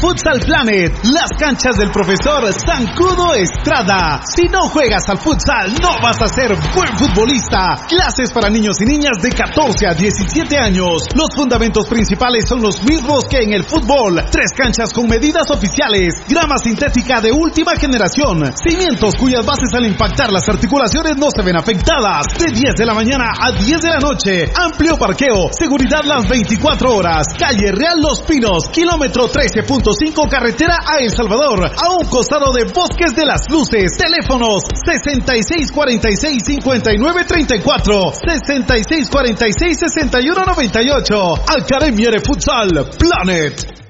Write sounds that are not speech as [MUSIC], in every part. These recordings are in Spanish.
Futsal Planet, las canchas del profesor Sancudo Estrada. Si no juegas al futsal, no vas a ser buen futbolista. Clases para niños y niñas de 14 a 17 años. Los fundamentos principales son los mismos que en el fútbol. Tres canchas con medidas oficiales, grama sintética de última generación, cimientos cuyas bases al impactar las articulaciones no se ven afectadas. De 10 de la mañana a 10 de la noche. Amplio parqueo, seguridad las 24 horas. Calle Real Los Pinos, kilómetro 13.5 carretera a El Salvador, a un costado de Bosques de las Luces. Teléfonos 6646-5934, 6646-6198. Academia de Futsal Planet.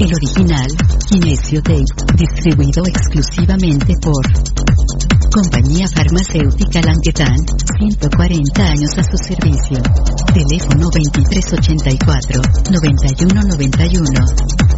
El original, Kinesio Tape, distribuido exclusivamente por Compañía Farmacéutica Languetan, 140 años a su servicio. Teléfono 2384-9191.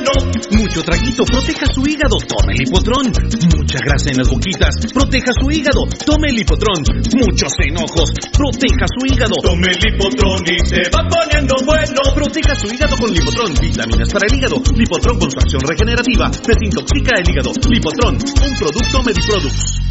Proteja su hígado. Tome el hipotrón. Mucha grasa en las boquitas, proteja su hígado. Tome el hipotrón. Muchos enojos, proteja su hígado. Tome el hipotrón y se va poniendo bueno. Proteja su hígado con lipotrón. Vitaminas para el hígado. Lipotrón con su acción regenerativa. Desintoxica el hígado. Lipotrón un producto Mediproducts.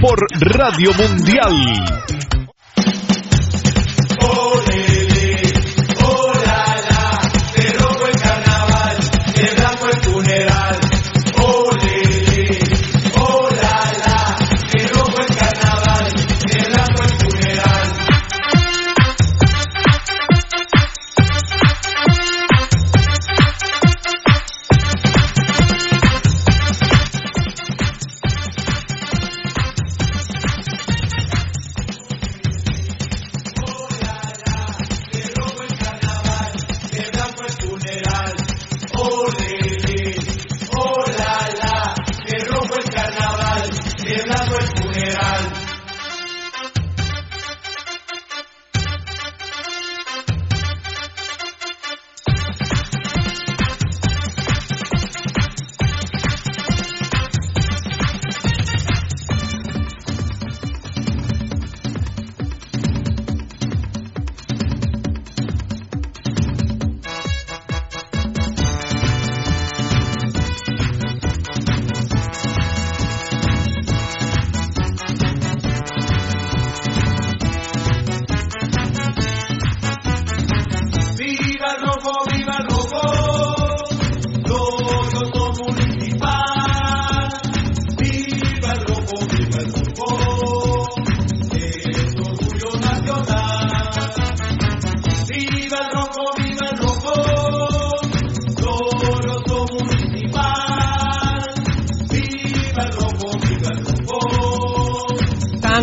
Por Radio Mundial.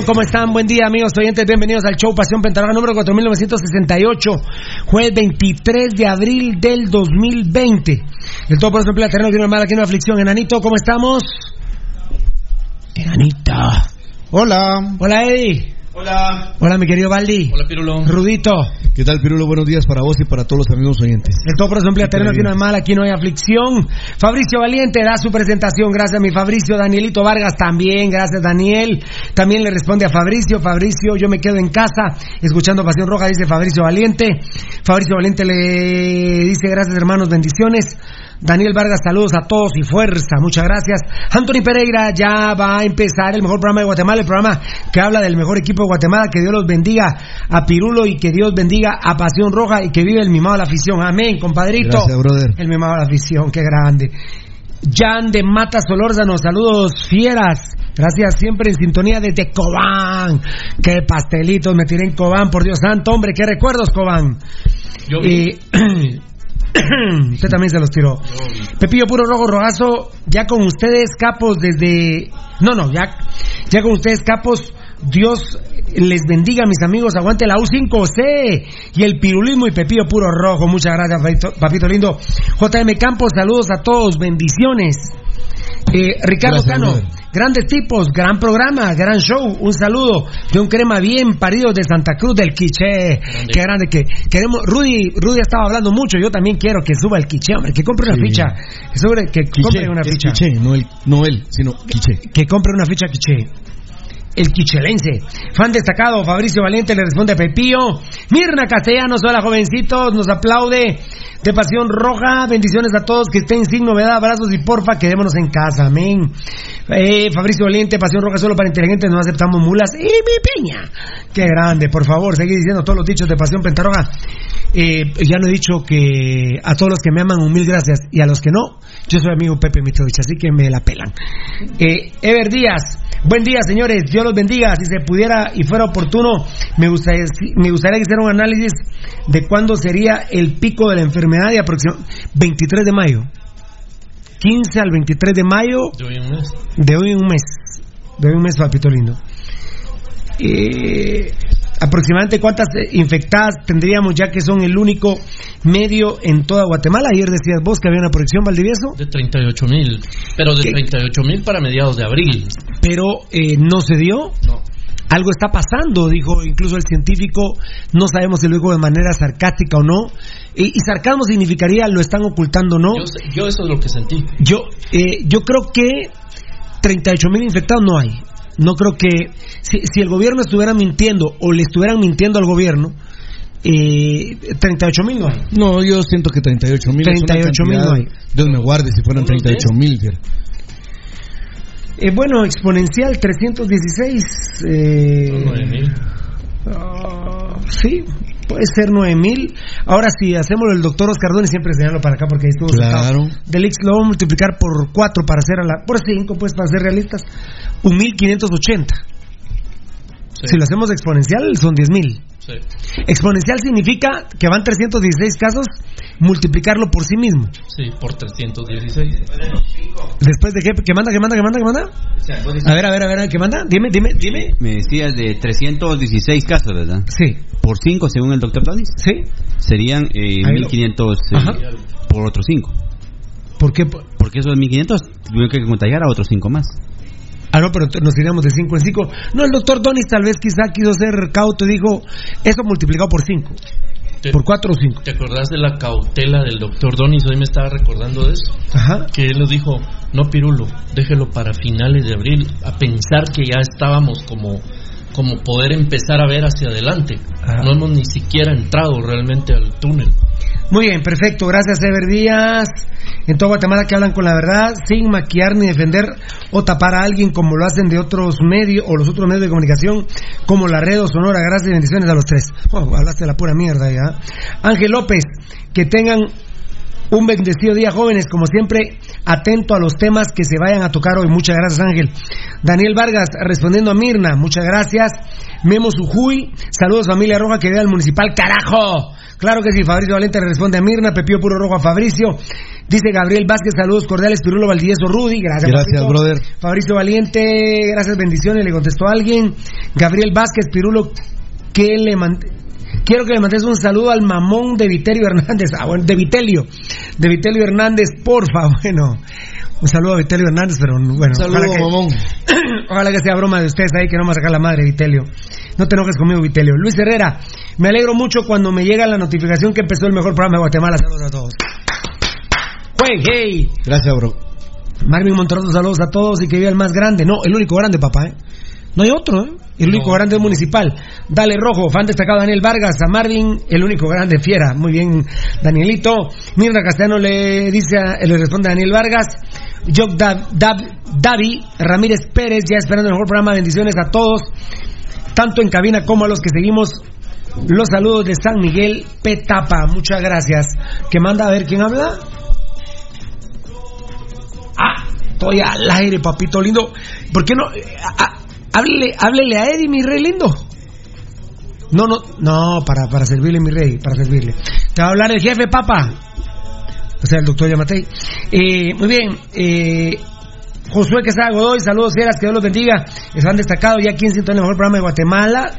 ¿Cómo están? Buen día, amigos oyentes. Bienvenidos al show Pasión Pentarroja número 4968, jueves 23 de abril del 2020. El todo por eso emplea terreno, una mala, aquí una aflicción. Enanito, ¿cómo estamos? Enanita. Hola. Hola, Eddie. Hola. Hola, mi querido Baldi. Hola, Pirulo. Rudito. ¿Qué tal, Pirulo? Buenos días para vos y para todos los amigos oyentes. El todo por eso emplea terreno, aquí no hay mal, aquí no hay aflicción. Fabricio Valiente da su presentación. Gracias, mi Fabricio. Danielito Vargas también. Gracias, Daniel. También le responde a Fabricio. Fabricio, yo me quedo en casa escuchando Pasión Roja, dice Fabricio Valiente. Fabricio Valiente le dice gracias, hermanos, bendiciones. Daniel Vargas, saludos a todos y fuerza, muchas gracias. Anthony Pereira, ya va a empezar el mejor programa de Guatemala, el programa que habla del mejor equipo de Guatemala. Que Dios los bendiga a Pirulo y que Dios bendiga a Pasión Roja y que vive el mimado de la afición. Amén, compadrito. Gracias, brother. El mimado de la afición, qué grande. Jan de Mata Solórzano, saludos fieras. Gracias siempre en sintonía desde Cobán. Qué pastelitos me tiré en Cobán, por Dios santo, hombre, qué recuerdos, Cobán. Yo Y- [CLEARS THROAT] [COUGHS] Usted también se los tiró. Pepillo Puro Rojo Rogazo, ya con ustedes capos desde... No, no, ya, ya con ustedes capos, Dios les bendiga mis amigos, aguante la U5C y el pirulismo y Pepillo Puro Rojo. Muchas gracias, papito, papito lindo. JM Campos, saludos a todos, bendiciones. Eh, Ricardo Gracias, Cano, grandes tipos, gran programa, gran show. Un saludo de un crema bien parido de Santa Cruz del Quiché. Qué grande que queremos. Rudy, Rudy estaba hablando mucho. Yo también quiero que suba el Quiché, hombre, que compre una Sí. ficha. Que, sobre, que compre una ficha. Quiché, no, el, no él, sino Quiché. Que compre una ficha Quiché. El quichelense. Fan destacado, Fabricio Valiente le responde a Pepillo. Mirna Castellanos, hola jovencitos, nos aplaude de Pasión Roja. Bendiciones a todos que estén sin novedad, abrazos y porfa, quedémonos en casa, amén. Eh, Fabricio Valiente, Pasión Roja solo para inteligentes, no aceptamos mulas. Y mi piña. Qué grande, por favor, seguí diciendo todos los dichos de Pasión Pentarroja. Eh, ya no he dicho que a todos los que me aman, un mil gracias. Y a los que no, yo soy amigo Pepe Mitrovich, así que me la pelan. Eh, Ever Díaz, buen día, señores. Dios los bendiga. Si se pudiera y fuera oportuno, me gustaría, me gustaría que hiciera un análisis de cuándo sería el pico de la enfermedad y aproximadamente 23 de mayo. 15 al 23 de mayo. De hoy un mes. De hoy un mes. De hoy un mes, papito lindo. Eh, aproximadamente cuántas eh, infectadas tendríamos ya que son el único medio en toda Guatemala. Ayer decías vos que había una proyección, Valdivieso. De 38 mil, pero de 38 mil para mediados de abril. Pero eh, no se dio. No. Algo está pasando, dijo incluso el científico, no sabemos si lo dijo de manera sarcástica o no. Y, y sarcasmo significaría lo están ocultando o no. Yo, yo eso es lo que sentí. Yo, eh, yo creo que 38 mil infectados no hay. No creo que si, si el gobierno estuviera mintiendo o le estuvieran mintiendo al gobierno, eh, 38 mil no hay. No, yo siento que 38 mil. 38,000 no hay. Dios me guarde si fueran 38 mil. Eh, bueno, exponencial 316. Eh, Son 9 mil. ah, sí, puede ser 9000. Ahora, si hacemos el doctor Oscar Doni, siempre enseñarlo para acá porque ahí estuvo Claro. Del X lo vamos a multiplicar por 4 para hacer a la. por 5, pues para ser realistas. Un 1580. Si lo hacemos exponencial, son 10000. Sí. Exponencial significa que van 316 casos, multiplicarlo por sí mismo. Sí, por 316. Después de qué, ¿qué manda, qué manda, qué manda, qué manda? A ver, a ver, a ver, ¿qué manda? Dime, dime, dime. Me decías de 316 casos, ¿verdad? Sí. Por 5, según el doctor Donis. Sí. Serían eh, Ahí lo- 1500 eh, por otros 5. ¿Por qué? Porque esos 1500 tuvieron que contagiar a otros 5 más. Ah, no, pero nos iríamos de 5 en 5. No, el doctor Donis tal vez quizá quiso ser cauto y dijo, eso multiplicado por 5. Te- Por 4 o 5. ¿Te acordás de la cautela del doctor Donis? Hoy me estaba recordando de eso. Ajá. Que él nos dijo, no Pirulo, déjelo para finales de abril, a pensar que ya estábamos como, como poder empezar a ver hacia adelante. Ajá. No hemos ni siquiera entrado realmente al túnel. Muy bien, perfecto. Gracias, Ever Díaz. En toda Guatemala que hablan con la verdad, sin maquillar ni defender o tapar a alguien como lo hacen de otros medios o los otros medios de comunicación, como la Red o Sonora. Gracias y bendiciones a los tres. Hablaste de la pura mierda ya. Ángel López, que tengan un bendecido día, jóvenes. Como siempre, atento a los temas que se vayan a tocar hoy. Muchas gracias, Ángel. Daniel Vargas, respondiendo a Mirna. Muchas gracias. Memo Sujuy. Saludos, familia roja que vea al municipal. ¡Carajo! Claro que sí, Fabricio Valente le responde a Mirna. Pepío Puro Rojo a Fabricio. Dice Gabriel Vázquez, saludos cordiales. Pirulo Valdivieso Rudy. Gracias, Gracias, brother. Fabricio Valiente, gracias, bendiciones. Le contestó alguien. Gabriel Vázquez, Pirulo, que le mand- Quiero que le mandes un saludo al mamón de Vitelio Hernández. Ah, bueno, de Vitelio. De Vitelio Hernández, porfa. [LAUGHS] Bueno, un saludo a Vitelio Hernández, pero bueno. Saludo, ojalá que, mamón. [CLEARS THROAT] ojalá que sea broma de ustedes ahí, que no me sacar la madre, Vitelio. No te enojes conmigo, Vitelio. Luis Herrera, me alegro mucho cuando me llega la notificación que empezó el mejor programa de Guatemala. Saludos a todos. Hey. Gracias, bro. Marvin Monterroso, saludos a todos y que viva el más grande. No, el único grande, papá, ¿eh? No hay otro, ¿eh? El único grande es municipal. Dale rojo, fan destacado Daniel Vargas. A Marvin, el único grande, fiera. Muy bien, Danielito. Mirna Castellano le dice, a- le responde a Daniel Vargas. Dav, Dav- Davi Ramírez Pérez, ya esperando el mejor programa. Bendiciones a todos, tanto en cabina como a los que seguimos. Los saludos de San Miguel Petapa. Muchas gracias. ¿Qué manda a ver quién habla? Ah, estoy al aire, papito lindo. ¿Por qué no? ah, ah, háblele, háblele a Eddie, mi rey lindo. No, no, no, para, para servirle, mi rey, para servirle. Te va a hablar el jefe, papa. O sea, el doctor Yamatei. Eh, muy bien, eh, Josué Quesada Godoy, saludos fieras, que Dios los bendiga. Están destacados ya aquí en Sintonía, el mejor programa de Guatemala.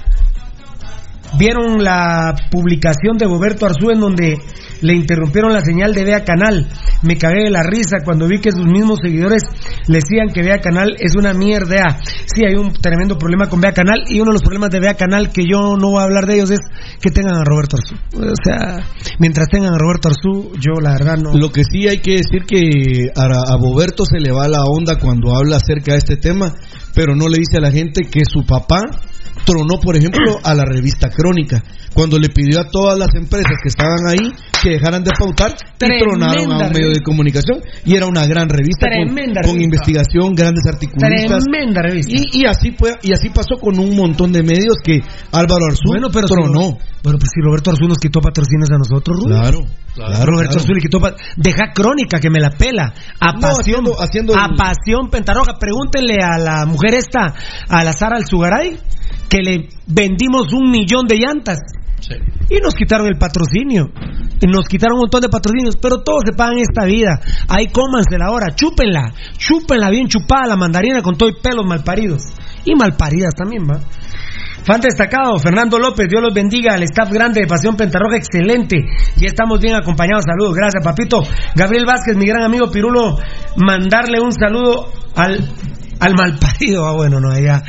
Vieron la publicación de Roberto Arzú en donde le interrumpieron la señal de Vea Canal. Me cagué de la risa cuando vi que sus mismos seguidores le decían que Vea Canal es una mierda. Sí, hay un tremendo problema con Vea Canal y uno de los problemas de Vea Canal que yo no voy a hablar de ellos es que tengan a Roberto Arzú. O sea, mientras tengan a Roberto Arzú, yo la verdad no. Lo que sí hay que decir que a, a Boberto se le va la onda cuando habla acerca de este tema, pero no le dice a la gente que su papá tronó, por ejemplo, a la revista Crónica, cuando le pidió a todas las empresas que estaban ahí que dejaran de pautar y tronaron a un medio de comunicación y era una gran revista con- investigación, grandes articulistas. Tremenda revista. Y, y así fue, y así pasó con un montón de medios que Álvaro Arzú Bueno, pero si- tronó. Bueno, pues si Roberto Arzú nos quitó patrocinios a nosotros, Rudy. Claro. Claro, Roberto Zuli, que topa. Deja crónica que me la pela. A No, pasión, haciendo- haciendo a el- pasión pentarroja. Pregúntenle a la mujer esta, a la Sara Alzugaray, que le vendimos un millón de llantas. Sí. Y nos quitaron el patrocinio. Y nos quitaron un montón de patrocinios. Pero todos se pagan esta vida. Ahí cómansela ahora. Chúpenla. Chúpenla bien chupada la mandarina con todo y pelos malparidos. Y malparidas también, va. Fan destacado, Fernando López, Dios los bendiga, al staff grande de Pasión Pentarroja, excelente. Ya estamos bien acompañados, saludos, gracias papito. Gabriel Vázquez, mi gran amigo Pirulo, mandarle un saludo al, al malparido, ah bueno, no, ya.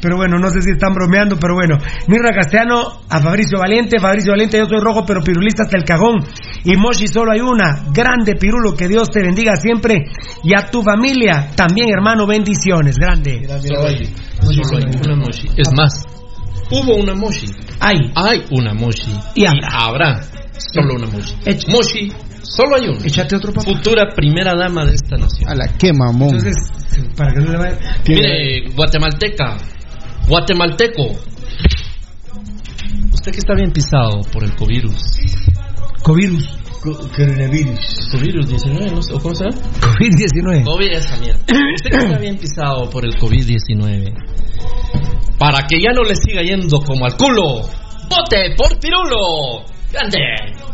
Pero bueno, no sé si están bromeando, pero bueno. Mirra Castellano, a Fabricio Valiente, Fabricio Valiente, yo soy rojo, pero pirulista hasta el cajón. Y Moshi solo hay una, grande Pirulo, que Dios te bendiga siempre. Y a tu familia, también hermano, bendiciones, grande. Una Moshi. Es más, hubo una Moshi. Hay. Hay una Moshi. Y habrá. habrá solo una Moshi. Echa- Moshi, solo hay una. Échate otro papá. Futura primera dama de esta nación. A la que mamón. Entonces, para que no le vaya. Mire, guatemalteca, guatemalteco. Usted que está bien pisado por el covirus. Covirus. Coronavirus. Covirus 19, no sé, ¿o ¿cómo se llama? COVID-19. COVID esa mierda. Usted que está bien pisado por el COVID-19. Para que ya no le siga yendo como al culo. ¡Vote por Pirulo! ¡Grande!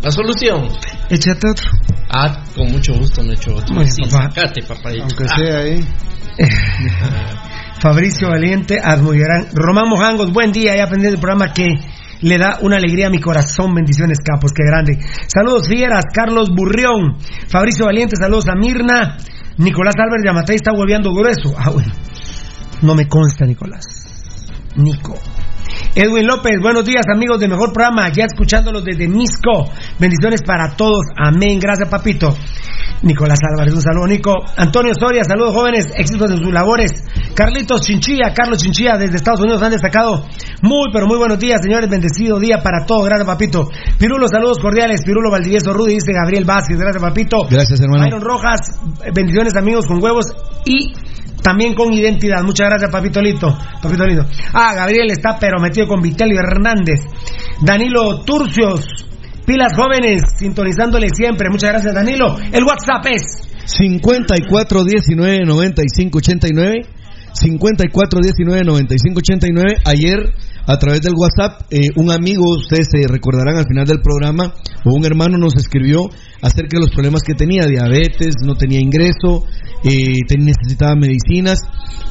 La solución. Échate otro. Ah, con mucho gusto me he hecho otro. Sí, papá. sacate, papadito. Aunque Ah, sea ahí. [LAUGHS] Fabricio Valiente, Admuyarán. Román Mojangos, buen día. Ya aprendí el programa que le da una alegría a mi corazón. Bendiciones, capos, qué grande. Saludos, fieras. Carlos Burrión. Fabricio Valiente, saludos a Mirna. Nicolás Álvarez Yamatei está hueveando grueso. Ah, bueno. No me consta, Nicolás. Nico. Edwin López, buenos días amigos de Mejor Programa, ya escuchándolos desde Misco. Bendiciones para todos, amén, gracias papito. Nicolás Álvarez, un saludo Nico. Antonio Soria, saludos jóvenes, éxitos en sus labores. Carlitos Chinchilla, Carlos Chinchilla desde Estados Unidos han destacado. Muy, pero muy buenos días, señores, bendecido día para todos, gracias papito. Pirulo, saludos cordiales, Pirulo Valdivieso Rudy, dice Gabriel Vázquez, gracias papito. Gracias, hermano. Byron Rojas, bendiciones amigos con huevos y también con identidad. Muchas gracias, papito lindo. Papito lindo. Ah, Gabriel está pero metido con Vitelio Hernández. Danilo Turcios. Pilas jóvenes, sintonizándole siempre. Muchas gracias, Danilo. El WhatsApp es 54 19 95 89 54 19 95 89 ayer a través del WhatsApp eh, un amigo ustedes se recordarán al final del programa o un hermano nos escribió acerca de los problemas que tenía diabetes no tenía ingreso eh, necesitaba medicinas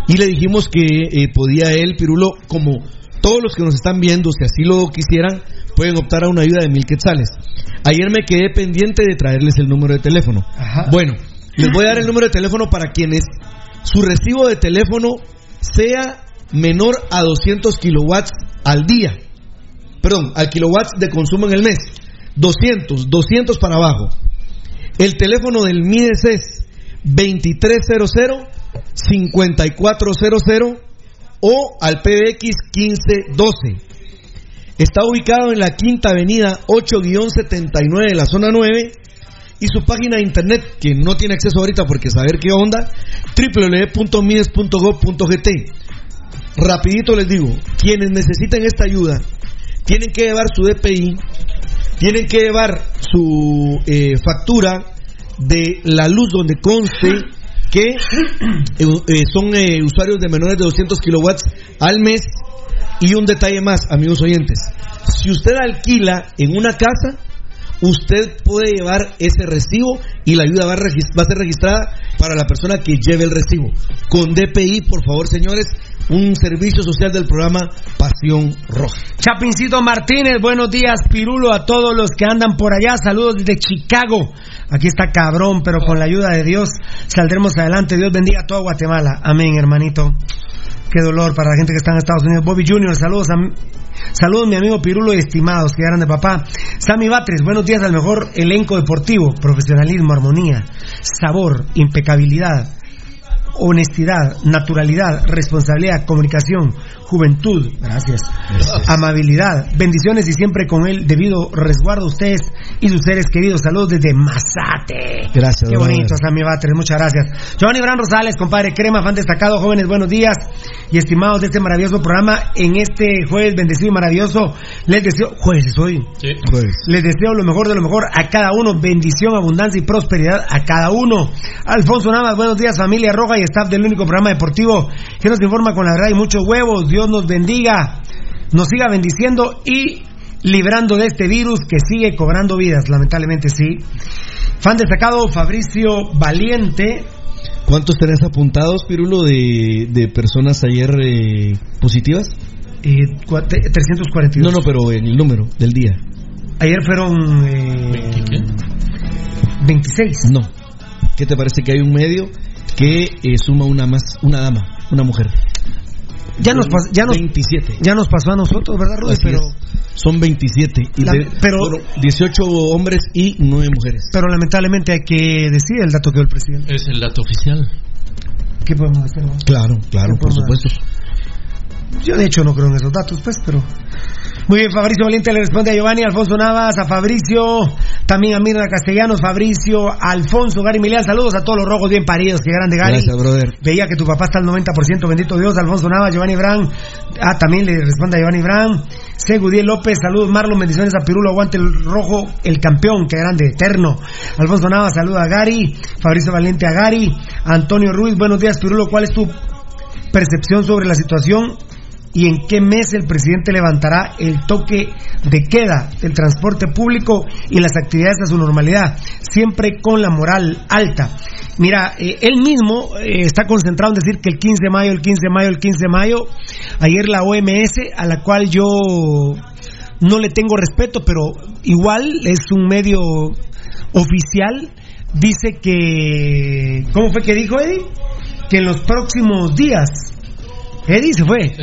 y le dijimos que eh, podía él Pirulo como todos los que nos están viendo si así lo quisieran pueden optar a una ayuda de mil quetzales ayer me quedé pendiente de traerles el número de teléfono bueno les voy a dar el número de teléfono para quienes su recibo de teléfono sea menor a 200 kilowatts al día. Perdón, al kilowatts de consumo en el mes. 200, 200 para abajo. El teléfono del MIDES es 2300-5400 o al PBX 1512. Está ubicado en la Quinta Avenida 8-79 de la zona 9 y su página de internet, que no tiene acceso ahorita porque saber qué onda, www.mides.gov.gt. Rapidito les digo, quienes necesiten esta ayuda, tienen que llevar su DPI, tienen que llevar su eh, factura de la luz donde conste que eh, eh, son eh, usuarios de menores de 200 kilowatts al mes. Y un detalle más, amigos oyentes, si usted alquila en una casa, usted puede llevar ese recibo y la ayuda va a, ser registrada para la persona que lleve el recibo. Con DPI, por favor, señores, un servicio social del programa Pasión Roja. Chapincito Martínez, buenos días, Pirulo, a todos los que andan por allá. Saludos desde Chicago. Aquí está cabrón, pero con la ayuda de Dios saldremos adelante. Dios bendiga a toda Guatemala. Amén, hermanito. Qué dolor para la gente que está en Estados Unidos. Bobby Junior, saludos Saludos mi amigo Pirulo y estimados que eran de papá. Sammy Batres, buenos días al mejor elenco deportivo, profesionalismo, armonía, sabor, impecabilidad, honestidad, naturalidad, responsabilidad, comunicación, juventud, gracias, amabilidad, bendiciones y siempre con el debido resguardo a ustedes y sus seres queridos. Saludos desde Mazate. Gracias, Qué bonito, Sammy Batres, muchas gracias. Giovanni Bran Rosales, compadre Crema, fan destacado, jóvenes, buenos días y estimados de este maravilloso programa. En este jueves bendecido y maravilloso, les deseo, jueves es hoy. Jueves. Les deseo lo mejor de lo mejor a cada uno, bendición, abundancia y prosperidad a cada uno. Alfonso Navas, buenos días, familia roja y staff del único programa deportivo que nos informa con la verdad y muchos huevos. Dios nos bendiga, nos siga bendiciendo y librando de este virus que sigue cobrando vidas, lamentablemente sí. Fan destacado Fabricio Valiente, ¿Cuántos tenés apuntados, Pirulo, de, de personas ayer eh, positivas? eh, cua- te- 342. No, no, pero en el número del día. Ayer fueron eh, 26. No. ¿Qué te parece que hay un medio que eh, suma una más, una dama, una mujer? Ya nos, pas- ya nos, 27. ya nos pasó a nosotros, ¿verdad, Rudy? Pero. Son 27. Y La- de- pero- fueron 18 hombres y 9 mujeres. pero lamentablemente hay que decir el dato que dio el presidente. Es el dato oficial. ¿Qué podemos hacer? Claro, claro, ¿Qué por supuesto. Yo de hecho no creo en esos datos, pues, pero... Muy bien, Fabricio Valiente le responde a Giovanni, Alfonso Navas, a Fabricio, también a Mirna Castellanos, Fabricio, Alfonso, Gary Milian, saludos a todos los rojos bien paridos, qué grande Gary. Gracias, brother. Veía que tu papá está al 90%, bendito Dios, Alfonso Navas, Giovanni Brand, ah, también le responde a Giovanni Brand, C. Gudiel López, saludos Marlon, bendiciones a Pirulo, aguante el rojo, el campeón, qué grande, eterno. Alfonso Navas, saluda a Gary, Fabricio Valiente a Gary, Antonio Ruiz, buenos días Pirulo, ¿cuál es tu percepción sobre la situación y en qué mes el presidente levantará el toque de queda del transporte público y las actividades a su normalidad, siempre con la moral alta. Mira, eh, él mismo eh, está concentrado en decir que el 15 de mayo, el 15 de mayo, el 15 de mayo, ayer la OMS, a la cual yo no le tengo respeto, pero igual es un medio oficial, dice que... ¿Cómo fue que dijo Eddie? Que en los próximos días... Eddie se fue.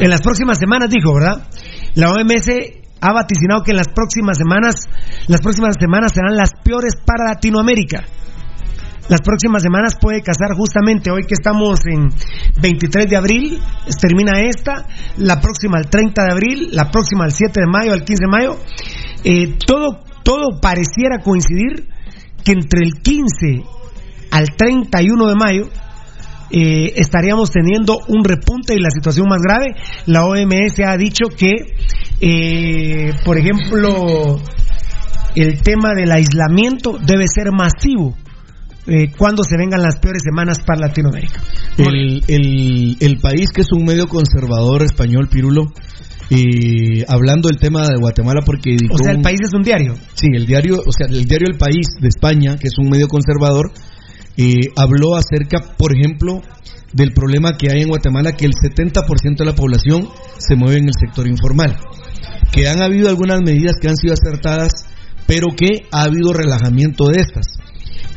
En las próximas semanas dijo, ¿verdad? La OMS ha vaticinado que en las próximas semanas, las próximas semanas serán las peores para Latinoamérica. Las próximas semanas puede casar justamente hoy que estamos en 23 de abril, termina esta, la próxima el 30 de abril, la próxima el 7 de mayo, el 15 de mayo. Eh, todo, todo pareciera coincidir que entre el 15 al 31 de mayo eh, estaríamos teniendo un repunte y la situación más grave. La OMS ha dicho que, eh, por ejemplo, el tema del aislamiento debe ser masivo eh, cuando se vengan las peores semanas para Latinoamérica. El, el, el país que es un medio conservador español, Pirulo, eh, hablando del tema de Guatemala porque... O sea, el país es un diario. Sí, el diario, o sea, el diario El País de España, que es un medio conservador, eh, habló acerca, por ejemplo, del problema que hay en Guatemala, que el 70% de la población se mueve en el sector informal, que han habido algunas medidas que han sido acertadas, pero que ha habido relajamiento de estas.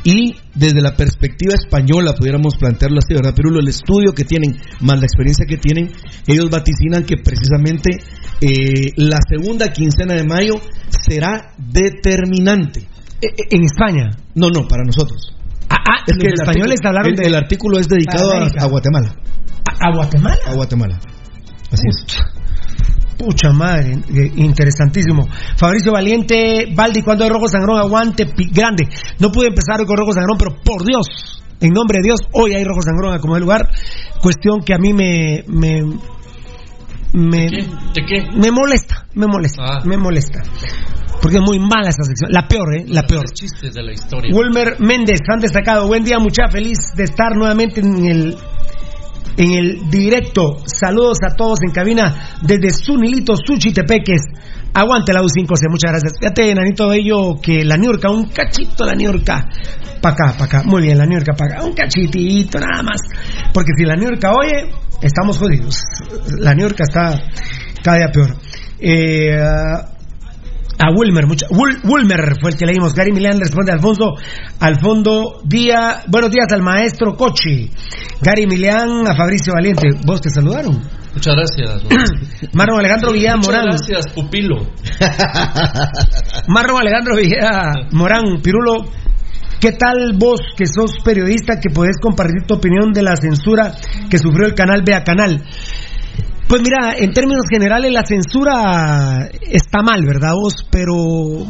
Y desde la perspectiva española, pudiéramos plantearlo así, ¿verdad? Pero el estudio que tienen, más la experiencia que tienen, ellos vaticinan que precisamente eh, la segunda quincena de mayo será determinante. ¿En España? No, no, para nosotros. Ah, ah, Es los el españoles artículo- hablaron el, de- el artículo es dedicado a, Guatemala. ¿A, a Guatemala? A Guatemala. Así es. Pucha madre, eh, interesantísimo. Fabricio Valiente, Baldi, cuando hay rojo sangrón, aguante grande. No pude empezar hoy con rojo sangrón, pero por Dios, en nombre de Dios, hoy hay rojo sangrón a como el lugar. Cuestión que a mí me. me me, ¿De qué? me molesta, me molesta, Ah. me molesta. Porque es muy mala esa sección. La peor, ¿eh? La peor. Chistes de la historia. Wilmer Méndez, han destacado. Buen día, mucha feliz de estar nuevamente en el en el directo. Saludos a todos en cabina desde Sunilito, Suchitepeques. Aguante la U5C, muchas gracias. Fíjate, Nanito Bello, que la Niurka, un cachito la Niurka. Pa' acá, pa' acá. Muy bien, la Niurka pa' acá. Un cachitito nada más. Porque si la Niurka oye, estamos jodidos. La Niurka está cada día peor. Eh, a Wilmer, mucha, Wul- Wilmer fue el que leímos. Gary Milán responde a Alfonso. Alfondo Día. Buenos días al maestro Cochi. Gary Milán, a Fabricio Valiente. ¿Vos te saludaron? Muchas gracias. [CLEARS THROAT] Marlon Alejandro Muchas Morán. gracias, pupilo. Marlon Alejandro Villada Morán. Pirulo, ¿qué tal vos que sos periodista que podés compartir tu opinión de la censura que sufrió el canal Vea Canal? Pues mira, en términos generales la censura está mal, ¿verdad vos? Pero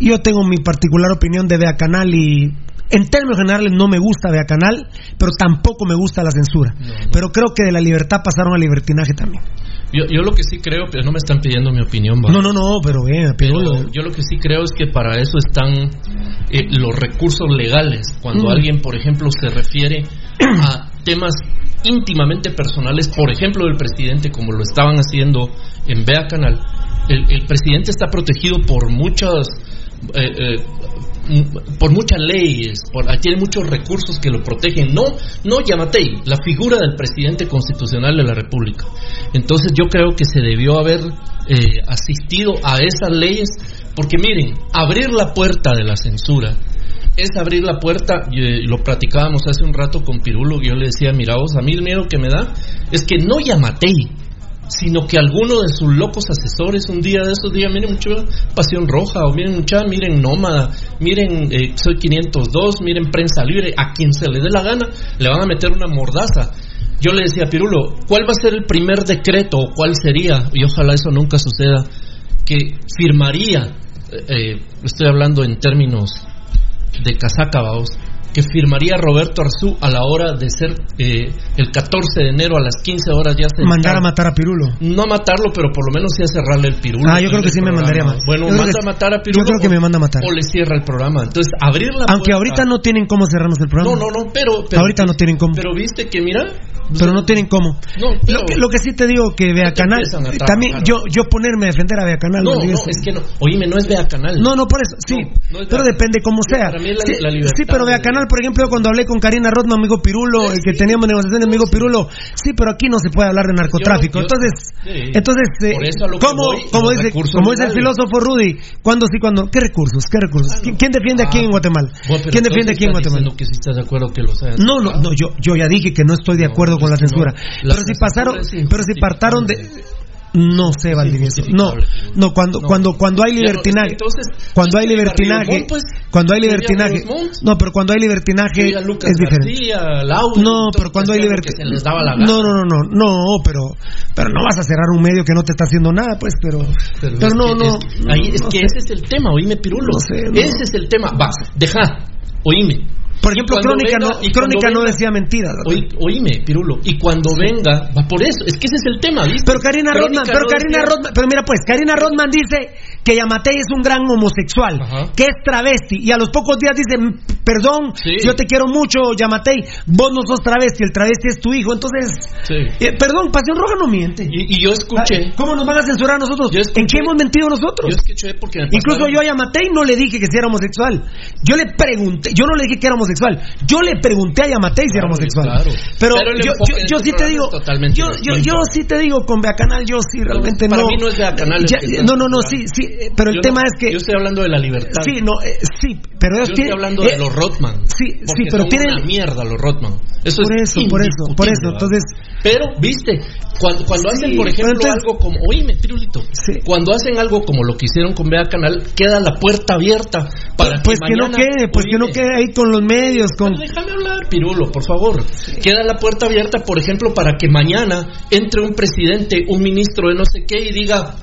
yo tengo mi particular opinión de Vea Canal y en términos generales no me gusta Vea Canal, pero tampoco me gusta la censura. Pero creo que de la libertad pasaron al libertinaje también. Yo, yo lo que sí creo, pero no me están pidiendo mi opinión, ¿va? No, no, no, pero vea, Pero yo lo que sí creo es que para eso están eh, los recursos legales. Cuando Mm. alguien, por ejemplo, se refiere a temas íntimamente personales, por ejemplo, del presidente, como lo estaban haciendo en Vea Canal, el, presidente está protegido por muchas. eh, eh, por muchas leyes, por, tiene muchos recursos que lo protegen. No, no Yamatei, la figura del presidente constitucional de la República. Entonces yo creo que se debió haber eh, asistido a esas leyes, porque miren, abrir la puerta de la censura es abrir la puerta, y, eh, lo platicábamos hace un rato con Pirulo, yo le decía, mira vos, a mí el miedo que me da es que no Yamatei, sino que alguno de sus locos asesores un día de esos días, miren mucho Pasión Roja, o miren mucha, miren Nómada, miren eh, Soy 502, miren Prensa Libre, a quien se le dé la gana, le van a meter una mordaza. Yo le decía a Pirulo, ¿cuál va a ser el primer decreto o cuál sería? Y ojalá eso nunca suceda, que firmaría, eh, eh, estoy hablando en términos de casaca, vamos, que firmaría Roberto Arzú a la hora de ser eh, el 14 de enero a las 15 horas ya se Mandar a matar a Pirulo. no matarlo, pero por lo menos sí a cerrarle el pirulo. Ah, yo creo que sí me El mandaría a programa. matar. Bueno, Yo manda que- a matar a Pirulo. yo creo que o- me manda a matar. O le cierra el programa. Entonces, abrir la Aunque puerta- ahorita no tienen cómo cerrarnos el programa. No, no, no, pero. pero ahorita no tienen cómo. Pero viste que, mira. Pero no tienen cómo. No, pero- lo, que, lo que sí te digo que Vea Canal, también yo yo ponerme a defender a Vea Canal. No, es que no. Oíme, no es Vea Canal. No, no, por eso, sí. no es pero depende cómo sea. para mí es la- sí, la libertad sí, pero Vea Canal, por ejemplo, yo cuando hablé con Karina Rodman, amigo Pirulo, el que teníamos negociaciones, amigo Pirulo, sí, pero aquí no se puede hablar de narcotráfico. Yo- entonces, entonces, eh, ¿cómo, voy, como dice, como dice el filósofo Rudy, ¿cuándo sí, cuándo? ¿Qué recursos? ¿Qué recursos? ¿Quién, quién defiende aquí en Guatemala? Ah, Bueno, pero ¿Quién defiende aquí en Guatemala? No, no, no, yo, yo ya dije que no estoy de acuerdo con la censura. Pero si pasaron, pero si partaron de no sé, Valdivieso. No, no cuando No. cuando cuando hay no, libertinaje, entonces, cuando hay libertinaje, pues, cuando hay libertinaje, no, pero cuando hay libertinaje es diferente. García, Laura, No, pero cuando hay daba la gana. No, no, no, no, no, pero pero no vas a cerrar un medio que no te está haciendo nada, pues, pero pero, no, no. es que- ahí es no que sé. ese es el tema, oíme Pirulo. Sé. Ese es el tema. Va, deja, oíme. Por ejemplo, Crónica venga- no, y Crónica no decía mentiras. Oí- oíme, Pirulo. Y cuando venga, va por eso. Es que ese es el tema, ¿viste? Pero Karina Crónica Rodman, pero no Karina decía- Rodman, pero mira pues, Karina Rodman dice que Yamatei es un gran homosexual, que es travesti, y a los pocos días dice, "Mm, perdón, yo te quiero mucho, Yamatei, vos no sos travesti, el travesti es tu hijo, entonces, Sí. eh, perdón, Pasión Roja no miente. Y, y yo escuché. Ah, ¿Cómo nos van a censurar a nosotros? ¿En qué hemos mentido nosotros? Yo escuché porque me Incluso yo a Yamatei no le dije que si era homosexual. Yo le pregunté, yo no le dije que era homosexual. Yo le pregunté a Yamatei si era homosexual. claro. Pero, Pero el yo, yo- yo este sí te digo, yo, yo, yo sí te digo con Beacanal, yo sí realmente para no. mí no es Beacanal Ya- está no, no, no, sí, sí, eh, pero el Yo tema no- es que Yo estoy hablando de la libertad. sí, no, eh, sí, pero ellos Yo tienen- estoy hablando eh, de los Rotman. Sí, sí, pero son tienen una mierda los Rotman. Eso Por es eso, por eso, por eso, entonces Pero, viste, cuando, cuando Sí, hacen, por ejemplo, entonces- algo como, oíme, Pirulito, cuando hacen algo como lo que hicieron con Vea Canal, queda la puerta abierta para pues que no mañana- quede, pues que no quede ahí con los medios, con Déjame hablar, Pirulo, por favor. Queda la puerta abierta, por ejemplo, para que mañana entre un presidente, un ministro de no sé qué y diga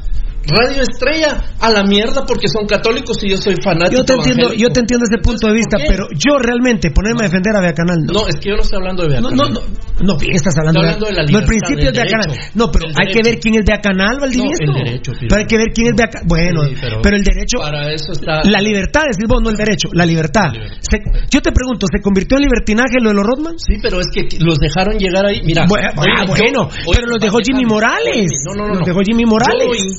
Radio Estrella a la mierda porque son católicos y yo soy fanático. Yo te entiendo, evangélico". yo te entiendo ese punto de vista, pero yo realmente ponerme a defender a Beacanal no. No, es que yo no estoy hablando de Vea No, no, no, no, estás hablando, hablando de la no, el libertad, principio de Beacanal. No, pero hay que ver quién es Beacanal, Valdivieso. No, el derecho, Piro. Pero hay que ver quién es Beacanal. Bueno, Sí, pero, pero el derecho. Para eso está. La libertad, decís vos, no el derecho, la libertad. Se- yo te pregunto, ¿se convirtió en libertinaje lo de los Rodman? Sí, pero es que los dejaron llegar ahí. Mira, Bueno, oye, ah, bueno, pero los dejó Jimmy Morales. No, no, no. Los dejó Jimmy Morales. Yo oí,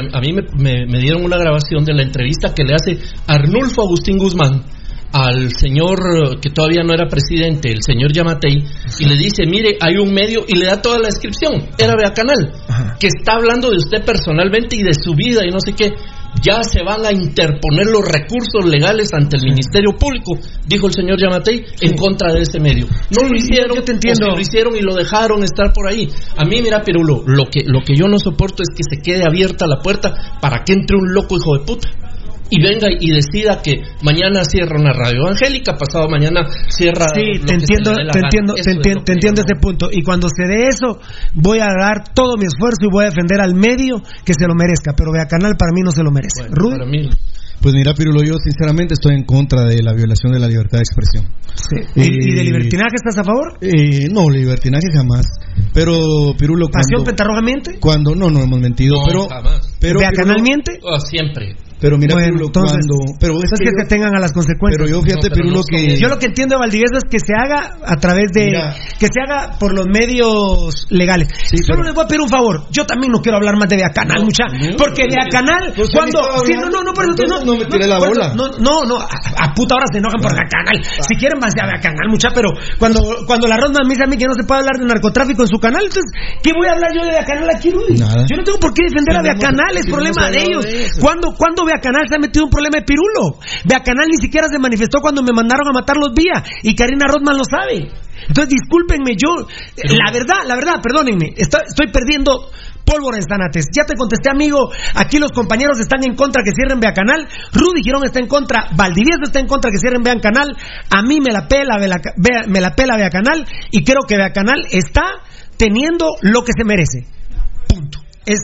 porque a, a mí me, me- me dieron una grabación de la entrevista que le hace Arnulfo Agustín Guzmán al señor eh, que todavía no era presidente, el señor Yamatei, y le dice, mire, hay un medio, y le da toda la descripción, era Vea Canal, que está hablando de usted personalmente y de su vida y no sé qué. Ya se van a interponer los recursos legales ante el Ministerio Público, dijo el señor Yamatei, en contra de ese medio. No Sí, lo hicieron, yo te entiendo. o si lo hicieron y lo dejaron estar por ahí. A mí, mira, Pirulo, lo que, lo que yo no soporto es que se quede abierta la puerta para que entre un loco hijo de puta. Y venga y decida que mañana cierra una radio evangélica, pasado mañana cierra. Sí, te entiendo, te entiendo, te entiendo, te entiendo ese punto. Y cuando se dé eso, voy a dar todo mi esfuerzo y voy a defender al medio que se lo merezca. Pero vea canal para mí no se lo merece. Bueno, Rudy. para mí, Pues mira, Pirulo, yo sinceramente estoy en contra de la violación de la libertad de expresión. ¿Y, y de Eh, libertinaje estás a favor? Eh, no, libertinaje jamás. Pero, Pirulo, ¿Pasión cuando... Pentarroja miente? Cuando, no, no hemos mentido, No, pero... jamás. pero ¿Vea Pirulo- canal miente? oh, siempre. Pero mira, bueno, Pirulo, entonces, cuando... Pero es entonces que que, yo- se tengan a las consecuencias. Pero yo fíjate, No, pero Pirulo, no que... Yo lo que entiendo de Valdivieso es que se haga a través de. Mira. que se haga por los medios legales. Sí, Solo pero- les voy a pedir un favor. Yo también no quiero hablar más de Vea Canal, mucha. no, porque no, Vea Canal, cuando. Sí, no, no, no, pero Entonces no me tiré la por eso- bola. No, no, no. A, a puta hora se enojan por Vea Canal. Si quieren, más a Vea Canal, mucha. Pero cuando, cuando la ronda me dice a mí que no se puede hablar de narcotráfico en su canal, entonces, ¿qué voy a hablar yo de Vea Canal aquí, Rudy? Nada. Yo no tengo por qué defender a Vea Canal, es problema de ellos. de. ¿Cuándo, ¿Cuándo Vea Canal se ha metido en un problema de pirulo? Vea Canal ni siquiera se manifestó cuando me mandaron a matar los días y Karina Rodman lo sabe. Entonces, discúlpenme, yo, la verdad, la verdad, perdónenme, estoy, estoy perdiendo pólvora en Zanates. Ya te contesté, amigo, aquí los compañeros están en contra que cierren Vea Canal, Rudy Girón está en contra, Valdivieso está en contra que cierren Vea Canal, a mí me la pela, Vea- Vea- me la pela Vea Canal y creo que Vea Canal está teniendo lo que se merece. Punto. Es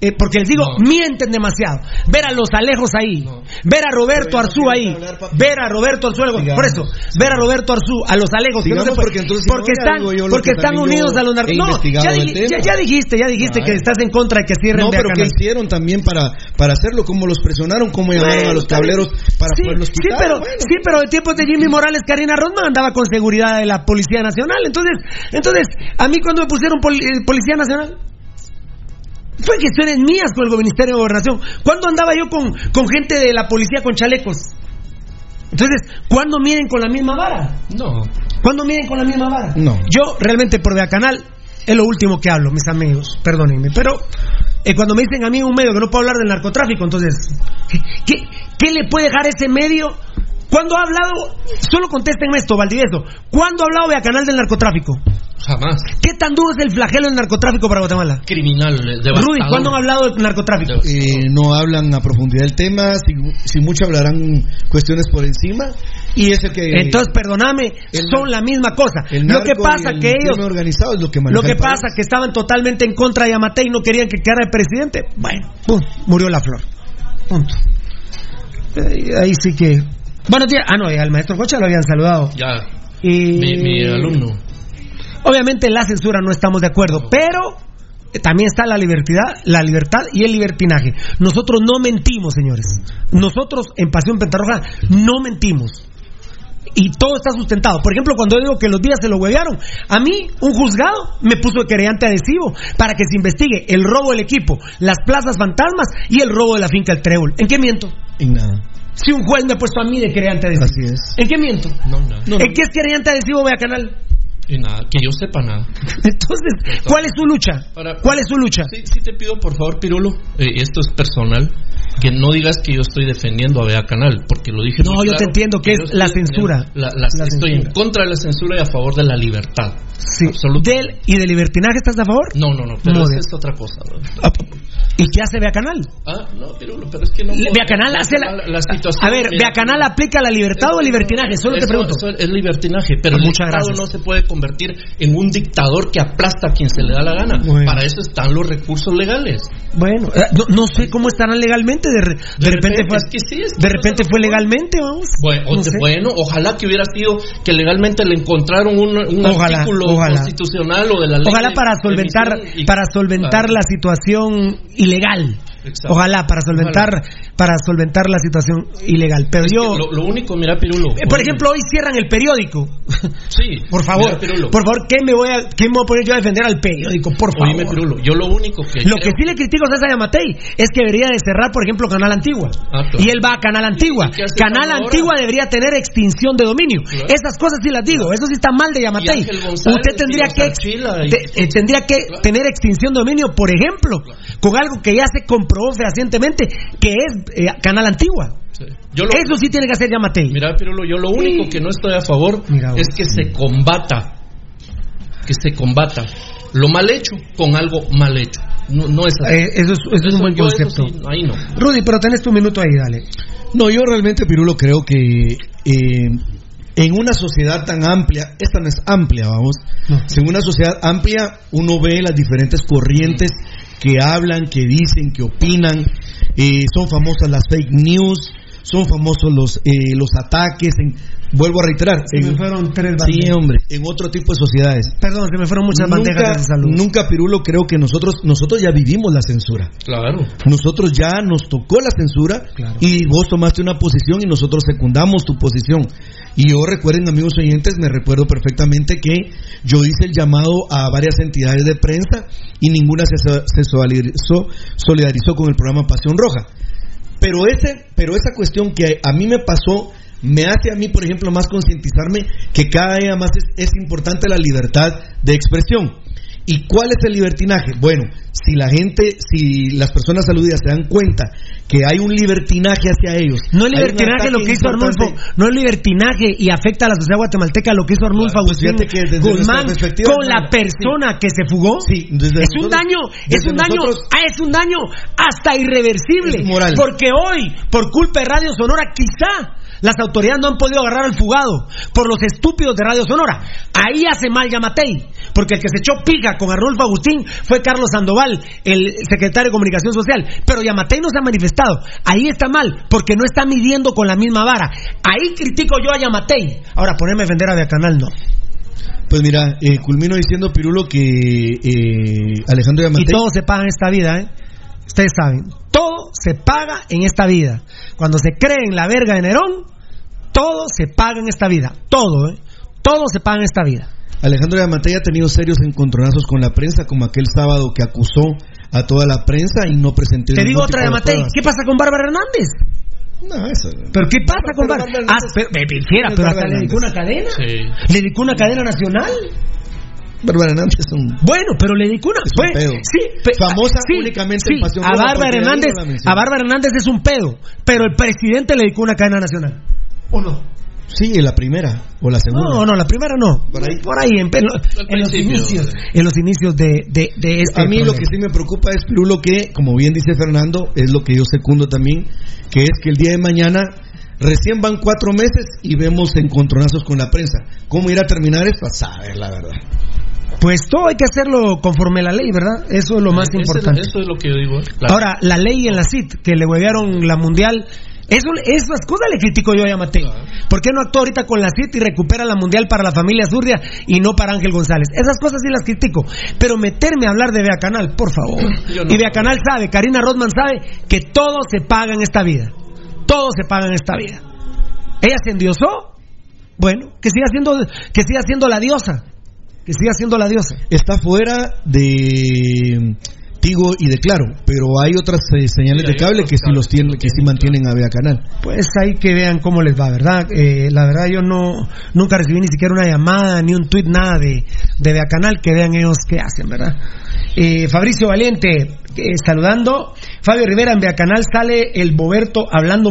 eh, porque les digo, No. mienten demasiado. Ver a los Alejos ahí, No. ver a Roberto Arzú no ahí, hablar, ver a Roberto Arzú, por eso, ver a Roberto Arzú, a los Alejos, que no Sigamos se puede- porque entonces, porque están, porque que están unidos a los narcos. ya, ya- ya dijiste, ya dijiste que estás en contra de que cierren No, pero ¿qué Canal. hicieron también para, para hacerlo? ¿Cómo los presionaron? ¿Cómo llamaron Bueno, a los tableros para sí, poderlos sí, quitar? pero, Bueno. sí, pero en tiempos de Jimmy Morales, Karina Rodman andaba con seguridad de la Policía Nacional. Entonces, entonces a mí cuando me pusieron poli- eh, Policía Nacional, fue cuestiones mías con el Ministerio de Gobernación. ¿Cuándo andaba yo con, con gente de la policía con chalecos? Entonces, ¿cuándo miden con la misma vara? No. ¿Cuándo miden con la misma vara? No. Yo realmente por Canal es lo último que hablo, mis amigos, perdónenme. Pero eh, cuando me dicen a mí un medio que no puedo hablar del narcotráfico, entonces, ¿qué, qué, qué le puede dejar ese medio? ¿Cuándo ha hablado? Solo contesten esto, Valdivieso. ¿Cuándo ha hablado Vea Canal del narcotráfico? Jamás. ¿Qué tan duro es el flagelo del narcotráfico para Guatemala? Criminal, eh, devastador. Rudy, ¿cuándo han hablado del narcotráfico? Eh, no hablan a profundidad del tema, si, si mucho hablarán cuestiones por encima, y es el que... Entonces, perdóname, el son la misma cosa. el Lo que pasa el que ellos organizado es lo que Lo que pasa que estaban totalmente en contra de Yamatei y no querían que quedara el presidente. Bueno, pum, murió la flor. Punto. Eh, ahí sí que. Buenos días. Ah, no, y al maestro Cocha lo habían saludado. Ya. Y Mi, mi alumno. obviamente en la censura no estamos de acuerdo, pero eh, también está la libertad, la libertad y el libertinaje. Nosotros no mentimos, señores. Nosotros en Pasión Pentarroja no mentimos. Y todo está sustentado. Por ejemplo, cuando yo digo que los días se lo huevearon, a mí un juzgado me puso de querellante adhesivo para que se investigue el robo del equipo, las plazas fantasmas y el robo de la finca El Trébol. ¿En qué miento? En nada. Si un juez me ha puesto a mí de querellante adhesivo. Así es. ¿En qué miento? No, no. ¿En qué es querellante adhesivo, vea canal? Y nada, que yo sepa nada. [LAUGHS] Entonces, ¿cuál es su lucha? Para- ¿Cuál es su lucha? Sí, sí te pido por favor, Pirulo, eh, esto es personal, que no digas que yo estoy defendiendo a Bea Canal, porque lo dije No, yo te entiendo que es la censura. la- la- La estoy censura. en contra de la censura y a favor de la libertad. Sí. ¿Del y de libertinaje estás a favor? No, no, no, pero esa es otra cosa. Ah, ¿Y qué hace Vea Canal? Ah, no, Pirulo, pero es que no... Vea Canal hace la... la situación... A ver, Vea Canal aplica la libertad o el libertinaje, solo te pregunto. eso es libertinaje, pero Ah, el muchas gracias. no se puede convertir en un dictador que aplasta a quien se le da la gana. Bueno. Para eso están los recursos legales. Bueno, eh, no, no sé cómo estarán legalmente, de, re- de De repente, repente, fue, es que sí, es que de repente fue legalmente, vamos. Bueno, No sé. bueno, ojalá que hubiera sido que legalmente le encontraron un, un Ojalá, artículo ojalá. constitucional o de la ley. Ojalá para solventar, para solventar Claro. la situación ilegal. Exacto. Ojalá para solventar, para solventar la situación ilegal. Pero Es que yo, lo, lo único, mira, Pirulo. eh, por ejemplo, hoy cierran el periódico. Sí. [LAUGHS] Por favor, mira, por favor, ¿qué me voy a, qué me voy a poner yo a defender al periódico? Por favor. Oíme, Pirulo, yo lo único que. Lo creo- que sí le critico a César Yamatei es que debería de cerrar, por ejemplo, Canal Antigua. Ah, claro. Y él va a Canal Antigua. ¿Y qué hace Canal? Antigua debería tener extinción de dominio. Claro. Esas cosas sí las digo. Eso sí está mal de Yamatei. Usted tendría que, y- te- eh, tendría que Claro. tener extinción de dominio, por ejemplo, con algo que ya se comprobó fehacientemente, que es eh, Canal Antigua. Sí. Yo lo- Eso sí tiene que hacer Yamatei. Mira, Pirulo, yo lo único que no estoy a favor Mira es que se combata, que se combata lo mal hecho con algo mal hecho. No, no es así. Eh, eso es, eso es un buen concepto. sí, ahí no. Rudy, pero tenés tu minuto ahí, dale. No, yo realmente, Pirulo, creo que eh, en una sociedad tan amplia, esta no es amplia, vamos, en una sociedad amplia uno ve las diferentes corrientes que hablan, que dicen, que opinan, eh, son famosas las fake news, son famosos los eh, los ataques, en, vuelvo a reiterar, Se me en- fueron tres sí, bandejas. hombre, en otro tipo de sociedades. Perdón, se me fueron muchas bandejas de salud. nunca, Pirulo, creo que nosotros nosotros ya vivimos la censura. Claro. Nosotros ya nos tocó la censura y vos tomaste una posición y nosotros secundamos tu posición. Y yo recuerden, amigos oyentes, me recuerdo perfectamente que yo hice el llamado a varias entidades de prensa y ninguna se, se solidarizó, solidarizó con el programa Pasión Roja. Pero, ese, pero esa cuestión que a mí me pasó me hace a mí, por ejemplo, más concientizarme que cada día más es, es importante la libertad de expresión. ¿Y cuál es el libertinaje? Bueno, si la gente, si las personas aludidas se dan cuenta que hay un libertinaje hacia ellos. No es un libertinaje lo que hizo Arnulfo, no es libertinaje y afecta a la sociedad guatemalteca lo que hizo Arnulfo Claro, pues Agustín que desde Guzmán con la persona que se fugó. desde es un nosotros- daño, es un daño, nosotros- ah, es un daño hasta irreversible. Es. Porque hoy, por culpa de Radio Sonora, quizá las autoridades no han podido agarrar al fugado por los estúpidos de Radio Sonora. Ahí hace mal Yamatei, porque el que se echó pica con Arnulfo Agustín fue Carlos Sandoval, el secretario de Comunicación Social. Pero Yamatei no se ha manifestado. Ahí está mal, porque no está midiendo con la misma vara. Ahí critico yo a Yamatei. Ahora, ponerme a defender a Beacanal, no. Pues mira, eh, culmino diciendo, Pirulo, que eh, Alejandro Y Yamatei... todo se paga en esta vida, ¿eh? Ustedes saben, todo se paga en esta vida. Cuando se cree en la verga de Nerón, todo se paga en esta vida. Todo, ¿eh? Todo se paga en esta vida. Alejandro Yamatei ha tenido serios encontronazos con la prensa, como aquel sábado que acusó a toda la prensa y no presentó Te digo otra de de Matei. pruebas. ¿Qué pasa con Bárbara Hernández? No, eso. ¿Pero qué pasa con Bárbara? Ah, pero, me pero hasta le dedicó una cadena. Sí. Le dedicó una cadena nacional. Bárbara Hernández es un... Bueno, pero le dedicó una. Es un fue- pedo. Sí, pe- Famosa sí, públicamente sí, en Pasión a Bárbara Hernández, a Bárbara Hernández es un pedo, pero el presidente le dedicó una cadena nacional. ¿O no? Sí, la primera o la segunda. No, no, la primera no. Por ahí. Por ahí, en, en lo- en los inicios, sí. en los inicios de, de, de este A mí lo que sí me preocupa es, Pirulo, que, como bien dice Fernando, es lo que yo secundo también, que es que el día de mañana recién van cuatro meses y vemos encontronazos con la prensa. ¿Cómo irá a terminar esto? A saber, la verdad. Pues todo hay que hacerlo conforme a la ley, ¿verdad? Eso es lo más Ese- importante. Eso es lo que yo digo. La- Ahora, la ley en la CIT, que le huevearon la mundial, eso, esas cosas le critico yo a Yamatei. ¿Por qué no actuó ahorita con la CIT y recupera la mundial para la familia Zurria y no para Ángel González? Esas cosas sí las critico. Pero meterme a hablar de Beacanal, por favor. [CLEARS THROAT] No. Y Beacanal sabe, Karina Rodman sabe que todo se paga en esta vida. Todo se paga en esta vida. Ella se endiosó. Bueno, que siga siendo, que siga siendo la diosa. Que siga siendo la diosa. Está fuera de Tigo y de Claro, pero hay otras eh, señales Sí, de cable que sí los tienen, que sí tienen, mantienen a Bea Canal. Pues ahí que vean cómo les va, ¿verdad? Eh, la verdad yo no nunca recibí ni siquiera una llamada ni un tweet nada de de Beacanal que vean ellos qué hacen, ¿verdad? Eh, Fabricio Valiente eh, saludando. Fabio Rivera en Beacanal sale el Boberto hablando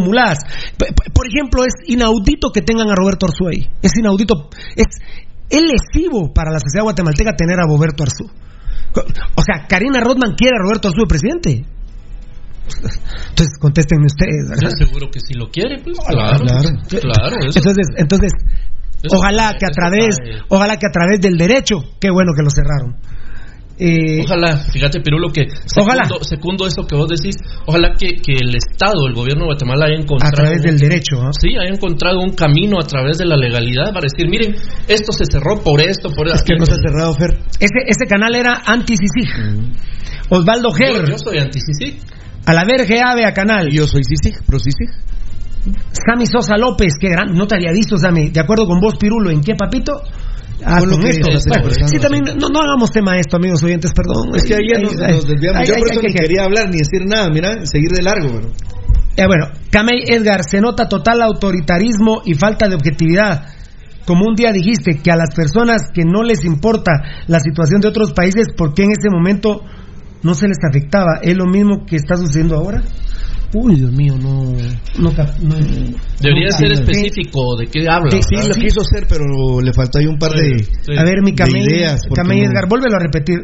p- por ejemplo, es inaudito que tengan a Roberto ahí. Es inaudito, es es lesivo para la sociedad guatemalteca tener a Boberto Arzú. O sea, Karina Rodman quiere a Roberto Arzú de presidente. Entonces contéstenme ustedes, Yo ¿verdad? seguro que si lo quiere, pues claro. claro. Claro, eso. Entonces, entonces Eso ojalá que a través, ojalá que a través del derecho, qué bueno que lo cerraron. Eh, Ojalá, fíjate, Pirulo, que Ojalá. segundo, eso que vos decís, ojalá que, que el Estado, el gobierno de Guatemala haya a encontrado... través del derecho. ¿ah? Sí, haya encontrado un camino a través de la legalidad para decir, miren, esto se cerró por esto, por Es que no se ha cerrado, Fer. Ese, ese canal era anti-CICIG. Osvaldo yo, Ger, yo soy anti-CICIG. a la verga ave a canal. Yo soy Sisig, pro Sisig. Sammy Sosa López, qué gran, no te había visto, Sammy. De acuerdo con vos, Pirulo, ¿en qué papito? Ah, Con lo con que esto. estás Bueno, sí, también, no, no hagamos tema de esto, amigos oyentes, perdón. Es que ayer nos, nos desviamos. ay, Yo ay, por eso ay, ni ay, quería hablar ni decir nada, mira, seguir de largo, pero. Eh, bueno, Camey Edgar, se nota total autoritarismo y falta de objetividad. Como un día dijiste que a las personas que no les importa la situación de otros países, ¿por qué en ese momento no se les afectaba? ¿Es lo mismo que está sucediendo ahora? Uy, Dios mío, no. no, cap- no- Debería no ser específico de qué habla. Sí, lo quiso hacer, pero le faltó ahí un par de. Sí. A ver, mi de Camey, Camey no- Edgar, vuélvelo a repetir.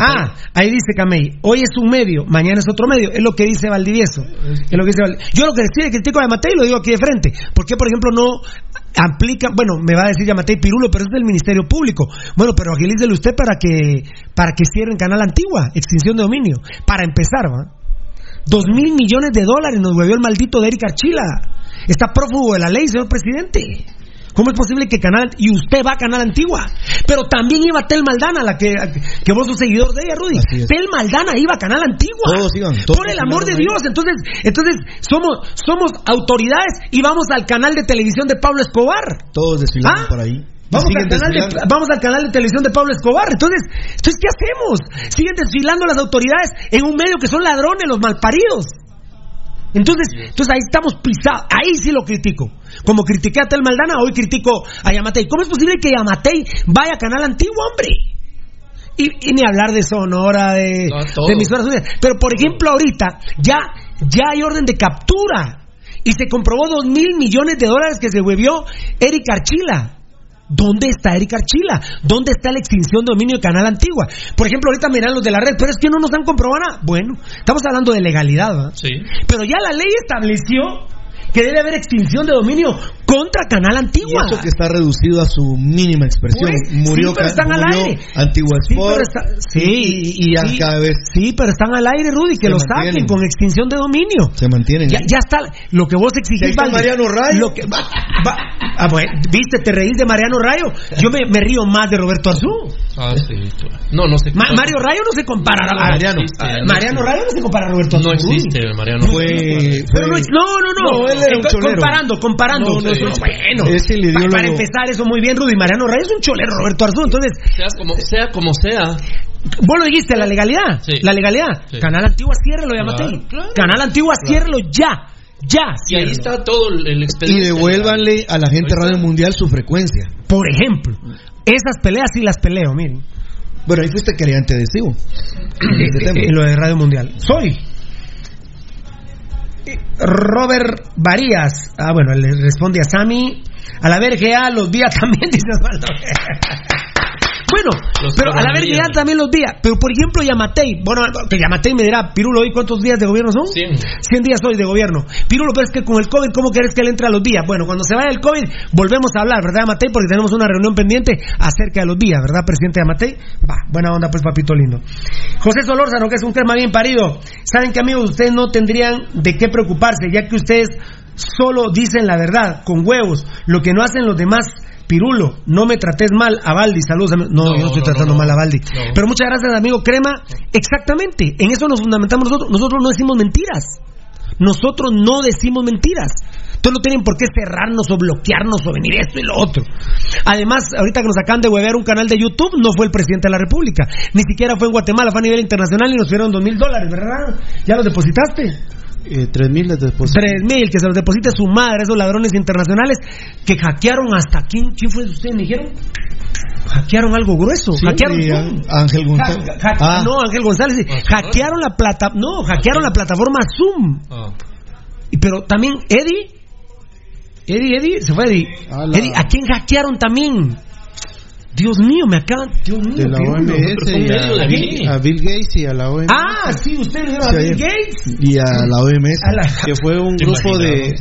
Ah, ahí dice Camey, hoy es un medio, mañana es otro medio, es lo que dice Valdivieso. Es lo que dice Val- Yo lo que le critico a Yamatei lo digo aquí de frente. ¿Por qué, por ejemplo, no aplica, bueno, me va a decir Yamatei Pirulo, pero es del Ministerio Público. Bueno, pero agilícele usted para que para que cierren Canal Antigua, extinción de dominio. Para empezar, ¿va? Dos mil millones de dólares nos huevió el maldito de Eric Archila. Está prófugo de la ley, señor presidente. ¿Cómo es posible que Canal y usted va a Canal Antigua? Pero también iba Tel Maldana, la que, que vos sos seguidor de ella, Rudy. Tel Maldana iba a Canal Antigua. Todos iban, todos Por el amor de. Dios. Entonces, entonces somos, somos autoridades y vamos al canal de televisión de Pablo Escobar. Todos desfilando Ah, por ahí. Vamos al, canal de, desfilando. vamos al canal de televisión de Pablo Escobar. Entonces, entonces, ¿qué hacemos? Siguen desfilando las autoridades en un medio que son ladrones, los malparidos. Entonces, entonces ahí estamos pisados. Ahí sí lo critico. Como critiqué a Tel Maldana, hoy critico a Yamatei. ¿Cómo es posible que Yamatei vaya a Canal Antiguo, hombre? Y, y ni hablar de Sonora, de, No, de emisoras. Pero, por ejemplo, ahorita ya, ya hay orden de captura. Y se comprobó dos mil millones de dólares que se huevió Eric Archila. ¿Dónde está Eric Archila? ¿Dónde está la extinción de dominio de Canal Antigua? Por ejemplo, ahorita miran los de la red, pero es que no nos han comprobado nada. Bueno, estamos hablando de legalidad, ¿va? Sí. Pero ya la ley estableció que debe haber extinción de dominio contra Canal Y Antigua. eso que está reducido a su mínima expresión. Pues, murió sí, pero están al aire. Antigua Sí, pero Sport. está- sí, y, y ya sí. cada vez Sí, pero están al aire, Rudy, que Se lo saquen con extinción de dominio. se mantienen. Ya, ya está lo que vos exigís, está Valdi. Mariano Rayo. Lo que- va- va- ah, viste, te reís de Mariano Rayo. Yo me, me río más de Roberto Arzú. Ah, sí. No, no sé. Ma- Mario Rayo no se compara a No Mariano. existe, Ah. Rayo no se compara a Roberto Arzú. No existe, Mariano. Fue, Pero no, fue- no, no, no. No, él era Eh, un co- cholero. comparando, comparando. No, no, No, sí. bueno. Pa- para empezar, eso muy bien, Rudy. Mariano Rayo es un cholero, Roberto Arzú. Entonces, Sea como sea, como sea. vos lo dijiste, la legalidad. Sí. La legalidad. Sí. Canal Antigua, ciérrelo, llámate. Claro, claro. Canal Antigua, ciérrelo ya. Ya, Y ahí está todo el, el y expediente. devuélvanle a la gente. Radio Mundial su frecuencia. Por ejemplo, esas peleas sí las peleo, miren. Bueno, ahí fuiste queriente adhesivo. Este tema. En lo de Radio Mundial. Soy. Robert Varías. Ah, bueno, le responde a Sammy. A la verga los días [LAUGHS] también, dice Osvaldo. Bueno, Los pero a la coronarías. verga también los días. Pero por ejemplo, Yamatei. Bueno, que Yamatei me dirá, Pirulo, ¿hoy cuántos días de gobierno son? 100. 100 días hoy de gobierno. Pirulo, pero es que con el COVID, ¿cómo querés que él entre a los días? Bueno, cuando se vaya el COVID, volvemos a hablar, ¿verdad, Yamatei? Porque tenemos una reunión pendiente acerca de los días, ¿verdad, presidente Yamatei? Va, buena onda, pues, papito lindo. José Solórzano, que es un crema bien parido. ¿Saben que, amigos, ustedes no tendrían de qué preocuparse, ya que ustedes solo dicen la verdad, con huevos, lo que no hacen los demás. Pirulo, no me trates mal a Baldi, saludos. ami- No, No, yo no estoy no, tratando no, mal a Baldi. Pero muchas gracias, amigo Crema. Exactamente, en eso nos fundamentamos nosotros. Nosotros no decimos mentiras. Nosotros no decimos mentiras. Entonces no tienen por qué cerrarnos o bloquearnos o venir esto y lo otro. Además, ahorita que nos acaban de huevear un canal de YouTube, no fue el presidente de la República. Ni siquiera fue en Guatemala, fue a nivel internacional y nos dieron dos mil dólares, ¿verdad? ¿Ya los depositaste? Eh, Tres mil de depósito. Tres mil, que se los deposite su madre, esos ladrones internacionales que hackearon hasta quién, quién fue de ustedes, me dijeron. Hackearon algo grueso, Sí, hackearon y. Ángel González. Ha- ha- Ah. No, Ángel González, sí. hackearon la plata, no, hackearon la plataforma Zoom. Ah. Y pero también Eddie, Eddie, Eddie, se fue Eddie. Eddie, ¿a quién hackearon también? Dios mío, me acaban, Dios mío. De la OMS medio de a, Bill. a Bill Gates y a la OMS. Ah, sí, usted vieron a Sí, Bill ayer. Gates. Y a la OMS. A la- que fue un [LAUGHS] ¿Te grupo de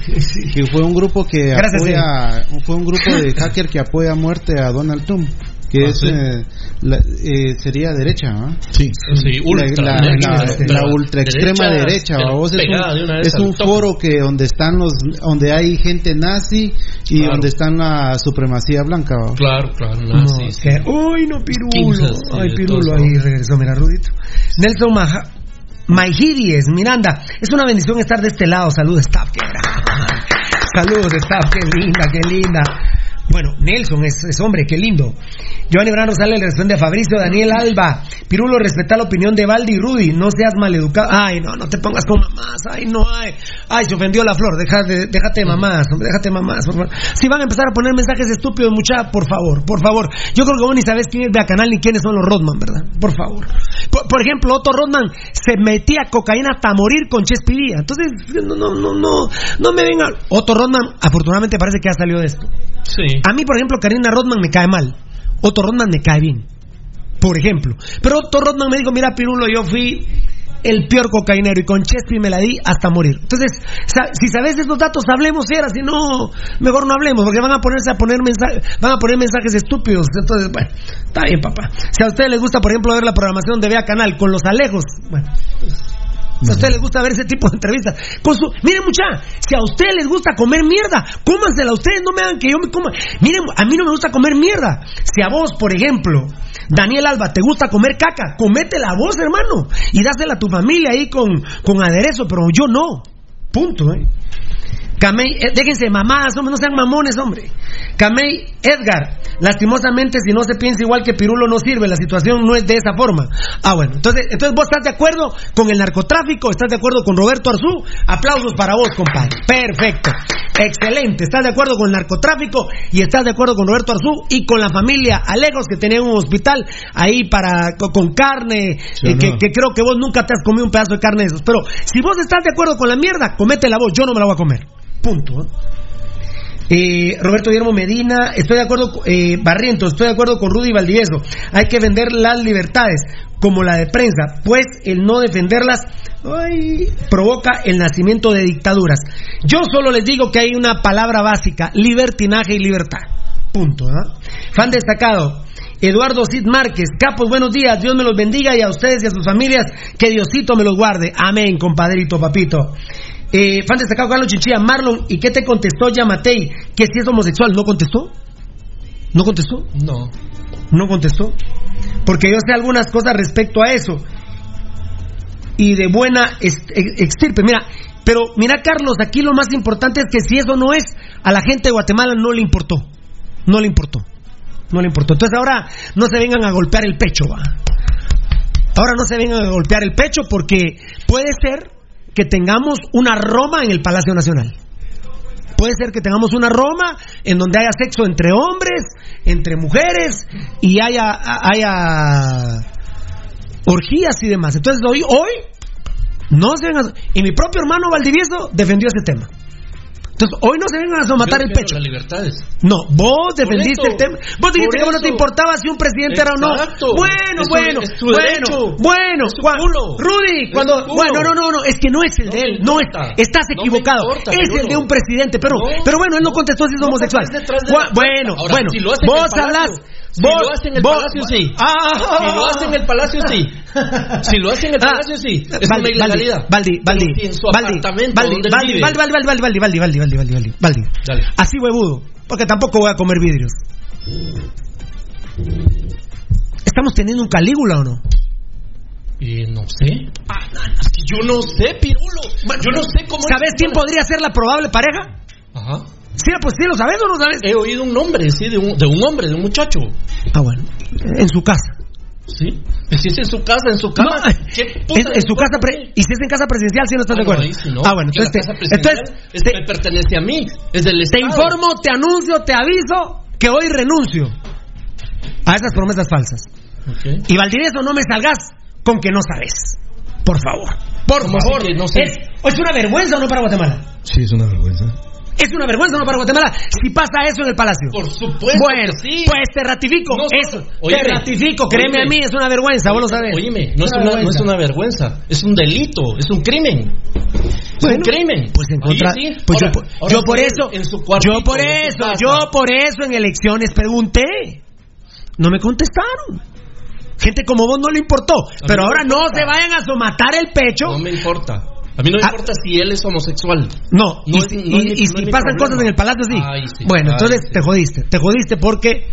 que fue un grupo que Gracias, apoya fue un grupo de [COUGHS] hacker que apoya a muerte a Donald Trump que Ah, es sí. eh, la- eh, sería derecha ¿ah? Sí. Sí, ultra, la, derecha, la- derecha, la ultra extrema derecha, pero vos, es pegada de un, es un foro que donde están los donde hay gente nazi y Claro. donde está la supremacía blanca ¿va? Claro, claro, No, nazi, sí. que- uy, no, Pirulo. Ay, Pirulo, ahí regresó, mira, Rudito. Nelson Maja. Maigiries, Miranda, es una bendición estar de este lado. Saludos, staff, qué gran. Saludos, staff, qué linda, qué linda. Bueno, Nelson es, es hombre, qué lindo. Giovanni Brano Rosales le responde a Fabricio Daniel Alba. Pirulo, respeta la opinión de Valdi y Rudy. No seas maleducado. Ay, no, no te pongas con mamás. Ay, no, ay. Ay, se ofendió la flor. Déjate, déjate mamás, hombre, déjate mamás. por favor. Si van a empezar a poner mensajes estúpidos, mucha, por favor, por favor. Yo creo que vos ni sabes quién es Canal ni quiénes son los Rodman, ¿verdad? Por favor. Por, ejemplo, Otto Rodman se metía cocaína hasta morir con Chespiría. Entonces, no, no, no, no, no me vengan. Otto Rodman, afortunadamente parece que ya salió de esto. Sí. A mí, por ejemplo, Karina Rodman me cae mal. Otto Rodman me cae bien. por ejemplo. Pero Otto Rodman me dijo, mira, Pirulo, yo fui el peor cocainero y con Chespi me la di hasta morir. Entonces, si sabes estos datos, hablemos era, si no, mejor no hablemos, porque van a ponerse a poner mensajes, van a poner mensajes estúpidos. Entonces, bueno, está bien, papá. Si a ustedes les gusta, por ejemplo, ver la programación de Vea Canal con los alejos, bueno. Si a ustedes les gusta ver ese tipo de entrevistas, con miren mucha, si a ustedes les gusta comer mierda, cómansela, ustedes no me hagan que yo me coma. Miren, a mí no me gusta comer mierda. Si a vos, por ejemplo, Daniel Alba, te gusta comer caca, cométela a vos, hermano, y dásela a tu familia ahí con, con aderezo, pero yo no. Punto, ¿eh? Camey, eh, déjense mamadas, hombre, no sean mamones, hombre. Camey Edgar, lastimosamente, si no se piensa igual que Pirulo no sirve, la situación no es de esa forma. Ah, bueno, entonces, entonces vos estás de acuerdo con el narcotráfico, estás de acuerdo con Roberto Arzú, aplausos para vos, compadre. Perfecto, excelente, estás de acuerdo con el narcotráfico y estás de acuerdo con Roberto Arzú y con la familia Alegos que tenía un hospital ahí para con, carne, ¿Sí o eh, no? que creo que vos nunca te has comido un pedazo de carne de esos. Pero si vos estás de acuerdo con la mierda, comete la voz, yo no me la voy a comer. Punto. ¿eh? Roberto Guillermo Medina, estoy de acuerdo, eh, Barrientos, estoy de acuerdo con Rudy Valdivieso. Hay que vender las libertades, como la de prensa, pues el no defenderlas provoca el nacimiento de dictaduras. Yo solo les digo que hay una palabra básica, libertinaje y libertad. Punto. Fan destacado. Eduardo Cid Márquez, capos, buenos días, Dios me los bendiga y a ustedes y a sus familias, que Diosito me los guarde. Amén, compadrito, papito. Eh, fan destacado Carlos Chinchilla, Marlon, ¿y qué te contestó Yamatei? Que si es homosexual, ¿no contestó? ¿No contestó? No. No contestó. Porque yo sé algunas cosas respecto a eso. Y de buena extirpe. Mira, pero mira Carlos, aquí lo más importante es que si eso no es, a la gente de Guatemala no le importó. No le importó. No le importó. Entonces ahora no se vengan a golpear el pecho, va. Ahora no se vengan a golpear el pecho porque puede ser que tengamos una Roma en el Palacio Nacional. Puede ser que tengamos una Roma en donde haya sexo entre hombres, entre mujeres y haya, haya orgías y demás. Entonces hoy, hoy no se vengan. Y mi propio hermano Valdivieso defendió ese tema. Entonces hoy no se vengan a somatar Yo el pecho. Las libertades. No, vos defendiste el tema. Vos dijiste que vos no te importaba si un presidente era o no. Bueno, Es bueno, es bueno, bueno. Rudy, cuando. Bueno, no, no, no, es que no es el de él. No es. importa. Estás No equivocado. importa, es el de un presidente, pero, No. pero bueno, él no contestó si es homosexual. Juan- bueno. Ahora, bueno. si lo vos hablas. Si vos, lo hace en el vos- palacio, sí. Ah, Si lo hace en el palacio, sí. Si lo hace en el Ah, palacio, sí. Es Baldi, una ilegalidad. Baldi, Baldi, Baldi, Baldi, Baldi. Baldi, Baldi, Baldi, Baldi, Baldi, Baldi, Baldi, Baldi, Baldi, Baldi. Dale. Así huevudo, porque tampoco voy a comer vidrios. ¿Estamos teniendo un Calígula o no? Eh, no sé. Ah, es que yo no sé, Pirulo. yo no sé cómo. ¿Sabes quién podría ser la probable pareja? Ajá. Sí, pues sí, ¿lo sabes o no sabes? He oído un nombre, sí, de un, de un hombre, de un muchacho. Ah, bueno, en su casa. Sí. Pues si es en su casa, en su cama. No, ¿qué puta es, en su casa, pre- y si es en casa presidencial, si no estás de Ah, no, acuerdo. ahí sí no. Ah, bueno, la entonces, casa te, presidencial entonces es- te, me pertenece a mí, es del te Estado. informo, te anuncio, te aviso que hoy renuncio a esas promesas falsas. Ok. Y Valdivieso, no me salgas con que no sabes. Por favor. Por ¿Cómo así favor. que no sé? ¿Es, ¿Es una vergüenza o no para Guatemala? Sí, es una vergüenza. ¿Es una vergüenza no para Guatemala si pasa eso en el Palacio? Por supuesto Bueno, sí. pues te ratifico. No, eso. te ratifico. Créeme óyeme. a mí, es una vergüenza. Vos lo sabés. Oíme, no es, Una no vergüenza. es una vergüenza, es un delito, es un crimen. Es Bueno, un crimen. Pues en contra, sí. pues yo, Ahora- por- ahora yo por usted eso, en su cuartito, yo por eso, yo por eso en elecciones pregunté. No me contestaron. Gente como vos no le importó. Pero ahora no se vayan a somatar el pecho. No me importa. A mí no me Ah. importa si él es homosexual. No, No y, si- no y- es- y no si pasan cosas en el palacio, sí. Ay, sí. Bueno, Ay, entonces sí. te jodiste. Te jodiste porque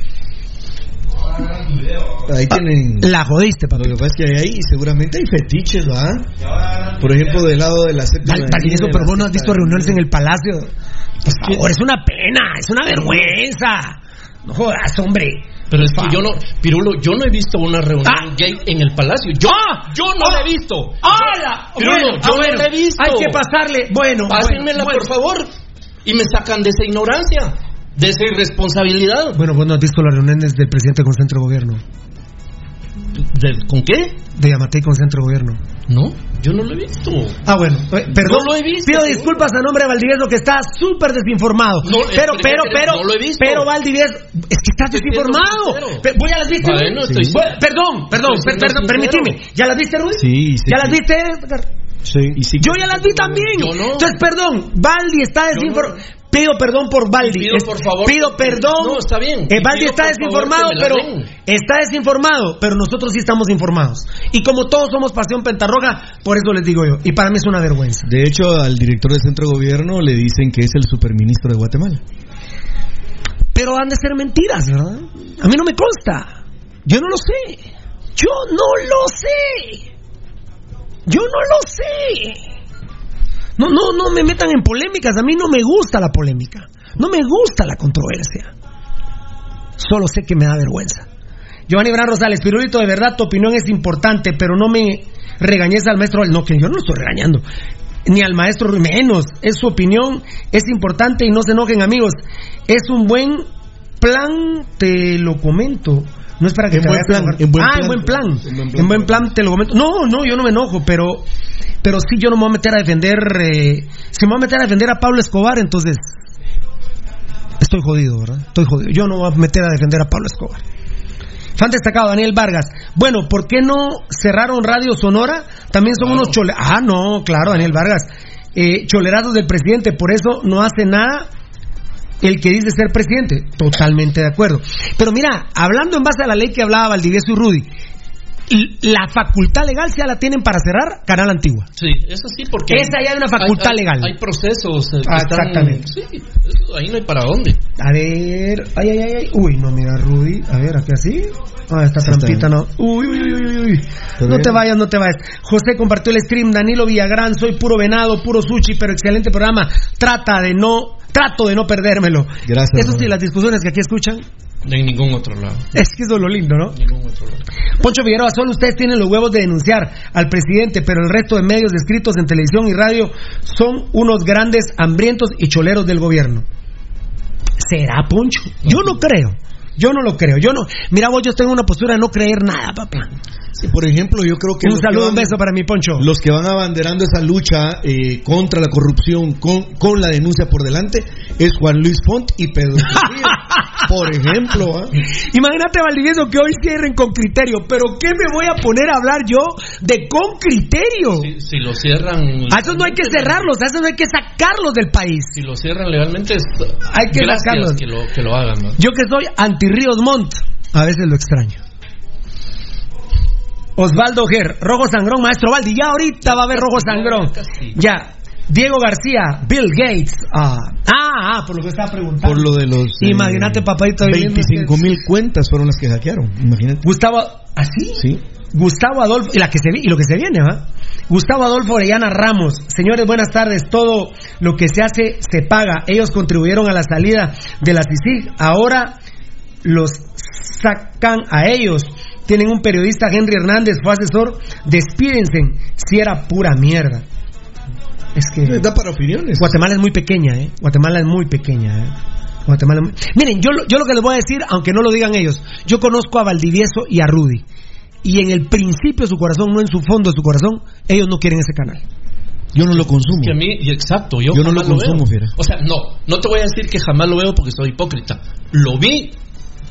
Ahí tienen. la jodiste, Lo papi. que pasa es que hay ahí seguramente hay fetiches, ¿va? Por ejemplo, del lado de la séptima. Valdivieso, de pero vos no has visto reuniones en el palacio. Por favor, es una pena, es una vergüenza. No jodas, hombre. Pero es que yo no, Pirulo, yo no he visto una reunión Ah. gay en el palacio. Yo, Ah. yo no Ah. la he visto. ¡Hala! Pirulo, Bueno, yo ah, no bueno. la he visto. Hay que pasarle. Bueno, Pásenmela, bueno, por favor. Y me sacan de esa ignorancia, de esa irresponsabilidad. Bueno, vos no has visto las reuniones del presidente con centro de gobierno. ¿De- ¿Con qué? De Yamatei con centro de gobierno. No, yo no lo he visto. Ah, bueno, eh, perdón. No lo he visto, Pido disculpas a nombre de Valdivieso que está súper desinformado. No, pero, que pero, no pero, lo he visto. pero Valdivieso, es que estás desinformado. ¿Voy a las viste? Bueno, estoy- perdón, perdón, per- perdón, sincero. permíteme. ¿Ya las viste, Rudy? Sí, sí, ¿Ya sí. las viste? Sí, y sí. Yo ya las vi también. Yo no. Entonces, perdón, Valdi está desinformado. no. Pido perdón por Valdi. Pido, por favor, Pido perdón. No, está bien. Eh, pido, está desinformado, pero den. está desinformado, pero nosotros sí estamos informados. Y como todos somos Pasión Pentarroja, por eso les digo yo. Y para mí es una vergüenza. De hecho, al director del centro de gobierno le dicen que es el superministro de Guatemala. Pero han de ser mentiras, ¿verdad? A mí no me consta. Yo no lo sé. Yo no lo sé. Yo no lo sé. No, no, no me metan en polémicas. A mí no me gusta la polémica. No me gusta la controversia. Solo sé que me da vergüenza. Giovanni Bran Rosales, Pirulito, de verdad tu opinión es importante, pero no me regañes al maestro. No, que yo no estoy regañando. Ni al maestro menos. Es su opinión, es importante y no se enojen, amigos. Es un buen plan, te lo comento. No es para que En te buen plan, en buen ah, plan. en buen plan. En buen plan. En buen plan te lo comento. No, no, yo no me enojo, pero pero sí yo no me voy a meter a defender eh, si me voy a meter a defender a Pablo Escobar, entonces estoy jodido, ¿verdad? Estoy jodido. Yo no me voy a meter a defender a Pablo Escobar. Fan destacado, Daniel Vargas. Bueno, ¿por qué no cerraron Radio Sonora? También son unos chole... Ah, no, claro, Daniel Vargas. Eh, cholerazos del presidente, por eso no hace nada el que dice ser presidente. Totalmente de acuerdo. Pero mira, hablando en base a la ley que hablaba Valdivieso y Rudy, la facultad legal ya la tienen para cerrar Canal Antigua. Sí, eso sí, porque. Esa ya hay una facultad hay- legal. Hay procesos. eh, Ah, están- exactamente. Sí, eso ahí no hay para dónde. A ver, ay, ay, ay, ay. Uy, no, mira, Rudy. A ver, aquí así. Ah, esta trampita no. Uy, uy, uy, uy, uy. No bien. te vayas, no te vayas. José compartió el stream. Danilo Villagrán, soy puro venado, puro sushi, pero excelente programa. Trata de no, trato de no perdérmelo. Gracias, Eso sí, las discusiones que aquí escuchan. En ningún otro lado. Es que eso es lo lindo, ¿no? Ningún otro lado. Poncho Figueroa, solo ustedes tienen los huevos de denunciar al presidente, pero el resto de medios escritos en televisión y radio son unos grandes hambrientos y choleros del gobierno. ¿Será Poncho? Yo no creo. Yo no lo creo. Yo no. Mira, vos, yo tengo una postura de no creer nada, papá. Sí, por ejemplo, yo creo que Un saludo, van- un beso para mi Poncho. Los que van abanderando esa lucha eh, contra la corrupción con, con la denuncia por delante es Juan Luis Font y Pedro [LAUGHS] por ejemplo, ¿ah? Imagínate, Valdivieso, que hoy cierren con criterio. ¿Pero qué me voy a poner a hablar yo de con criterio? Si, si lo cierran. A esos no hay que cerrarlos, a esos no hay que sacarlos del país. Si lo cierran legalmente, es. Hay que sacarlos. que lo, que lo hagan, ¿no? Yo que soy anti-Ríos Montt, a veces lo extraño. Osvaldo Ger, Rojo Sangrón, maestro Valdi, ya ahorita va a haber Rojo Sangrón. Ya. Diego García, Bill Gates. Ah, ah, ah, por lo que estaba preguntando. Por lo de los. eh, Imagínate, papadito, viviendo 25 mil cuentas fueron las que hackearon. Imagínate. Gustavo, ¿así? Sí. Gustavo Adolfo, y, la que se, vi- y lo que se viene, ¿va? Gustavo Adolfo Orellana Ramos. Señores, buenas tardes. Todo lo que se hace se paga. Ellos contribuyeron a la salida de la CICIG. Ahora los sacan a ellos. Tienen un periodista, Henry Hernández, fue asesor. Despídense si era pura mierda. Es que. Da para opiniones. Guatemala es muy pequeña, ¿eh? Guatemala es muy pequeña, ¿eh? Guatemala es muy- Miren, yo, lo- yo lo que les voy a decir, aunque no lo digan ellos, yo conozco a Valdivieso y a Rudy. Y en el principio de su corazón, no en su fondo de su corazón, ellos no quieren ese canal. Yo no lo consumo. Que a mí, y exacto, yo, Yo no lo consumo, veo. fiera. O sea, no, no te voy a decir que jamás lo veo porque soy hipócrita. Lo vi,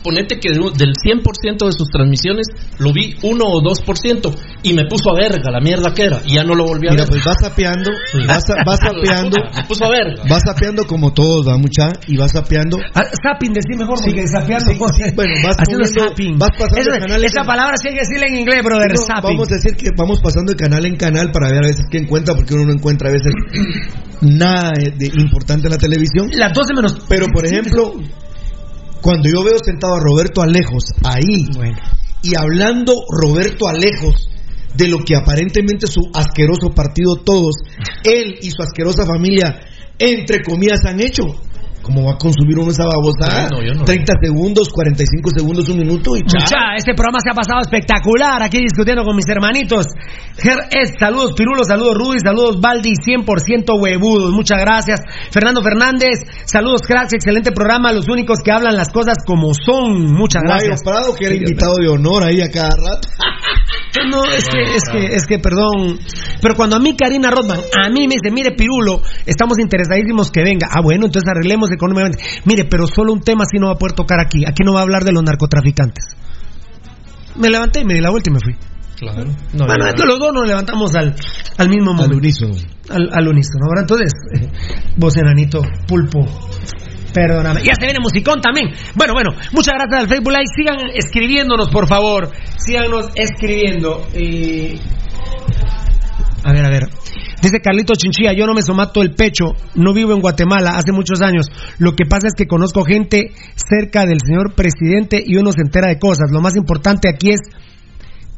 ponete que de un- del 100% de sus transmisiones, lo vi 1 o 2% y me puso a verga la mierda que era y ya no lo volví a Mira, ver. pues vas sapeando, vas, a- vas sapeando, [LAUGHS] Me puso a verga. vas sapeando como todos, va mucha, y vas sapeando. Ah, zapping, decí mejor, Sí, porque sí, sí, bueno, vas haciendo poniendo- zapping. vas pasando Eso- de canales esa en- palabra sí hay que decirla en inglés, brother, No, zapping. vamos a decir que vamos pasando de canal en canal para ver a veces qué encuentra, porque uno no encuentra a veces [CLEARS THROAT] nada de de importante en la televisión. Las 12 menos. Pero, por ejemplo, cuando yo veo sentado a Roberto Alejos ahí Bueno. y hablando Roberto Alejos de lo que aparentemente su asqueroso partido todos, [LAUGHS] él y su asquerosa familia, entre comillas, han hecho. ¿Cómo va a consumir uno esa babosada? No, yo no. 30 segundos, 45 segundos, un minuto y chao. Mucha, este programa se ha pasado espectacular aquí discutiendo con mis hermanitos. Ger es, saludos Pirulo, saludos Rudy, saludos Baldi, 100% huevudos, muchas gracias. Fernando Fernández, saludos cracks, excelente programa, los únicos que hablan las cosas como son, muchas Mario gracias. Prado, que era invitado de honor ahí a cada rato. [LAUGHS] No, es que, es que, es que, perdón. Pero cuando a mí Karina Rodman, a mí me dice, mire Pirulo, estamos interesadísimos que venga. Ah, bueno, entonces arreglemos económicamente. Mire, pero solo un tema sí no va a poder tocar aquí. Aquí no va a hablar de los narcotraficantes. Me levanté, me di la vuelta y me fui. Claro. bueno, entonces los dos nos levantamos al, al mismo momento. Al unísono. Al, al unísono. Ahora entonces, eh, vos enanito, pulpo. Perdóname. Ya se viene musicón también. Bueno, bueno, muchas gracias al Facebook Live. Sigan escribiéndonos, por favor. Síganos escribiendo. Eh, A ver, a ver. Dice Carlito Chinchilla, yo no me somato el pecho, no vivo en Guatemala hace muchos años. Lo que pasa es que conozco gente cerca del señor presidente y uno se entera de cosas. Lo más importante aquí es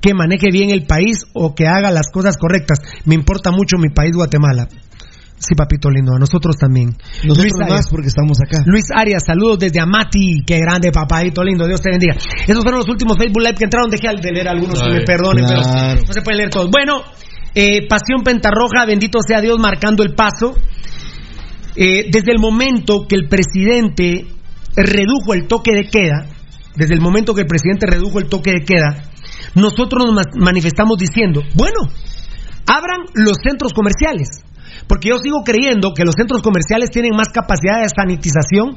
que maneje bien el país o que haga las cosas correctas. Me importa mucho mi país, Guatemala. Sí, papito lindo, a nosotros también. Nosotros Luis más Arias. porque estamos acá. Luis Arias, saludos desde Amati. Qué grande, papadito lindo. Dios te bendiga. Esos fueron los últimos Facebook Live que entraron. Dejé al de leer algunos que me perdonen, claro. pero no se pueden leer todos. Bueno, eh, Pasión Pentarroja, bendito sea Dios, marcando el paso. Eh, desde el momento que el presidente redujo el toque de queda, desde el momento que el presidente redujo el toque de queda, nosotros nos ma- manifestamos diciendo, bueno, abran los centros comerciales. Porque yo sigo creyendo que los centros comerciales tienen más capacidad de sanitización.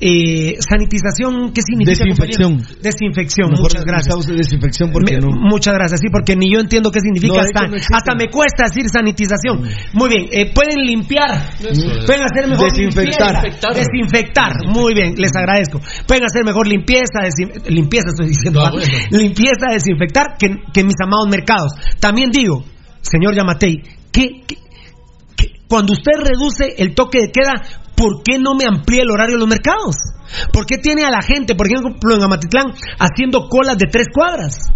Eh, sanitización, ¿qué significa? Desinfección. compañero? Desinfección, Mejor muchas gracias. desinfección porque Me- no. Muchas gracias, sí, porque ni yo entiendo qué significa. No, hasta, no hasta me cuesta decir sanitización. Muy bien, eh, pueden limpiar, es. pueden hacer mejor Desinfectar. limpieza. Desinfectar, muy bien, les agradezco. Pueden hacer mejor limpieza, desin- limpieza estoy diciendo, limpieza, desinfectar que, que mis amados mercados. También digo, señor Yamatei, que, que- que cuando usted reduce el toque de queda, ¿por qué no me amplía el horario de los mercados? ¿Por qué tiene a la gente, por ejemplo, en Amatitlán, haciendo colas de tres cuadras?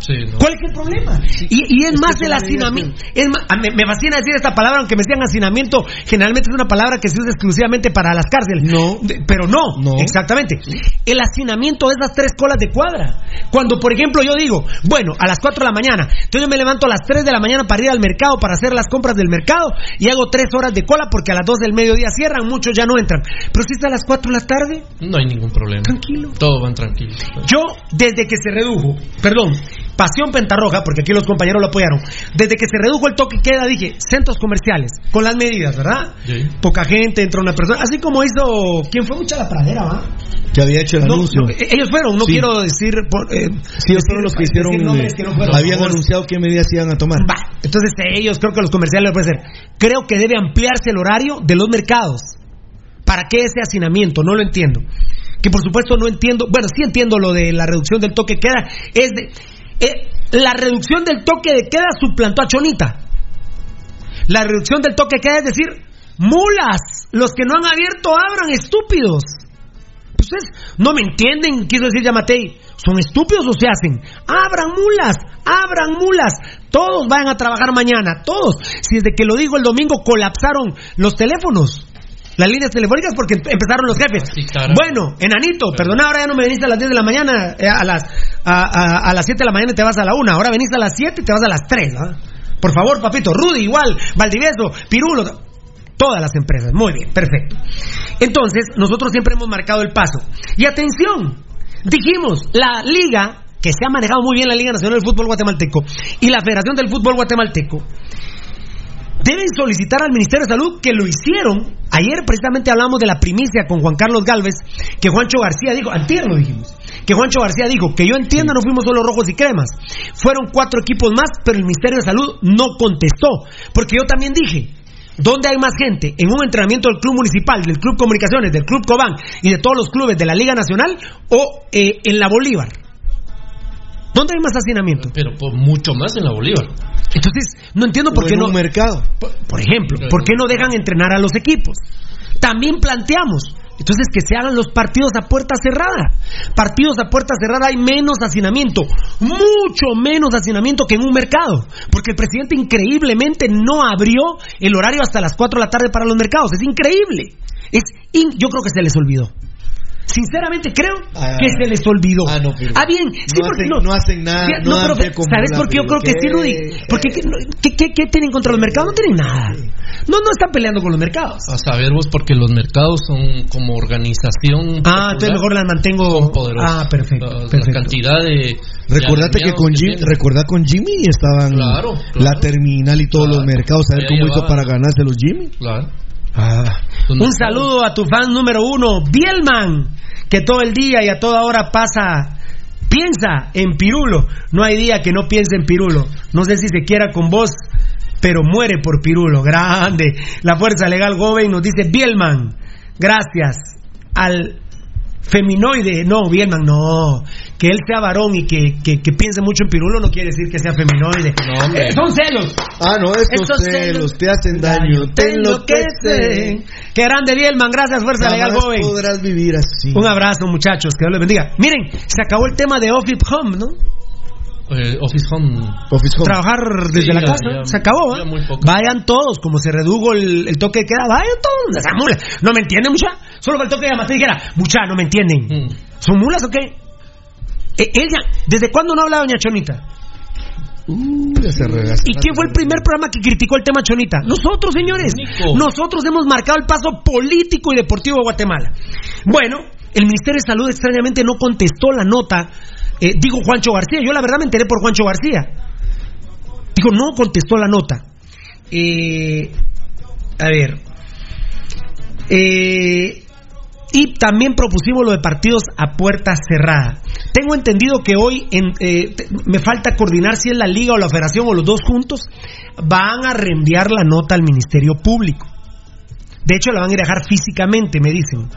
Sí, no. ¿Cuál es el problema? Y, y es, Es más el hacinamiento. Es más- a- me, me fascina decir esta palabra, aunque me decían hacinamiento, generalmente es una palabra que se usa exclusivamente para las cárceles. No. De- pero no, No. exactamente. El hacinamiento de esas tres colas de cuadra. Cuando, por ejemplo, yo digo, bueno, a las 4 de la mañana, entonces yo me levanto a las 3 de la mañana para ir al mercado, para hacer las compras del mercado, y hago 3 horas de cola porque a las 2 del mediodía cierran, muchos ya no entran. Pero si está a las 4 de la tarde, No hay ningún problema. Tranquilo. Todos van tranquilos. yo, desde que se redujo, perdón, Pasión Pentarroja, porque aquí los compañeros lo apoyaron, desde que se redujo el toque queda, dije, centros comerciales, con las medidas, ¿verdad? Sí. Poca gente, entra una persona, así como hizo, ¿quién fue? Mucha la pradera, ¿va? Que había hecho el No, anuncio. no, eh, ellos fueron, no Sí. quiero decir... por, eh, Sí, ellos fueron los que hicieron. eh, que no fueron. habían favor. anunciado qué medidas iban a tomar. Va, entonces ellos, creo que los comerciales lo pueden hacer. Creo que debe ampliarse el horario de los mercados. ¿Para qué ese hacinamiento? No lo entiendo. Que por supuesto no entiendo, bueno, sí entiendo lo de la reducción del toque queda. Es de, eh, la reducción del toque de queda suplantó a Chonita. La reducción del toque queda es decir, mulas, los que no han abierto abran, estúpidos. Ustedes no me entienden, quiso decir Yamatei. ¿Son estúpidos o se hacen? Abran mulas, abran mulas. Todos vayan a trabajar mañana, todos. Si desde que lo digo el domingo colapsaron los teléfonos. Las líneas telefónicas porque em- empezaron los jefes. Sí, claro. Bueno, enanito, perdona, ahora ya no me veniste a las 10 de la mañana, eh, a las a, a- a las 7 de la mañana y te vas a la 1. Ahora veniste a las 7 y te vas a las 3. ¿ah? Por favor, papito, Rudy igual, Valdivieso, Pirulo, todas las empresas. Muy bien, perfecto. Entonces, nosotros siempre hemos marcado el paso. Y atención, dijimos, la liga, que se ha manejado muy bien la Liga Nacional del Fútbol Guatemalteco y la Federación del Fútbol Guatemalteco, deben solicitar al Ministerio de Salud que lo hicieron. Ayer precisamente hablamos de la primicia con Juan Carlos Galvez, que Juancho García dijo, antier lo dijimos, que Juancho García dijo, que yo entienda no fuimos solo rojos y cremas, fueron cuatro equipos más, pero el Ministerio de Salud no contestó, porque yo también dije, ¿Dónde hay más gente? ¿En un entrenamiento del Club Municipal, del Club Comunicaciones, del Club Cobán y de todos los clubes de la Liga Nacional o eh, en la Bolívar? ¿Dónde hay más hacinamiento? Pero por mucho más en la Bolívar. Entonces, no entiendo por O qué en no. un mercado. Por, por ejemplo, ¿por qué no dejan entrenar a los equipos? También planteamos, entonces que se hagan los partidos a puerta cerrada. Partidos a puerta cerrada hay menos hacinamiento, mucho menos hacinamiento que en un mercado, porque el presidente increíblemente no abrió el horario hasta las 4 de la tarde para los mercados, es increíble. Es in- yo creo que se les olvidó. Sinceramente creo Ah. que se les olvidó. Ah, no, pero- Ah, bien. Sí, no porque hacen- no hacen nada, Sí, no pero, ¿sabes por qué yo creo que sí, Rudy? ¿qué? Porque ¿qué, qué, qué- qué tienen contra los mercados? No tienen nada. No, no están peleando con los mercados. A saber vos, porque los mercados son como organización. Ah, entonces mejor las mantengo. Ah, perfecto. La, cantidad de. Recordate que con tienen. recordá con Jimmy estaban Claro, la terminal y todos los mercados, a ver cómo hizo para ganarse los Jimmy. Claro. Ah. Un saludo a tu fan número uno, Bielman, que todo el día y a toda hora pasa, piensa en Pirulo. No hay día que no piense en Pirulo. No sé si se quiera con vos, pero muere por Pirulo. Grande. La Fuerza Legal Joven nos dice Bielman, gracias al feminoide. No, Bielman, no. Que él sea varón y que, que- que piense mucho en Pirulo no quiere decir que sea feminoide. hombre. Eh, son celos. Ah, no, estos, Estos celos te hacen daño, te enloquecen. Qué grande Bielman, gracias Fuerza Legal Joven. podrás vivir así. Un abrazo, muchachos, que Dios les bendiga. Miren, se acabó el tema de Office Home, ¿no? Eh, Office Home. Office Home. Trabajar desde Sí, la ya- casa, ya- se acabó. ¿eh? Vayan todos, como se redujo el, el toque de queda, vayan todos. Esa mula. ¿No me entienden, mucha? Solo faltó que Yamate dijera, mucha, no me entienden. Mm. ¿Son mulas o qué? Eh, ella, ¿desde cuándo no habla Doña Chonita? Uh, ya se. ¿Y quién fue el primer programa que criticó el tema Chonita? Nosotros, señores. Nico. Nosotros hemos marcado el paso político y deportivo de Guatemala. Bueno, el Ministerio de Salud extrañamente no contestó la nota. Eh, digo Juancho García. Yo la verdad me enteré por Juancho García. Digo, no contestó la nota. Eh, a ver. Eh, y también propusimos lo de partidos a puerta cerrada. Tengo entendido que hoy me falta coordinar si es la liga o la federación o los dos juntos. Van a reenviar la nota al Ministerio Público. De hecho, la van a ir a dejar físicamente, me dicen.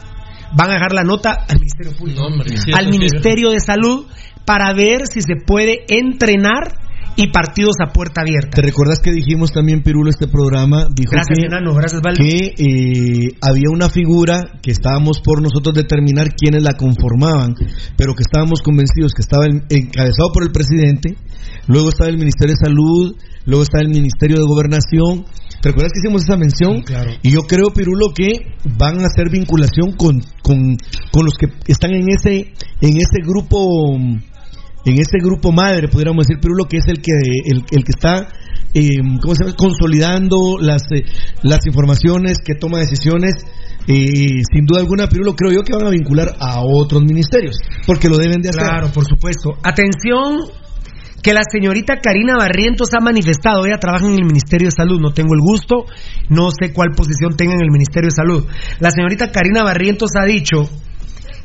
Van a dejar la nota al Ministerio Público. No, hombre, sí, al eso sí. Ministerio de Salud para ver si se puede entrenar y partidos a puerta abierta. ¿Te recordás que dijimos también, Pirulo, este programa? Dijo Gracias, que, enano. Gracias, Valde. que eh, había una figura que estábamos por nosotros determinar quiénes la conformaban, pero que estábamos convencidos que estaba en- encabezado por el presidente, luego estaba el Ministerio de Salud, luego estaba el Ministerio de Gobernación. ¿Te recuerdas que hicimos esa mención? claro. Y yo creo, Pirulo, que van a hacer vinculación con, con, con los que están en ese, en ese grupo en ese grupo madre, pudiéramos decir, Pirulo, que es el que el, el que está eh, ¿cómo se llama? consolidando las, eh, las informaciones, que toma decisiones. eh, sin duda alguna, Pirulo, creo yo que van a vincular a otros ministerios, porque lo deben de hacer. Claro, por supuesto. Atención, que la señorita Karina Barrientos ha manifestado, ella trabaja en el Ministerio de Salud, no tengo el gusto, no sé cuál posición tenga en el Ministerio de Salud. La señorita Karina Barrientos ha dicho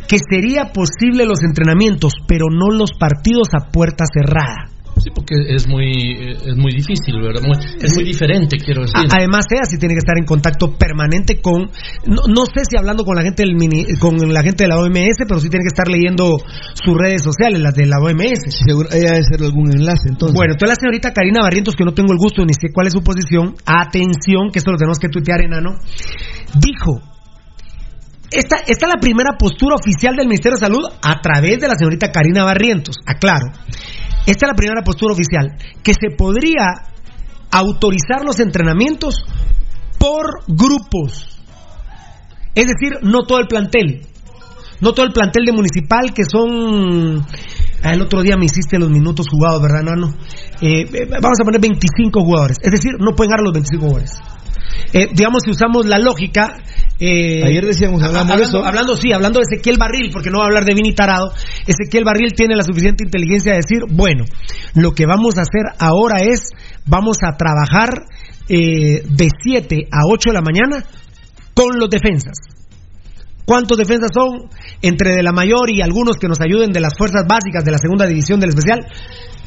que sería posible los entrenamientos, pero no los partidos a puerta cerrada. Sí, porque es muy, eh, es muy difícil, ¿verdad? Muy- es muy diferente, quiero decir. A- Además, ella sí tiene que estar en contacto permanente con, no, no sé si hablando con la gente del mini- con la gente de la OMS, pero sí tiene que estar leyendo sus redes sociales, las de la OMS. Seguro, ella debe ser algún enlace, entonces. Bueno, entonces la señorita Karina Barrientos, que no tengo el gusto ni sé cuál es su posición, atención, que esto lo tenemos que tuitear, enano, dijo, esta, esta es la primera postura oficial del Ministerio de Salud a través de la señorita Karina Barrientos, aclaro. Esta es la primera postura oficial, que se podría autorizar los entrenamientos por grupos. Es decir, no todo el plantel. No todo el plantel de municipal, que son. Ah, el otro día me hiciste los minutos jugados, ¿verdad, Nano? Eh, eh, vamos a poner 25 jugadores. Es decir, no pueden ganar los 25 jugadores. Eh, digamos, si usamos la lógica. eh, Ayer decíamos, hablando, eso. hablando, sí, hablando de Ezequiel Barril, porque no va a hablar de Vini Tarado. Ezequiel Barril tiene la suficiente inteligencia de decir: bueno, lo que vamos a hacer ahora es, vamos a trabajar eh, de 7 a 8 de la mañana con los defensas. ¿Cuántos defensas son? Entre de la mayor y algunos que nos ayuden de las fuerzas básicas de la segunda división del especial,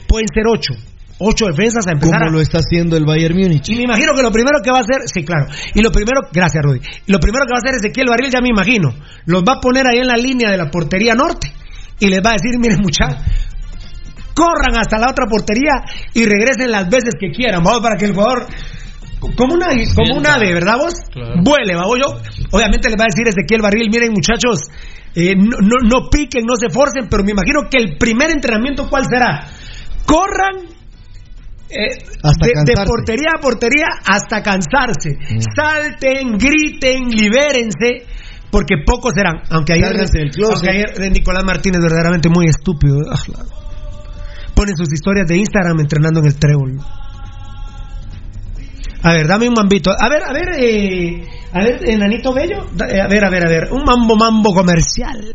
pueden ser ocho. Ocho defensas a empezar. como a- lo está haciendo el Bayern Múnich. Y me imagino que lo primero que va a hacer, sí, claro. Y lo primero, gracias, Rudy. Y lo primero que va a hacer Ezequiel Barril, ya me imagino, los va a poner ahí en la línea de la portería norte y les va a decir, miren, muchachos, corran hasta la otra portería y regresen las veces que quieran, vamos, para que el jugador como una como un ave, ¿verdad vos? Claro. Vuele, vamos yo. Obviamente les va a decir Ezequiel Barril, miren muchachos, eh, no, no, no piquen, no se forcen, pero me imagino que el primer entrenamiento, ¿cuál será? Corran eh, Hasta de, portería a portería hasta cansarse. Salten, griten, libérense, Porque pocos serán. Aunque ayer, el aunque ayer de Nicolás Martínez verdaderamente muy estúpido. Ah, Ponen sus historias de Instagram entrenando en el trébol. A ver, dame un mambito. A ver, a ver, eh, a ver, enanito bello. Eh, a ver, a ver, a ver. Un mambo, mambo comercial.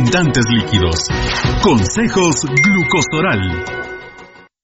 abundantes líquidos. Consejos Glucosoral.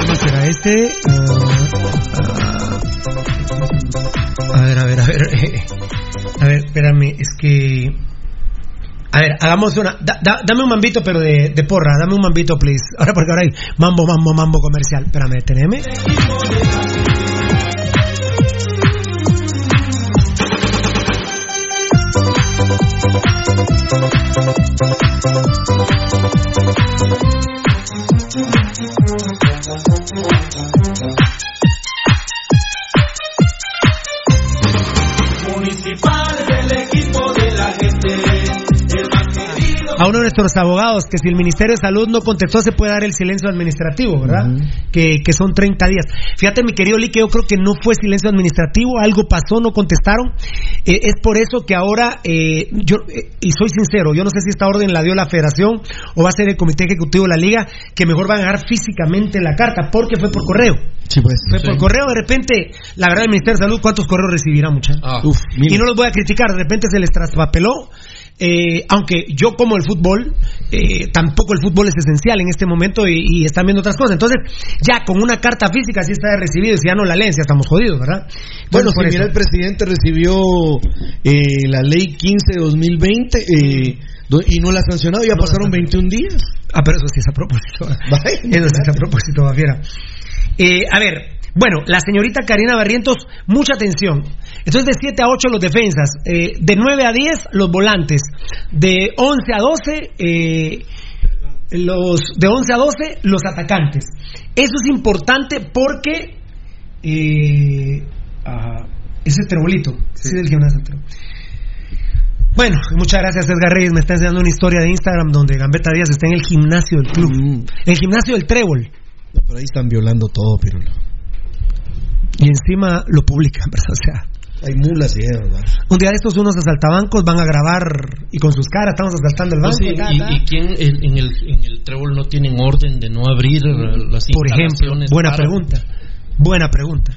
¿Cómo será este? Ah, ah, a ver, a ver, a ver. A ver, espérame, es que. A ver, hagamos una. da- da- dame un mambito, pero de, de porra. Dame un mambito, please. Ahora, porque ahora hay mambo, mambo, mambo comercial. Espérame, teneme. Municipal a uno de nuestros abogados que si el Ministerio de Salud no contestó se puede dar el silencio administrativo, ¿verdad? que, que son 30 días. Fíjate, mi querido Lee, que yo creo que no fue silencio administrativo, algo pasó, no contestaron. Eh, es por eso que ahora, eh, yo, eh, y soy sincero, yo no sé si esta orden la dio la Federación o va a ser el Comité Ejecutivo de la Liga, que mejor van a dejar físicamente la carta, porque fue por correo. Sí, pues. Fue por correo, de repente, la verdad, el Ministerio de Salud, ¿cuántos correos recibirá, muchachos? Ah. Y no los voy a criticar, de repente se les traspapeló. Eh, aunque yo como el fútbol, eh, tampoco el fútbol es esencial en este momento y, y están viendo otras cosas. Entonces, ya con una carta física, si está recibido y si ya no la leen, ya estamos jodidos, ¿verdad? Bueno, si mira, el presidente recibió eh, la ley 15 de 2020 eh, do- y no la ha sancionado, ya pasaron 21 días. Ah, pero eso sí es a propósito. [LAUGHS] Vaya. Eso sí es a propósito, Bafiera. Eh, a ver, bueno, la señorita Karina Barrientos, mucha atención. Entonces, de 7 a 8 los defensas, eh, de 9 a 10 los volantes, de 11 a 12 eh, los de 11 a 12 los atacantes. Eso es importante porque eh, ah, ese trebolito, sí. del gimnasio. Bueno, muchas gracias Edgar Reyes, me está enseñando una historia de Instagram donde Gambetta Díaz está en el gimnasio del club, Mm. el gimnasio del Trébol, No, pero ahí están violando todo, pero y encima lo publican, ¿verdad? O sea, hay mulas y un día de estos unos asaltabancos van a grabar y con sus caras estamos asaltando el No, banco. sí, y, y quién en, en el, en el trébol no tienen orden de no abrir las Por ejemplo, buena para- pregunta. Buena pregunta.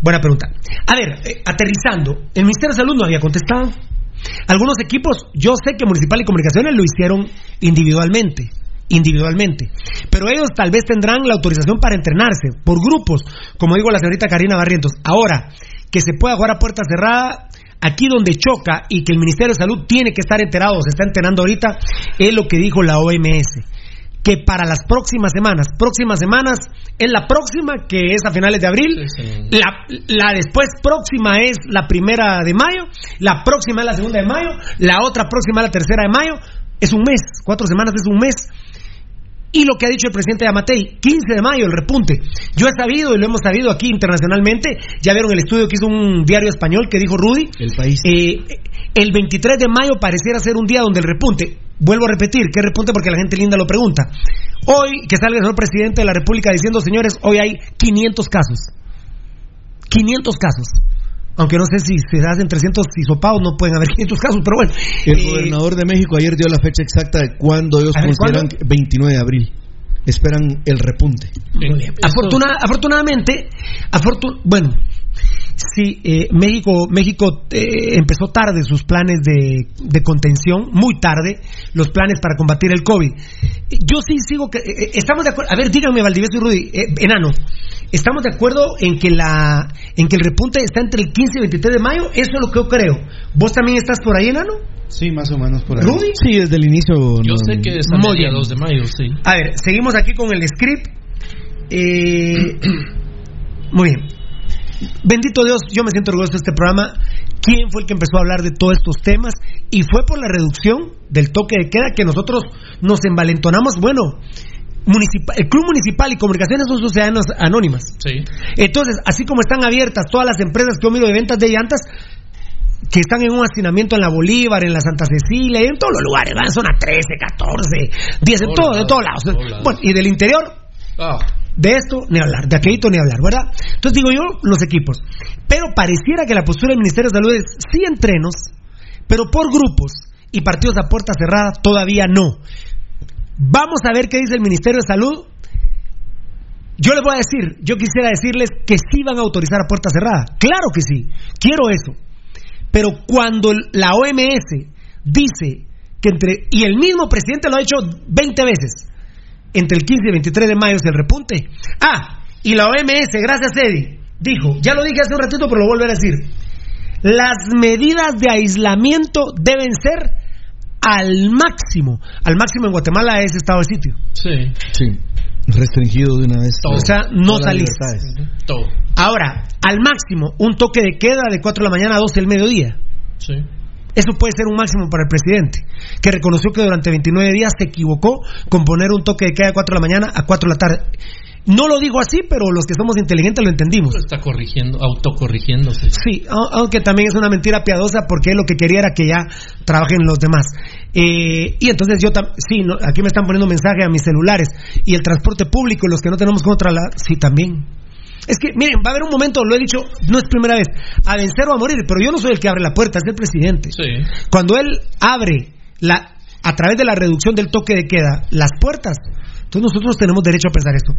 Buena pregunta. A ver, eh, aterrizando, el Ministerio de Salud no había contestado. Algunos equipos, yo sé que Municipal y Comunicaciones lo hicieron individualmente, individualmente. Pero ellos tal vez tendrán la autorización para entrenarse por grupos, como digo la señorita Karina Barrientos. Ahora, que se pueda jugar a puerta cerrada, aquí donde choca y que el Ministerio de Salud tiene que estar enterado, se está enterando ahorita, es lo que dijo la OMS que para las próximas semanas, próximas semanas, es la próxima que es a finales de abril, Sí, sí. La, la después próxima es la primera de mayo, la próxima es la segunda de mayo, la otra próxima es la tercera de mayo, es un mes, cuatro semanas es un mes. Y lo que ha dicho el presidente Yamatei, 15 de mayo, el repunte. Yo he sabido y lo hemos sabido aquí internacionalmente, ya vieron el estudio que hizo un diario español que dijo Rudy, El país. eh, el 23 de mayo pareciera ser un día donde el repunte, vuelvo a repetir, ¿qué repunte? Porque la gente linda lo pregunta. Hoy, que salga el señor presidente de la República diciendo, señores, hoy hay 500 casos. 500 casos. Aunque no sé si se hacen 300 hisopados, no pueden haber [LAUGHS] 500 casos, pero bueno. El Eh, gobernador de México ayer dio la fecha exacta de cuándo ellos A ver, consideran ¿cuándo? que 29 de abril. esperan el repunte. Afortuna- afortunadamente, afortun- bueno, sí, eh, México, México eh, empezó tarde sus planes de, de contención, muy tarde, los planes para combatir el COVID. Yo sí sigo que, eh, estamos de acuerdo, a ver, díganme Valdivieso y Rudy, eh, enano, estamos de acuerdo en que la, en que el repunte está entre el 15 y 23 de mayo, eso es lo que yo creo. ¿Vos también estás por ahí, enano? Sí, más o menos por ahí. ¿Rudy? Sí, desde el inicio. Yo no- sé que es bien. mediados de mayo, sí. A ver, seguimos aquí con el script. Eh, [CLEARS THROAT] muy bien. Bendito Dios, yo me siento orgulloso de este programa. ¿Quién fue el que empezó a hablar de todos estos temas? Y fue por la reducción del toque de queda que nosotros nos envalentonamos. Bueno, el Club Municipal y Comunicaciones son sociedades anónimas. Sí. Entonces, así como están abiertas todas las empresas que yo miro de ventas de llantas, que están en un hacinamiento en la Bolívar, en la Santa Cecilia, y en todos los lugares, van zona 13, 14, 10, en Todos todo, de lados, todos lados. todos lados. Bueno, y del interior, Ah, de esto ni hablar, de aquelito ni hablar, ¿verdad? Entonces digo yo, los equipos. Pero pareciera que la postura del Ministerio de Salud es sí entrenos, pero por grupos y partidos a puerta cerrada todavía no. Vamos a ver qué dice el Ministerio de Salud. Yo les voy a decir, yo quisiera decirles que sí van a autorizar a puerta cerrada. Claro que sí, quiero eso. Pero cuando la OMS dice que entre, y el mismo presidente lo ha hecho 20 veces, entre el 15 y el 23 de mayo es el repunte. Ah, y la OMS, gracias Eddie, dijo, ya lo dije hace un ratito, pero lo volveré a decir, las medidas de aislamiento deben ser al máximo. Al máximo en Guatemala es estado de sitio. sí. Sí, restringido de una vez. O sea, no salís. Todo. Ahora, al máximo, un toque de queda de 4 de la mañana a 12 del mediodía. Sí. Eso puede ser un máximo para el presidente, que reconoció que durante 29 días se equivocó con poner un toque de queda de 4 de la mañana a 4 de la tarde. No lo digo así, pero los que somos inteligentes lo entendimos. Está corrigiendo, autocorrigiéndose. Sí, aunque también es una mentira piadosa porque él lo que quería era que ya trabajen los demás. Eh, y entonces yo tam- sí, no, aquí me están poniendo mensaje a mis celulares y el transporte público y los que no tenemos cómo trasladar, sí también. Es que, miren, va a haber un momento, lo he dicho, no es primera vez, a vencer o a morir, pero yo no soy el que abre la puerta, es el presidente. Sí. Cuando él abre la, a través de la reducción del toque de queda las puertas, entonces nosotros tenemos derecho a pensar esto.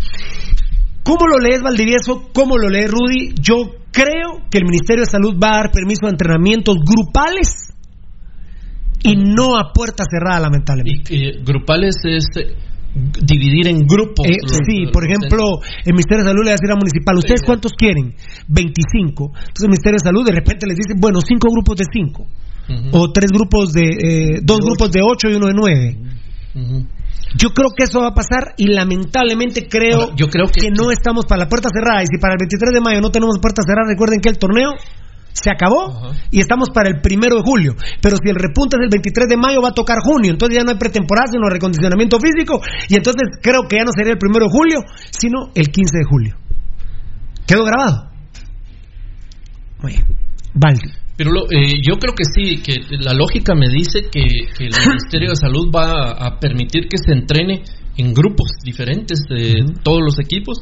¿Cómo lo lees Valdivieso? ¿Cómo lo lee Rudy? Yo creo que el Ministerio de Salud va a dar permiso a entrenamientos grupales y no a puerta cerrada, lamentablemente. Y grupales es dividir en grupos. Eh, los- sí, los por ejemplo, el Ministerio de Salud le va a decir a la municipal, ¿ustedes Sí. cuántos quieren? 25. Entonces el Ministerio de Salud de repente les dice, bueno, cinco grupos de cinco. O tres grupos de, eh, dos grupos de ocho y uno de nueve. Yo creo que eso va a pasar y lamentablemente creo, Ahora, yo creo que- no estamos para la puerta cerrada. Y si para el 23 de mayo no tenemos puerta cerrada, recuerden que el torneo se acabó y estamos para el primero de julio. Pero si el repunte es el 23 de mayo, va a tocar junio. Entonces ya no hay pretemporada, sino recondicionamiento físico. Y entonces creo que ya no sería el primero de julio, sino el 15 de julio. ¿Quedó grabado? Muy bien. Valdi. Pero lo- eh, yo creo que sí, que la lógica me dice que, que el Ministerio de Salud va a, a permitir que se entrene en grupos diferentes de todos los equipos.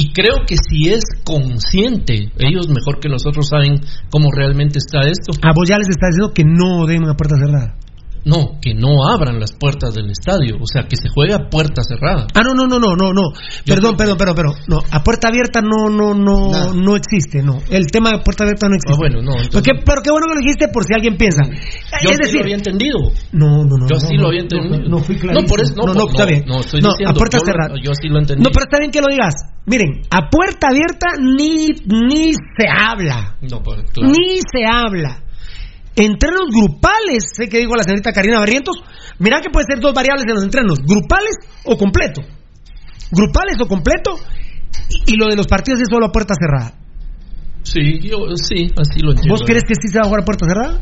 Y creo que si es consciente, ellos mejor que nosotros saben cómo realmente está esto. A vos ya les está diciendo que no den una puerta cerrada. No, que no abran las puertas del estadio, o sea, que se juegue a puerta cerrada. Ah, no, no, no, no, no, no. Perdón, perdón, perdón, perdón. No, a puerta abierta no, no, no, Nada. no existe, no. El tema de puerta abierta no existe. Ah, bueno, no, entonces- Porque- pero qué bueno que lo dijiste por si alguien piensa. Yo es sí decir, lo había entendido. no, no, no. Yo sí no, lo había entendido. No, no fui claro. No, por eso, no, no, está bien. no, estoy no, diciendo, a puerta yo cerrada. yo sí lo entendí. No, pero está bien que lo digas. Miren, a puerta abierta ni, ni se habla. No, pues, claro. Ni se habla. Entrenos grupales, sé que dijo la señorita Karina Barrientos, mira que puede ser dos variables en los entrenos, grupales o completo. Grupales o completo, y, y lo de los partidos es solo a puerta cerrada. Sí, yo sí, así lo entiendo. ¿Vos crees que sí se va a jugar a puerta cerrada?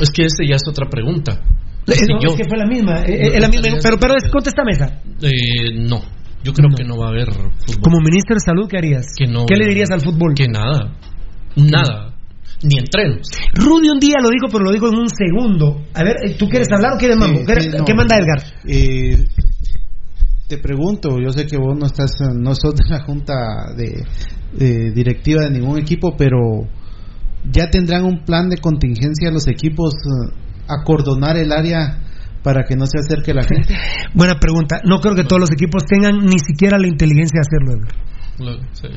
Es que ese ya es otra pregunta. Es, Sí, no, yo- es que fue la misma, eh, eh, es la misma, pero, pero es, contéstame esa. Eh, no, yo creo que no va a haber fútbol. Como ministro de salud, ¿qué harías? Que no- ¿Qué le dirías al fútbol? Que nada, nada, ni entrenos. Rudy un día lo dijo, pero lo dijo en un segundo. A ver, ¿tú quieres hablar o quieres mambo? Sí, ¿Qué, sí, no. qué manda Edgar? Eh, te pregunto, yo sé que vos no estás, no sos de la junta de, de directiva de ningún equipo, pero ya tendrán un plan de contingencia los equipos, eh, acordonar el área para que no se acerque la gente? [LAUGHS] Buena pregunta. No creo que todos los equipos tengan ni siquiera la inteligencia de hacerlo. Edgar. Sí.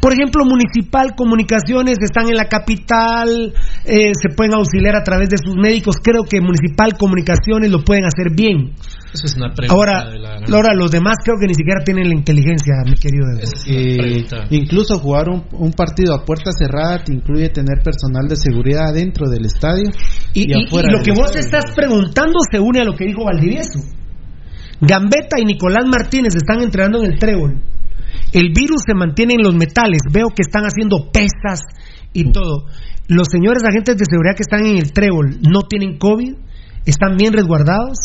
Por ejemplo, Municipal Comunicaciones están en la capital, eh, se pueden auxiliar a través de sus médicos. Creo que Municipal Comunicaciones lo pueden hacer bien. Esa es una pregunta Ahora, de la ahora los demás creo que ni siquiera tienen la inteligencia, mi querido. Eh, incluso jugar un, un partido a puerta cerrada te incluye tener personal de seguridad dentro del estadio y, Y, y- afuera. y lo que vos estadio. estás preguntando se une a lo que dijo Valdivieso. Gambetta y Nicolás Martínez están entrenando en el trébol. El virus se mantiene en los metales. Veo que están haciendo pesas y todo. Los señores agentes de seguridad que están en el trébol no tienen COVID, están bien resguardados.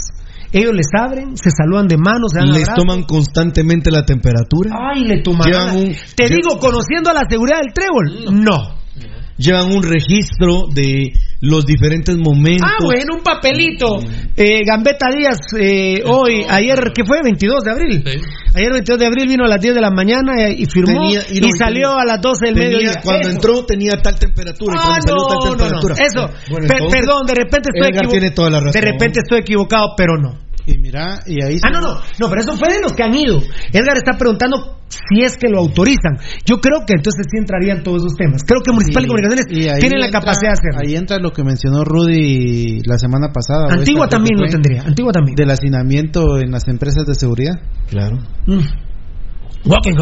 Ellos les abren, se saludan de manos, se dan Les abrazos. toman constantemente la temperatura. Ay, le toman. Te digo, conociendo a la seguridad del trébol, no. Llevan un registro de los diferentes momentos. Ah, bueno, un papelito. Eh, Gambetta Díaz, eh, hoy, ayer, ¿qué fue? 22 de abril. Ayer, 22 de abril, vino a las 10 de la mañana eh, y firmó Tenía- y, no, salió tenía- a las 12 del tenía- mediodía. Cuando Eso. entró tenía tal temperatura y Ah, cuando salió tal no, no, no. temperatura. Eso. Bueno, Per- entonces, perdón, de repente estoy. De repente estoy equivocado, pero no. Y mira, y ahí Ah, no, no, no, pero eso fue de los que han ido. Edgar está preguntando si es que lo autorizan. Yo creo que entonces sí entrarían todos esos temas. Creo que Municipal de Y- Comunicaciones tiene la capacidad de hacerlo. Ahí entra lo que mencionó Rudy la semana pasada. Antigua también lo tendría. Antigua también. Del hacinamiento en las empresas de seguridad. Claro. Mm. Walking.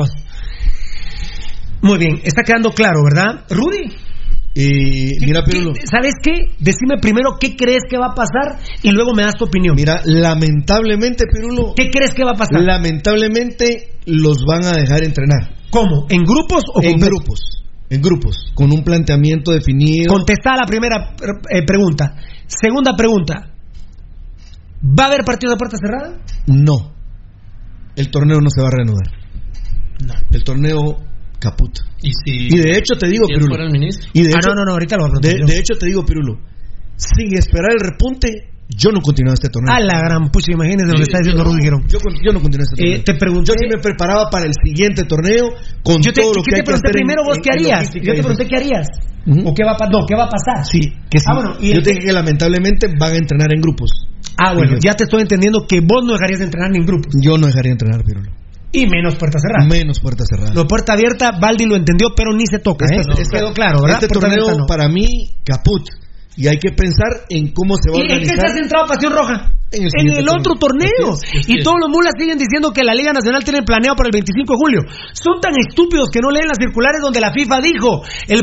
Muy bien, está quedando claro, ¿verdad? Rudy. Y mira, Pirulo. ¿Sabes qué? Decime primero qué crees que va a pasar y luego me das tu opinión. Mira, lamentablemente, Pirulo. ¿Qué crees que va a pasar? Lamentablemente los van a dejar entrenar. ¿Cómo? ¿En grupos o En con grupos. En grupos. Con un planteamiento definido. Contesta la primera eh, pregunta. Segunda pregunta. ¿Va a haber partido de puerta cerrada? No. El torneo no se va a reanudar. El torneo caput. Y si Y de hecho te digo, si Pirulo. fuera el ministro. Y de ah, hecho, no, no, no, ahorita lo voy a de, de hecho te digo, Pirulo. Sin esperar el repunte, yo no continúo este torneo. A la gran pucha, imagínense lo que está diciendo yo- Rudy Girón. Yo, yo no continúo este torneo. Eh, te pregunté. Yo sí me preparaba para el siguiente torneo con Yo te, todo lo ¿qué que te hay que pregunté en- primero vos qué harías. Yo te pregunté qué harías. ¿O qué va a pasar? No, ¿qué va a pasar? Sí, que sí. Ah, bueno, y yo te dije que lamentablemente van a entrenar en grupos. Ah, bueno, ya te estoy entendiendo que vos no dejarías de entrenar ni en grupos. Yo no dejaría entrenar, Pirulo. Y menos puerta cerrada. Menos puertas cerradas. Lo puerta abierta, Baldi lo entendió, pero ni se toca. Este- ¿eh? este- Quedó claro, ¿verdad? Este Puerta torneo abierta no. para mí caput. Y hay que pensar en cómo se va a ¿Y en qué organizar. estás centrado, Pasión Roja? En el En el otro torneo. Es, así Y es. todos los mulas siguen diciendo que la Liga Nacional tiene planeado para el 25 de julio. Son tan estúpidos que no leen las circulares donde la FIFA dijo el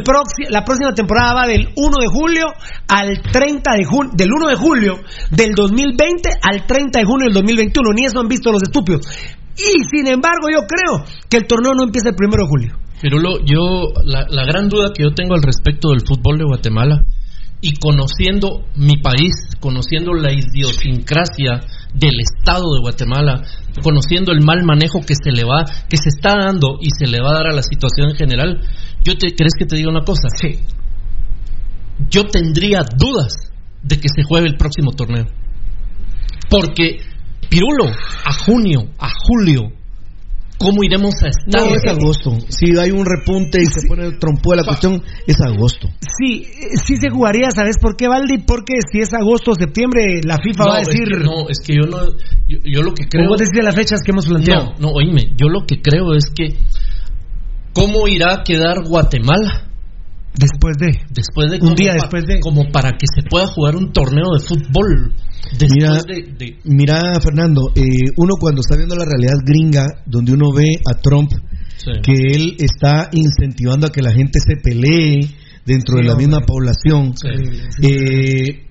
la próxima temporada va del 1 de julio al 30 de junio, del 1 de julio del 2020 al 30 de junio del 2021. Ni eso han visto los estúpidos. Y sin embargo, yo creo que el torneo no empieza el 1 de julio. Pirulo, yo, la, la gran duda que yo tengo al respecto del fútbol de Guatemala y conociendo mi país, conociendo la idiosincrasia del Estado de Guatemala, conociendo el mal manejo que se le va, que se está dando y se le va a dar a la situación en general, yo te, ¿crees que te diga una cosa? Sí. Yo tendría dudas de que se juegue el próximo torneo. Porque, Pirulo, a junio, a julio, ¿cómo iremos a estar? No, es agosto. Si hay un repunte y se pone el trompo de la cuestión, es agosto. Sí, eh, sí se jugaría, ¿sabes por qué, Baldi? Porque si es agosto o septiembre, la FIFA va a es decir... que no, es que yo no. Yo, yo lo que creo. ¿Cómo decís las fechas que hemos planteado? No, no, oíme, yo lo que creo es que. ¿Cómo irá a quedar Guatemala? Después de. Después de. Un día después de. Como para que se pueda jugar un torneo de fútbol. Después Mira, de, de- mira, Fernando, eh, uno cuando está viendo la realidad gringa, donde uno ve a Trump, Sí. que él está incentivando a que la gente se pelee dentro Sí, de la hombre. misma población. Sí. Eh,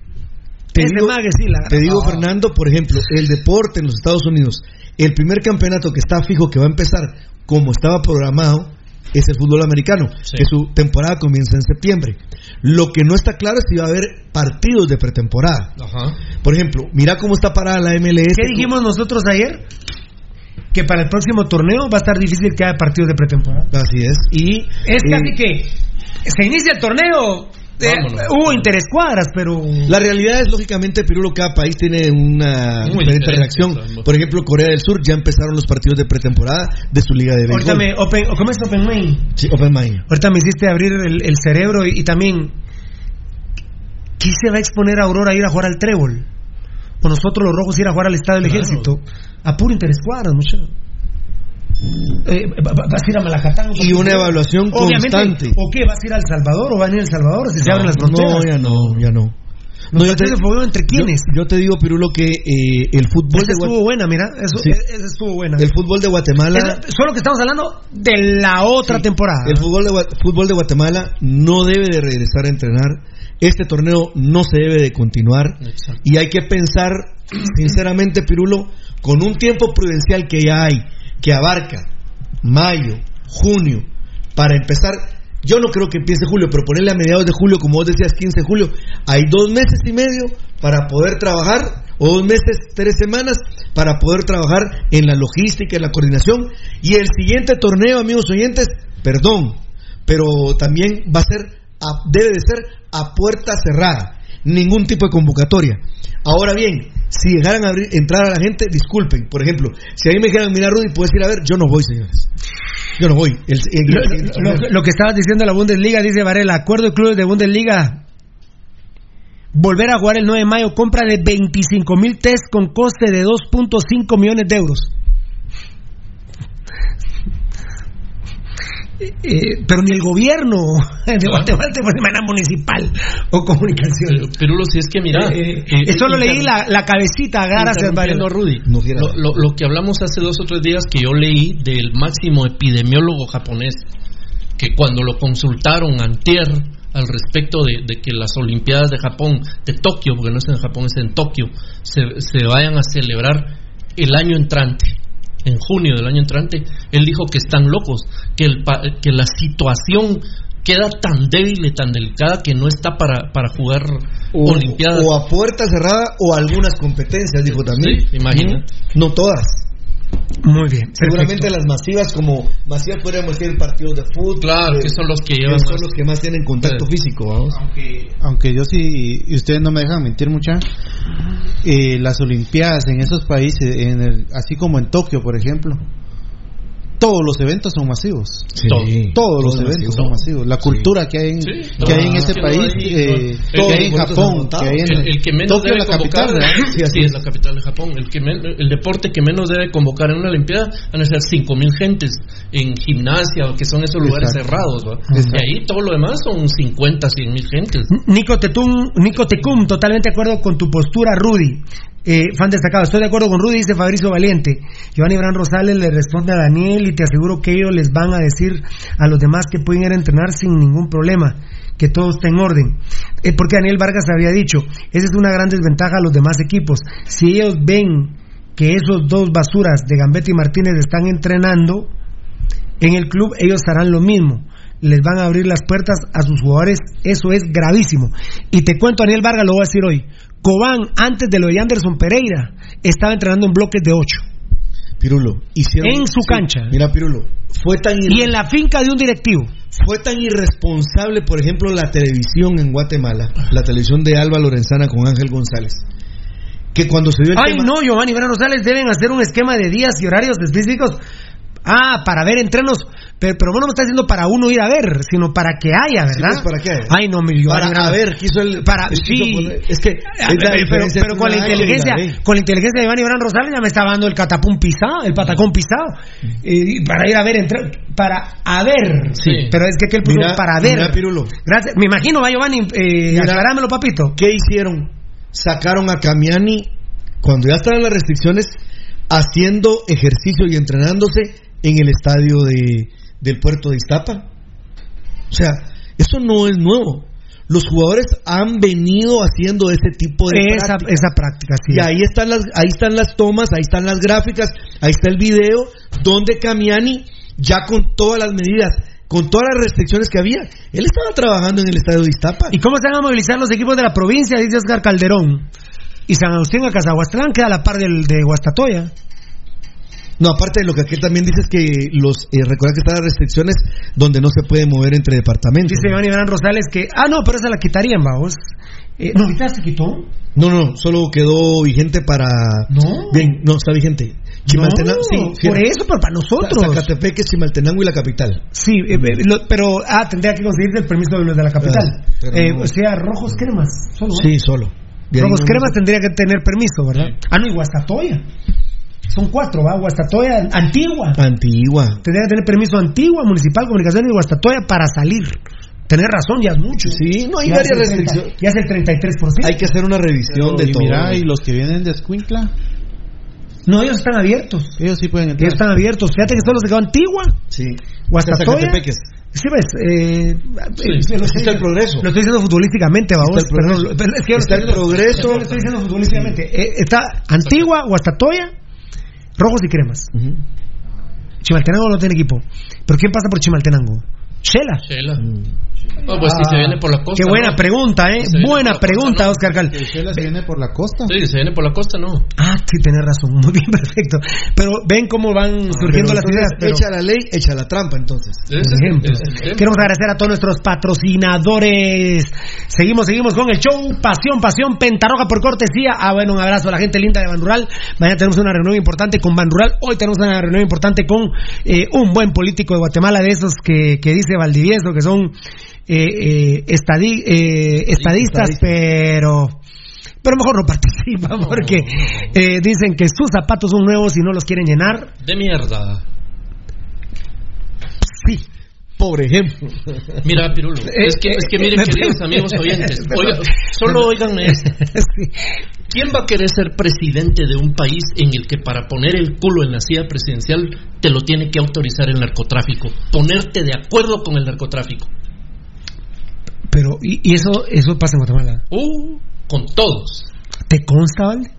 te digo, mague sí la te digo. Fernando, por ejemplo, el deporte en los Estados Unidos, el primer campeonato que está fijo que va a empezar como estaba programado es el fútbol americano, Sí. que su temporada comienza en septiembre. Lo que no está claro es si va a haber partidos de pretemporada. Ajá. Por ejemplo, mira cómo está parada la MLS. ¿Qué dijimos nosotros ayer? Que para el próximo torneo va a estar difícil que haya partidos de pretemporada. Así es. Y Es eh, casi que se inicia el torneo. Eh, hubo interescuadras, pero. La realidad es, lógicamente, Pirulo, cada país tiene una Muy diferente reacción. Por ejemplo, Corea del Sur ya empezaron los partidos de pretemporada de su liga de béisbol. Ahorita me. Open, ¿Cómo es Open Mind? Sí, Open Mind. Ahorita me hiciste abrir el, el cerebro y, y también. ¿Qué se va a exponer a Aurora a ir a jugar al trébol? o nosotros los rojos ir a jugar al Estadio del Ejército a puro interescuadras, muchachos. Eh, va- va- vas a ir a Malacatán Y una evaluación Obviamente, constante. ¿O qué? ¿Vas a ir a El Salvador o van a ir a El Salvador si se abren las fronteras? No, ya no, ya no. No, yo te, entre quiénes? yo, yo te digo, Pirulo, que eh, el fútbol Esa estuvo buena, mira, eso, Sí. e- esa estuvo buena. el fútbol de Guatemala solo que estamos hablando de la otra temporada. El fútbol de, fútbol de Guatemala no debe de regresar a entrenar. Este torneo no se debe de continuar. Exacto. Y hay que pensar, sinceramente, Pirulo, con un tiempo prudencial que ya hay, que abarca mayo, junio, para empezar. Yo no creo que empiece julio, pero ponerle a mediados de julio, como vos decías, 15 de julio, hay dos meses y medio para poder trabajar, o dos meses, tres semanas, para poder trabajar en la logística, en la coordinación. Y el siguiente torneo, amigos oyentes, perdón, pero también va a ser, debe de ser a puerta cerrada, ningún tipo de convocatoria. Ahora bien, si dejaran abrir, entrar a la gente, disculpen, por ejemplo, si a mí me dijeran, mira Rudy, puedes ir a ver, yo no voy, señores. Yo no voy. El- el- Lo, el- lo- lo- lo que estabas diciendo la Bundesliga, dice Varela, acuerdo de clubes de Bundesliga. Volver a jugar el 9 de mayo, compra de 25 mil test con coste de 2.5 millones de euros. Eh, pero ni el gobierno [LAUGHS] de Guatemala te pone manera municipal o comunicación. Pirulo, si es que mira. Eh, eh, eh, solo leí la, la cabecita, gracias, a Rudy. No quiera- Lo, lo- lo que hablamos hace dos o tres días que yo leí del máximo epidemiólogo japonés, que cuando lo consultaron antier al respecto de, de que las Olimpiadas de Japón, de Tokio, porque no es en Japón, es en Tokio, se, se vayan a celebrar el año entrante, en junio del año entrante, él dijo que están locos, que, el, que la situación queda tan débil y tan delicada que no está para, para jugar o, Olimpiadas. o a puerta cerrada o algunas competencias, dijo también. Sí, imagina. No todas. Muy bien. Seguramente perfecto. las masivas, como masivas podríamos decir partidos de fútbol. Claro, que son los que son más. los que más tienen contacto Sí. físico, vamos. aunque, aunque yo sí, y ustedes no me dejan mentir mucha, eh, las Olimpiadas en esos países, en el- así como en Tokio, por ejemplo, todos los eventos son masivos. Sí. Todos los eventos masivo. son masivos. La cultura que hay en, Sí, que hay en no, ese país, eh, que El- hay en Japón, que hay en el, el que menos Tokio, debe la capital, convocar, sí, es la capital de Japón. El, que men- el deporte que menos debe convocar en una Olimpiada van a ser 5.000 gentes en gimnasia, que son esos lugares Exacto. cerrados. Y ahí todo lo demás son 50, 100.000 gentes. Nico Tetum, Nico Tecum, totalmente de acuerdo con tu postura, Rudy. Eh, fan destacado, estoy de acuerdo con Rudy, dice Fabricio Valiente. Giovanni Bran Rosales le responde a Daniel y te aseguro que ellos les van a decir a los demás que pueden ir a entrenar sin ningún problema, que todo está en orden. Eh, porque Daniel Vargas había dicho, esa es una gran desventaja a los demás equipos. Si ellos ven que esos dos basuras de Gambetti y Martínez están entrenando en el club, ellos harán lo mismo. Les van a abrir las puertas a sus jugadores. Eso es gravísimo. Y te cuento, Daniel Vargas, lo voy a decir hoy. Cobán, antes de lo de Anderson Pereira, estaba entrenando en bloques de 8. Pirulo, hicieron. En su cancha. Mira, Pirulo, fue tan, Y en la finca de un directivo. fue tan irresponsable, por ejemplo, la televisión en Guatemala, la televisión de Alba Lorenzana con Ángel González, que cuando se dio el Ay, tema. no, Giovanni Bran Rosales deben hacer un esquema de días y horarios específicos. Ah, para ver entrenos. Pero, pero vos no me estás diciendo para uno ir a ver, sino para que haya, ¿verdad? pues, ¿para qué? Ay, no, mi Para a ver, quiso el. Para, quiso sí. poner- es que. Ah, es la pero, pero con la inteligencia con la inteligencia de Iván Iván Rosales ya me está dando el catapum pisado el patacón pisado Eh, y para ir a ver entre- para a ver Sí. pero es que aquel puso para ver mira, Pirulo. gracias me imagino va Giovanni eh, Mira. aclarámelo papito ¿Qué hicieron? Sacaron a Camiani cuando ya estaban las restricciones haciendo ejercicio y entrenándose en el estadio de, del puerto de Iztapa. O sea, eso no es nuevo. Los jugadores han venido haciendo ese tipo de esa, práctica sí Y ahí están las, ahí están las tomas, ahí están las gráficas, ahí está el video donde Camiani ya con todas las medidas, con todas las restricciones que había, él estaba trabajando en el estadio de Iztapa. y cómo se van a movilizar los equipos de la provincia dice Oscar Calderón y San Agustín a Cazahuastlán queda a la par del, de Guastatoya No, aparte de lo que aquel también dice es que los eh, recuerda que están las restricciones donde no se puede mover entre departamentos. dice Iván Iván Rosales que ah no pero esa la quitarían vamos eh, no ahorita se quitó No, no, solo quedó vigente para. No. Bien, no está vigente. Chimaltenango, No, sí, por eso, pero para nosotros. Zacatepeque, Chimaltenango y la capital. Sí, eh, eh, lo- pero ah, tendría que conseguirse el permiso de los de la capital. Ah, Eh, no. O sea, rojos cremas. Solo, ¿no? Sí, solo. Rojos no- Cremas tendría que tener permiso, ¿verdad? Ah, no, y Guastatoya. Son cuatro, ¿va? Guastatoya, Antigua. Antigua. Tendría que tener permiso Antigua, Municipal, Comunicaciones y Guastatoya para salir. Tener razón, ya es mucho. Sí, no hay Ya varias es el 30, restricciones. Ya es el 33%. Hay que hacer una revisión de y todo. mira, y los que vienen de Escuintla, No, ellos están abiertos. ellos sí pueden entrar. Ellos están abiertos. Fíjate que solo se quedó Antigua. Sí. Guastatoya. Sí, ves, eh, Sí, lo está estoy- el progreso. Lo estoy diciendo futbolísticamente, vamos. Está el progreso. Perdón, es que yo lo Está el progreso. Lo estoy diciendo futbolísticamente. Eh, está Antigua, Guastatoya, Rojos y Cremas. Chimaltenango no tiene equipo. ¿Pero quién pasa por Chimaltenango? Shela. Shela. Oh, pues si se viene por la costa. Qué buena ¿no? pregunta, ¿eh? Si Buena costa, pregunta, ¿no? Oscar Cal. Se viene por la costa. Sí, se viene por la costa, no. Ah, sí, tenés razón. Muy bien, [LAUGHS] perfecto. Pero ven cómo van surgiendo las ideas. Pero... Echa la ley, echa la trampa entonces. Por ejemplo. es. Queremos agradecer a todos nuestros patrocinadores. Seguimos, seguimos con el show Pasión, Pasión, Pentarroja por cortesía. Ah, bueno, un abrazo a la gente linda de Banrural. Mañana tenemos una reunión importante con Banrural. Hoy tenemos una reunión importante con eh, un buen político de Guatemala, de esos que, que dice Valdivieso, que son eh, eh, estadi- eh, estadistas, pero pero mejor no participan [LAUGHS] porque eh, dicen que sus zapatos son nuevos y no los quieren llenar. De mierda. Sí. Por ejemplo. Mira, Pirulo, es que, es que miren, queridos amigos oyentes, oiga, solo oiganme esto. [LAUGHS] ¿Quién va a querer ser presidente de un país en el que para poner el culo en la silla presidencial te lo tiene que autorizar el narcotráfico? Ponerte de acuerdo con el narcotráfico. Pero, ¿y, y eso, eso pasa en Guatemala? Uh, con todos. ¿Te consta, Valde?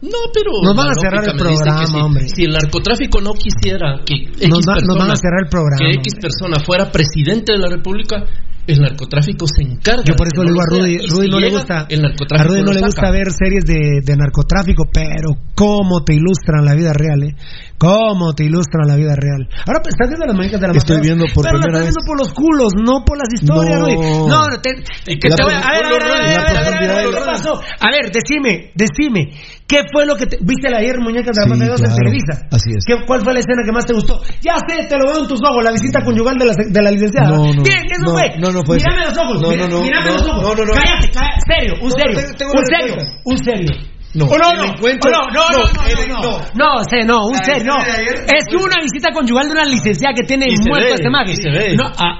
No, pero. Nos van a cerrar el programa, si, hombre. Si el narcotráfico no quisiera que X Nos va- nos persona, van a cerrar el programa, que X persona fuera presidente de la República, el narcotráfico se encarga. Yo por eso le digo a. Rudy, Rudy si no le gusta, El a Rudy no le gusta ver series de, de narcotráfico, pero cómo te ilustran la vida real, ¿eh? Cómo te ilustran la vida real. Ahora pues, estás viendo las muñecas de la Estoy viendo por pero primera vez. estás viendo por los culos, no por las historias, No. Rudy. No, no, te, ¿Y que te voy a, a ver, a ver, a ver, a ver, La a ver, a ver, profundidad a ver, de ¿qué pasó? A ver, decime, decime, ¿qué fue lo que te, viste ayer muñecas de la Sí, mafia 2 en claro. Televisa? Así es. ¿Qué, ¿Cuál fue la escena que más te gustó? Ya sé, te lo veo en tus ojos, la visita conyugal de la, de la licenciada. No, no, Bien, eso no, fue. no, no fue eso. Mírame los ojos, No, no, no, mírame los ojos. no, no, no. Cállate, cállate, serio, un serio, tengo- tengo un serio, un serio. No, Oh, no, el no, encuentro- oh, no, no, no, no, no, el- no, no, no. no, sé, no, un serio, no. Es una visita conyugal de una licenciada que tiene muerto este mago. y se ve. No, ah,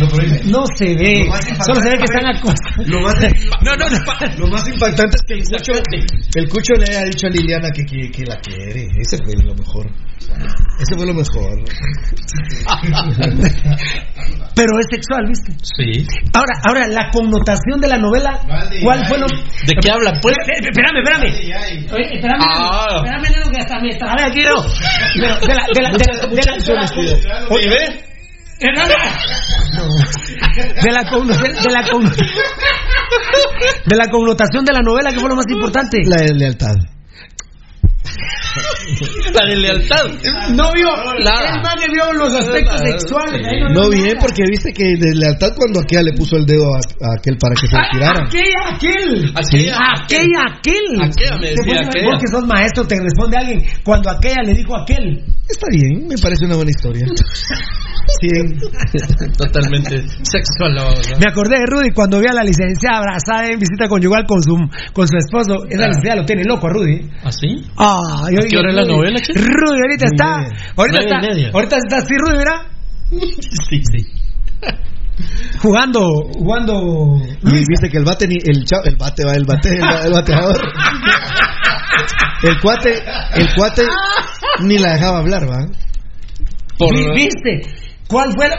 No, dime. no se ve, solo se ve que están acostando. Lo más, [LAUGHS] No, no, no. lo más impactante es que el cucho, el cucho le haya dicho a Liliana que, que, que la quiere. Ese fue lo mejor. Ese fue lo mejor. [LAUGHS] Pero es sexual, ¿viste? Sí. Ahora, ahora, la connotación de la novela, ¿cuál fue lo...? ¿De qué habla, pues? Espérame, espérame. Oye, espérame, Ah. espérame, que hasta me trabé aquí, no. Pero De la, de la, de la, de la, de la- Oye, ve. de la, de la, conno- de la connotación de la novela, ¿qué fue lo más importante? La lealtad. [LAUGHS] La de lealtad. No vio, Nada. es más que vio los aspectos Nada. sexuales. ahí No vio bien, nada. porque viste que de lealtad cuando aquella le puso el dedo a, a aquel para que se Ah, retirara. Aquella, aquel. Aquella, aquella, aquel. Aquella me decía aquella. Vos que sos maestro, te responde alguien cuando aquella le dijo a aquel. Está bien, me parece una buena historia. [LAUGHS] Sí. Totalmente sexual la verdad. Me acordé de Rudy cuando vi a la licenciada abrazada en visita conyugal con su, con su esposo. Esa Ah. licenciada lo tiene loco a Rudy. ¿Ah, sí? Ah, yo ¿A qué hora es la novela, che? Rudy ahorita está. Ahorita está. Ahorita está así, Rudy, mira. Sí, sí. Jugando, jugando. Y viste que el bate ni el chavo, el bate va el bate el, el bateador. El cuate, el cuate ni la dejaba hablar, va. Por... Vi- ¿Viste? ¿Cuál fue la.?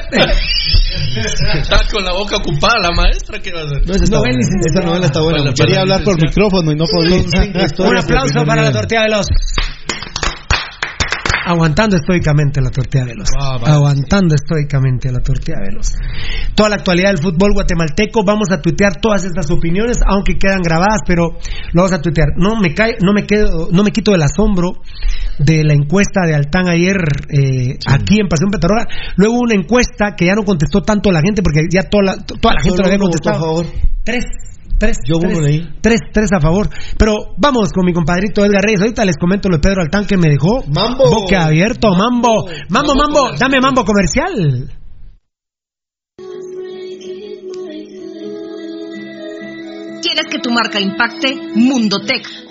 Está con la boca ocupada la maestra, ¿qué va a hacer? No, esa, está Novela buena. esa novela está buena. Para-. Quería hablar por micrófono y no podía. Un de aplauso para la tortilla veloz. Aguantando estoicamente la tortilla veloz. Ah, vale. Aguantando estoicamente la tortilla veloz. Toda la actualidad del fútbol guatemalteco. Vamos a tuitear todas estas opiniones, aunque quedan grabadas, pero lo vamos a tuitear. No me cae, no me quedo, no me quito del asombro de la encuesta de Altán ayer eh, aquí en Pasión Petarroga. Luego una encuesta que ya no contestó tanto la gente porque ya toda la, toda la gente lo había uno votó a contestado. favor. Tres. Tres, Yo tres, uno leí. Tres, tres a favor. Pero vamos con mi compadrito Edgar Reyes. Ahorita les comento lo de Pedro Altán que me dejó. Mambo. Boca abierto, mambo. Mambo, Mambo. Dame mambo comercial. ¿Quieres ¿Quieres que tu marca impacte? Mundotech,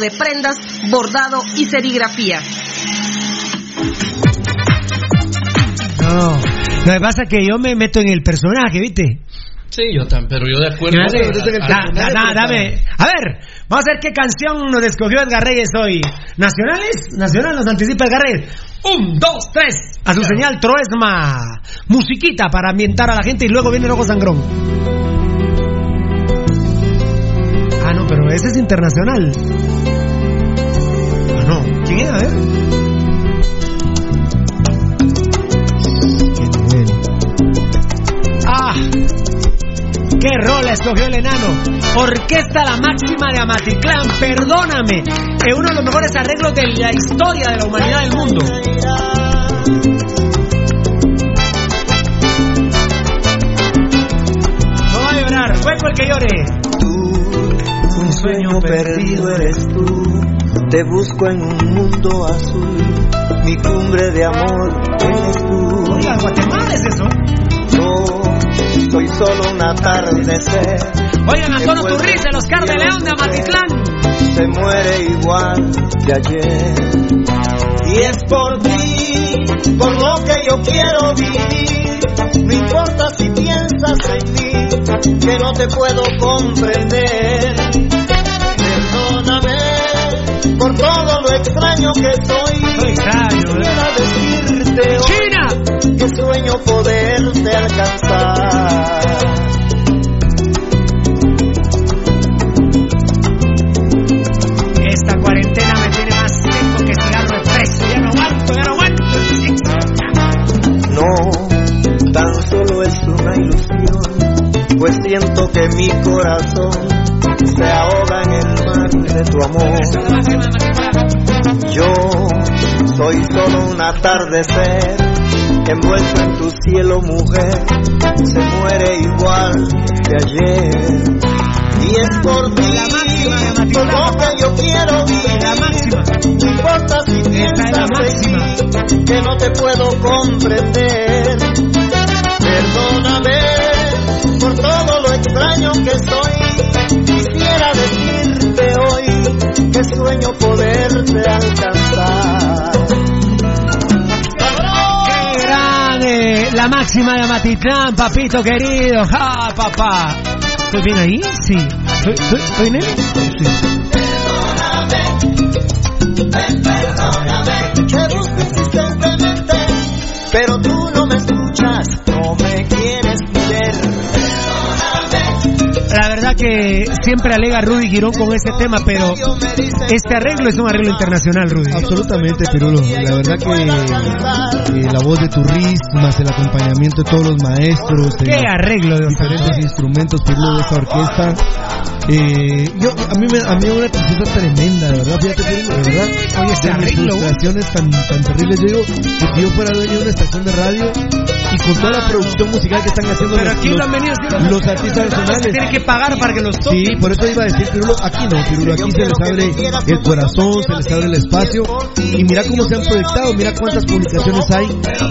de prendas, bordado y serigrafía. No, lo que pasa es que yo me meto en el personaje, ¿viste? Sí, yo también, pero yo de acuerdo. Da- da- da- dame. A ver, vamos a ver qué canción nos escogió Edgar Reyes hoy. ¿Nacionales? Nacional nos anticipa Edgar Reyes. Un, dos, tres. A su señal Troesma. Musiquita para ambientar a la gente y luego viene el ojo sangrón. Ah, no, pero ese es internacional. Ah, no. ¿Quién es? A ver. Ah. ¿Qué rol escogió el enano? Orquesta La Máxima de Amatitlán, perdóname. Es uno de los mejores arreglos de la historia de la humanidad del mundo. No va a llorar, cuerpo el que llore. Sueño perdido eres tú, te busco en un mundo azul, mi cumbre de amor eres tú. Oiga, Guatemala es eso. Yo soy solo un atardecer. Oigan, Antonio Turriz, el Oscar de León de Amatitlán. Se muere igual que ayer. Y es por ti, por lo que yo quiero vivir. No importa si piensas en mí, que no te puedo comprender. Perdóname por todo lo extraño que soy. Quisiera decirte hoy que sueño poderte alcanzar. Pues siento que mi corazón se ahoga en el mar de tu amor. Yo soy solo un atardecer, envuelto en tu cielo, mujer, se muere igual que ayer. Y es por ti, por lo que yo quiero vivir. No importa si piensas en mí, que no te puedo comprender. Perdóname por todo lo extraño que soy. Quisiera decirte hoy que sueño poderte alcanzar. ¡Qué grande! La máxima de Amatitlán, papito querido. ¡Ja, papá! ¿Estoy bien ahí? Sí. ¿Estoy, estoy, en él? Sí. Te busco insistentemente, pero tú Que siempre alega Rudy Girón con este tema, pero este arreglo es un arreglo internacional, Rudy. Absolutamente, Pirulo. La verdad que eh, la voz de Turris, más el acompañamiento de todos los maestros, ¡Qué arreglo de diferentes instrumentos, Pirulo, de esta orquesta. Eh, yo, a mí me a mí una tristeza tremenda, de verdad, fíjate, Pirulo, de verdad. Oye, este arreglo. frustraciones tan, tan terribles. Yo digo que si yo fuera dueño de una estación de radio y con toda la producción musical que están haciendo Pero los, aquí artistas nacionales. tiene que pagar para que los toquen. Sí, por eso iba a decir, Pirulo, aquí no, Pirulo, aquí se les abre el corazón, se les abre el espacio y mira cómo se han proyectado, mira cuántas publicaciones hay,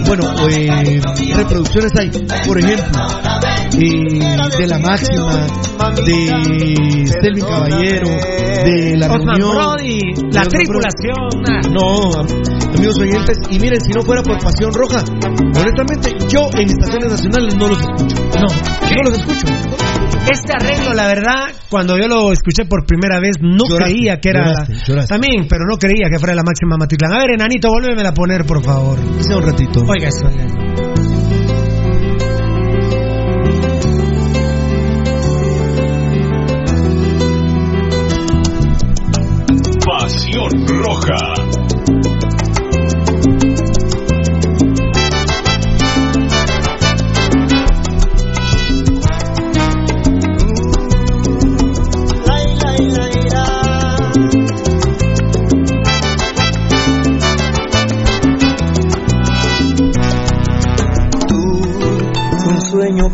bueno, eh, reproducciones hay, por ejemplo, eh, de La Máxima, de Selvin Caballero, de La Reunión, Brody, la tripulación. No, am- amigos oyentes, y miren, si no fuera por Pasión Roja, honestamente, yo en estaciones nacionales no los escucho. No, no los escucho. Este arreglo, la verdad, cuando yo lo escuché por primera vez, no Lloraste, creía que era. lloraste, lloraste. También, pero no creía que fuera la máxima Matitlán. A ver, enanito, vuélvemela a poner, por favor. Sea un ratito. Oiga eso,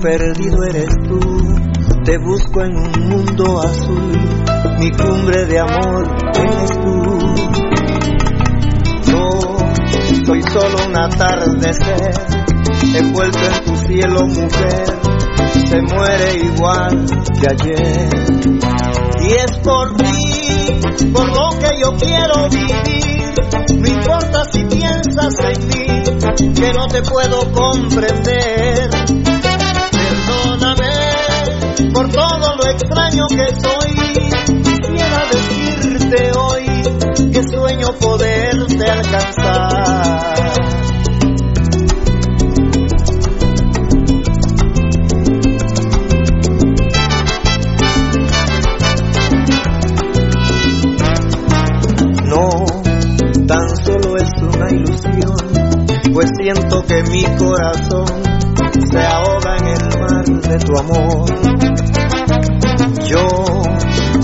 perdido eres tú. Te busco en un mundo azul, mi cumbre de amor eres tú. Yo soy solo un atardecer, envuelto en tu cielo mujer, se muere igual que ayer. Y es por ti, por lo que yo quiero vivir, no importa si piensas en mí, que no te puedo comprender. Por todo lo extraño que soy, quisiera decirte hoy que sueño poderte alcanzar. No, tan solo es una ilusión, pues siento que mi corazón de tu amor. Yo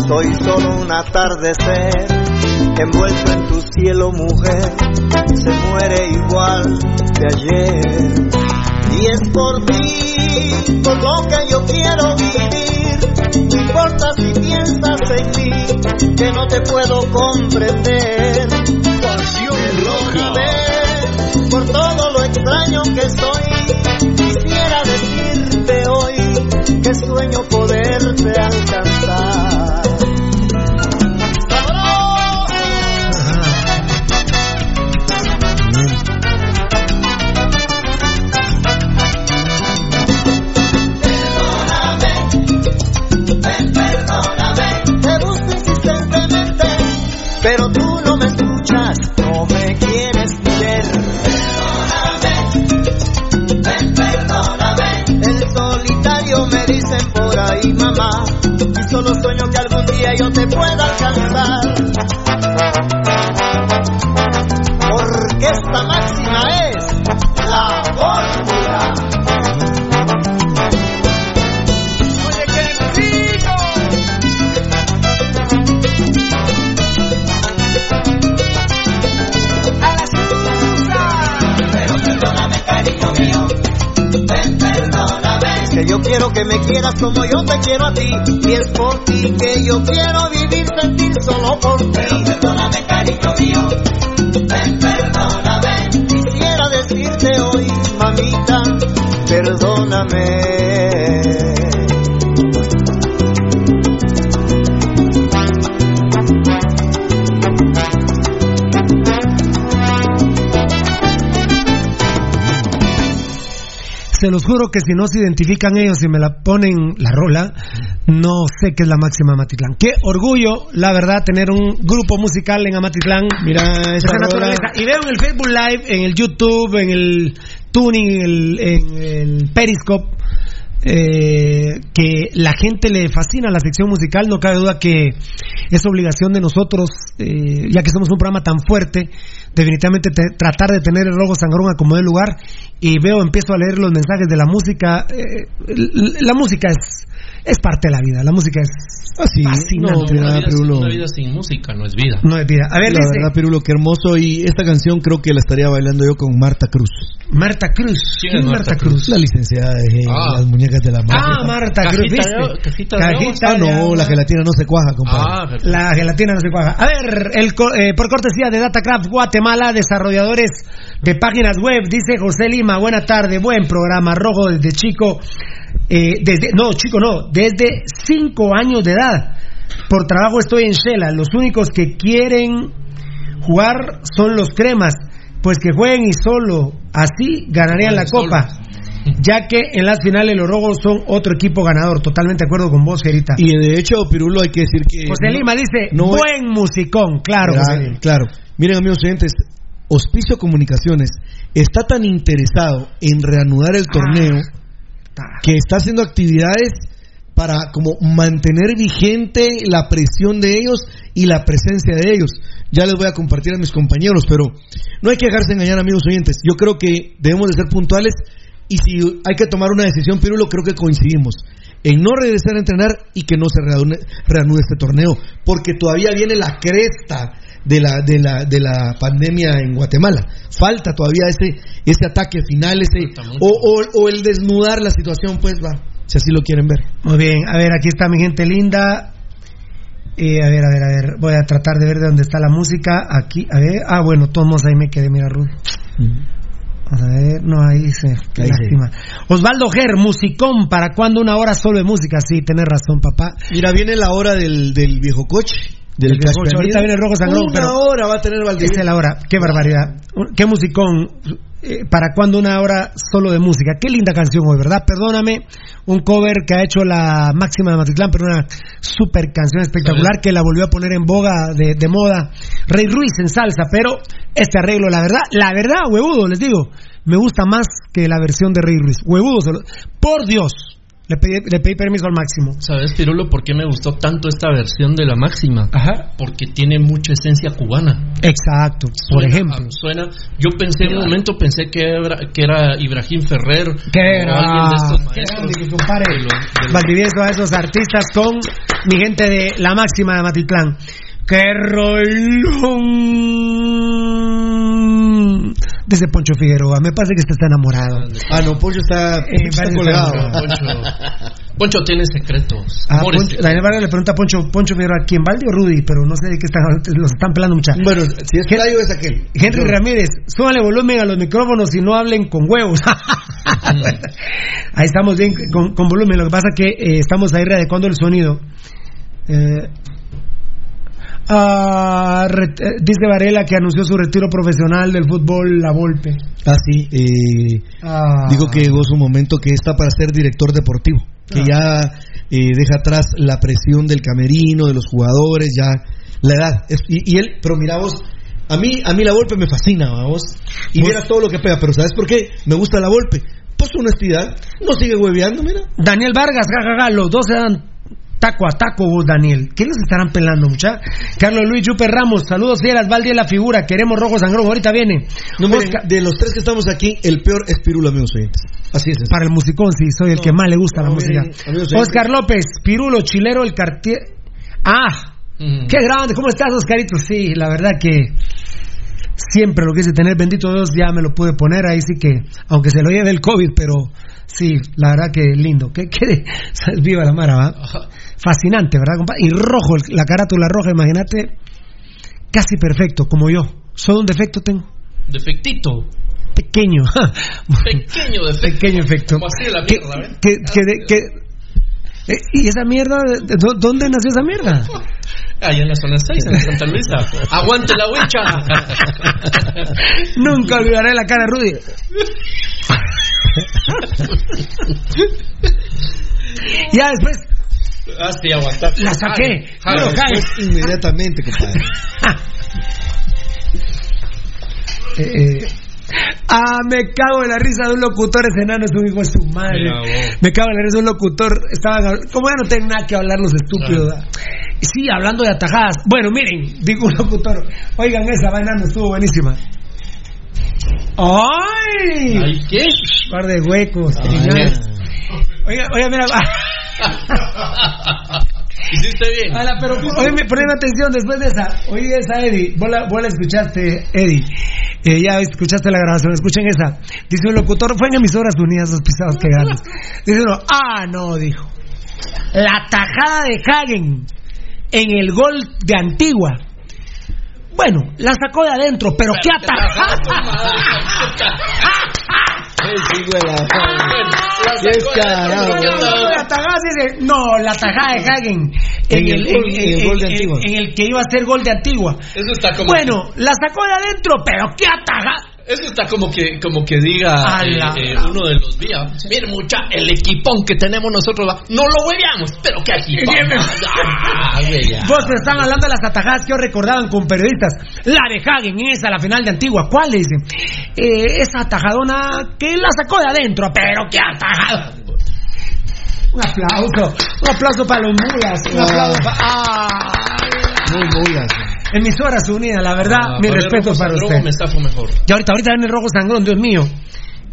soy solo un atardecer, envuelto en tu cielo mujer, se muere igual que ayer. Y es por ti, por lo que yo quiero vivir, no importa si piensas en mí, que no te puedo comprender. Pasión roja. Por todo lo extraño que soy, que sueño poderte Que me quieras como yo te quiero a ti. Y es por ti que yo quiero vivir, sentir solo por ti. Pero perdóname, cariño mío. Ven, perdóname. Quisiera decirte hoy, mamita, perdóname. Se los juro que si no se identifican ellos y me la ponen la rola, no sé qué es la máxima Amatitlán. Qué orgullo, la verdad, tener un grupo musical en Amatitlán. Mira esa naturaleza. Y veo en el Facebook Live, en el YouTube, en el Tuning, en el, en el Periscope, eh, que la gente le fascina la sección musical. No cabe duda que es obligación de nosotros, eh, ya que somos un programa tan fuerte, definitivamente te- tratar de tener el rojo sangrón a como de lugar. Y veo, empiezo a leer los mensajes de la música. eh, la música es, es parte de la vida. La música es fascinante. No, una, vida sin, una vida sin música no es vida. No es vida. A ver, la dice- verdad, Pirulo, qué hermoso. Y esta canción creo que la estaría bailando yo con Marta Cruz. Marta Cruz. ¿Quién es Marta Cruz? La licenciada de Ah. las muñecas de la Marta. Ah, Marta Cruz, ¿viste? cajita Cajita de no, la gelatina no se cuaja, compadre. Ah, perfecto. La gelatina no se cuaja. A ver, el, eh, por cortesía de Datacraft Guatemala, desarrolladores de páginas web, dice José Lima, buena tarde, buen programa, rojo desde chico, eh, desde, no, chico, no, desde cinco años de edad. Por trabajo estoy en Shela, los únicos que quieren jugar son los cremas, pues que jueguen y solo así ganarían la copa. Ya que en las finales los rojos son otro equipo ganador. Totalmente de acuerdo con vos, Gerita. Y de hecho, Pirulo, hay que decir que. José Lima dice, no- buen musicón, claro. Claro, José Lima. claro. Miren, amigos oyentes, Hospicio Comunicaciones está tan interesado en reanudar el torneo que está haciendo actividades para como mantener vigente la presión de ellos y la presencia de ellos. Ya les voy a compartir a mis compañeros, pero no hay que dejarse engañar, amigos oyentes. Yo creo que debemos de ser puntuales y si hay que tomar una decisión, Pirulo, creo que coincidimos en no regresar a entrenar y que no se reanude, reanude este torneo, porque todavía viene la cresta de la, de la, de la pandemia en Guatemala. Falta todavía ese, ese ataque final, ese, o, o, o el desnudar la situación, pues va, si así lo quieren ver. Muy bien, a ver, aquí está mi gente linda. Eh, a ver, a ver, a ver, voy a tratar de ver de dónde está la música. Aquí, a ver, ah, bueno, todos ahí me quedé, mira, Rudy. Vamos a ver, no, ahí se. Qué Ahí lástima. Osvaldo Ger, musicón, ¿para cuándo una hora solo de música? Sí, tenés razón, papá. Mira, viene la hora del, del viejo coche. Del El coche, ahorita viene el Rojo Sangrón, Una pero- hora va a tener Valdivia. Esa es la hora, qué barbaridad. Qué musicón. Eh, ¿Para cuándo una hora solo de música? Qué linda canción hoy, ¿verdad? Perdóname, un cover que ha hecho la máxima de Matitlán, pero una super canción espectacular que la volvió a poner en boga de, de moda. Rey Ruiz en salsa, pero este arreglo, la verdad, la verdad, huevudo, les digo, me gusta más que la versión de Rey Ruiz. Huevudo, por Dios, le pedí, le pedí permiso al máximo. ¿Sabes, Pirulo, por qué me gustó tanto esta versión de la máxima? Ajá. Porque tiene mucha esencia cubana. Exacto, por Suena- ejemplo. Suena, yo pensé en un momento, pensé que era, que era Ibrahim Ferrer. Que o era alguien de estos maestros. grande que compare de los- de los- Valdivieso a esos artistas con mi gente de la máxima de Matitlán. ¡Qué rolón! Dice Poncho Figueroa, me parece que este está enamorado. Ah, no, Poncho está, Eh, está colgado. Poncho, [LAUGHS] Poncho tiene secretos. Ah, amores Poncho- Daniel Vargas le pregunta a Poncho, Poncho Figueroa, ¿quién Valdi o Rudy? Pero no sé de qué están, los están pelando mucha. Bueno, si es Playo es aquel. Henry Ramírez, súbale volumen a los micrófonos y no hablen con huevos. [LAUGHS] ahí estamos bien con, con volumen, lo que pasa que eh, estamos ahí readecuando el sonido. Eh, ah, eh, dice Varela que anunció su retiro profesional del fútbol La Volpe. Ah, sí. Eh, Ah. Digo que llegó su momento que está para ser director deportivo. Que ya eh, deja atrás la presión del camerino, de los jugadores, ya la edad. Es- y, y él, pero mira vos, a mí, a mí la golpe me fascina, ¿va vos. Y mira todo lo que pega, pero ¿sabes por qué? Me gusta la golpe. Pues su honestidad, no sigue hueveando, mira. Daniel Vargas, jajaja, los dos se dan taco a taco vos, Daniel. ¿Qué los estarán pelando, mucha? Carlos Luis Yupe Ramos, saludos fieras, Valdi la figura, queremos rojo sangrón, ahorita viene. No, miren, Oscar- de los tres que estamos aquí, el peor es Pirulo, amigos oyentes. Así es. Para el musicón, sí, soy el que más le gusta la música. miren, Oscar López, Pirulo, Chilero, el Cartier. Ah, qué grande, ¿cómo estás, Oscarito? Sí, la verdad que siempre lo quise tener, bendito Dios, ya me lo pude poner, ahí sí que, aunque se lo lleve el COVID, pero sí, la verdad que lindo. Que quede, [LAUGHS] viva la mara, ¿va? Fascinante, ¿verdad, compadre? Y rojo, la carátula roja, imagínate, casi perfecto, como yo. Solo un defecto tengo, Defectito. pequeño. [LAUGHS] Pequeño defecto. Pequeño efecto. Como así de la que, mierda, que, que, de- que- eh, ¿Y esa mierda? de- de- dó- ¿Dónde nació esa mierda? [LAUGHS] Allá en la zona 6, en Santa Luisa. [LAUGHS] Aguante la huicha. Nunca olvidaré la cara de Rudy. ya después Ah, aguantar. la saqué. Inmediatamente, compadre. [LAUGHS] Eh, eh, Ah, me cago en la risa de un locutor ese enano, es un hijo de su madre. Mira. Me cago en la risa de un locutor. Estaban, como ya no tienen nada que hablar los estúpidos. Sí, hablando de atajadas. Bueno, miren, digo un locutor. Oigan, esa vaina no estuvo buenísima. ¡Ay! ¿Ay qué? par de huecos. Ay. Oiga, oiga, mira. [LAUGHS] Hiciste bien. Ala, pero oye, poneme atención después de esa. Oye, esa, Eddie. Vos la, vos la escuchaste, Eddie. Eh, ya escuchaste la grabación, escuchen esa. Dice un locutor, fue en emisoras unidas, los pisados que grandes. Dice uno, ah, no, dijo. La tajada de Hagen en el gol de Antigua. Bueno, la sacó de adentro, pero qué atajada. [LAUGHS] La tajada, dice, no, la tajada de Hagen en, En el, en- en el gol de en el que iba a ser gol de Antigua. Eso está como. Bueno, la sacó de adentro, pero qué atajada. Eso está como que, como que diga eh, eh, uno de los días. Mire, mucha, el equipón que tenemos nosotros, va, no lo hueveamos, pero qué equipón. Ah. Vos pero están hablando de las atajadas que os recordaban con periodistas. La de Hagen, esa, la final de Antigua. ¿Cuál le dicen? Eh, esa atajadona que la sacó de adentro, pero qué atajada. Un aplauso, un aplauso para los mulas, un aplauso para... ¡Ah! Muy mulas. Emisoras unidas, la verdad, Ah, mi respeto Rojo para usted. Me estafo mejor. Y ahorita, ahorita viene el rojo sangrón, Dios mío.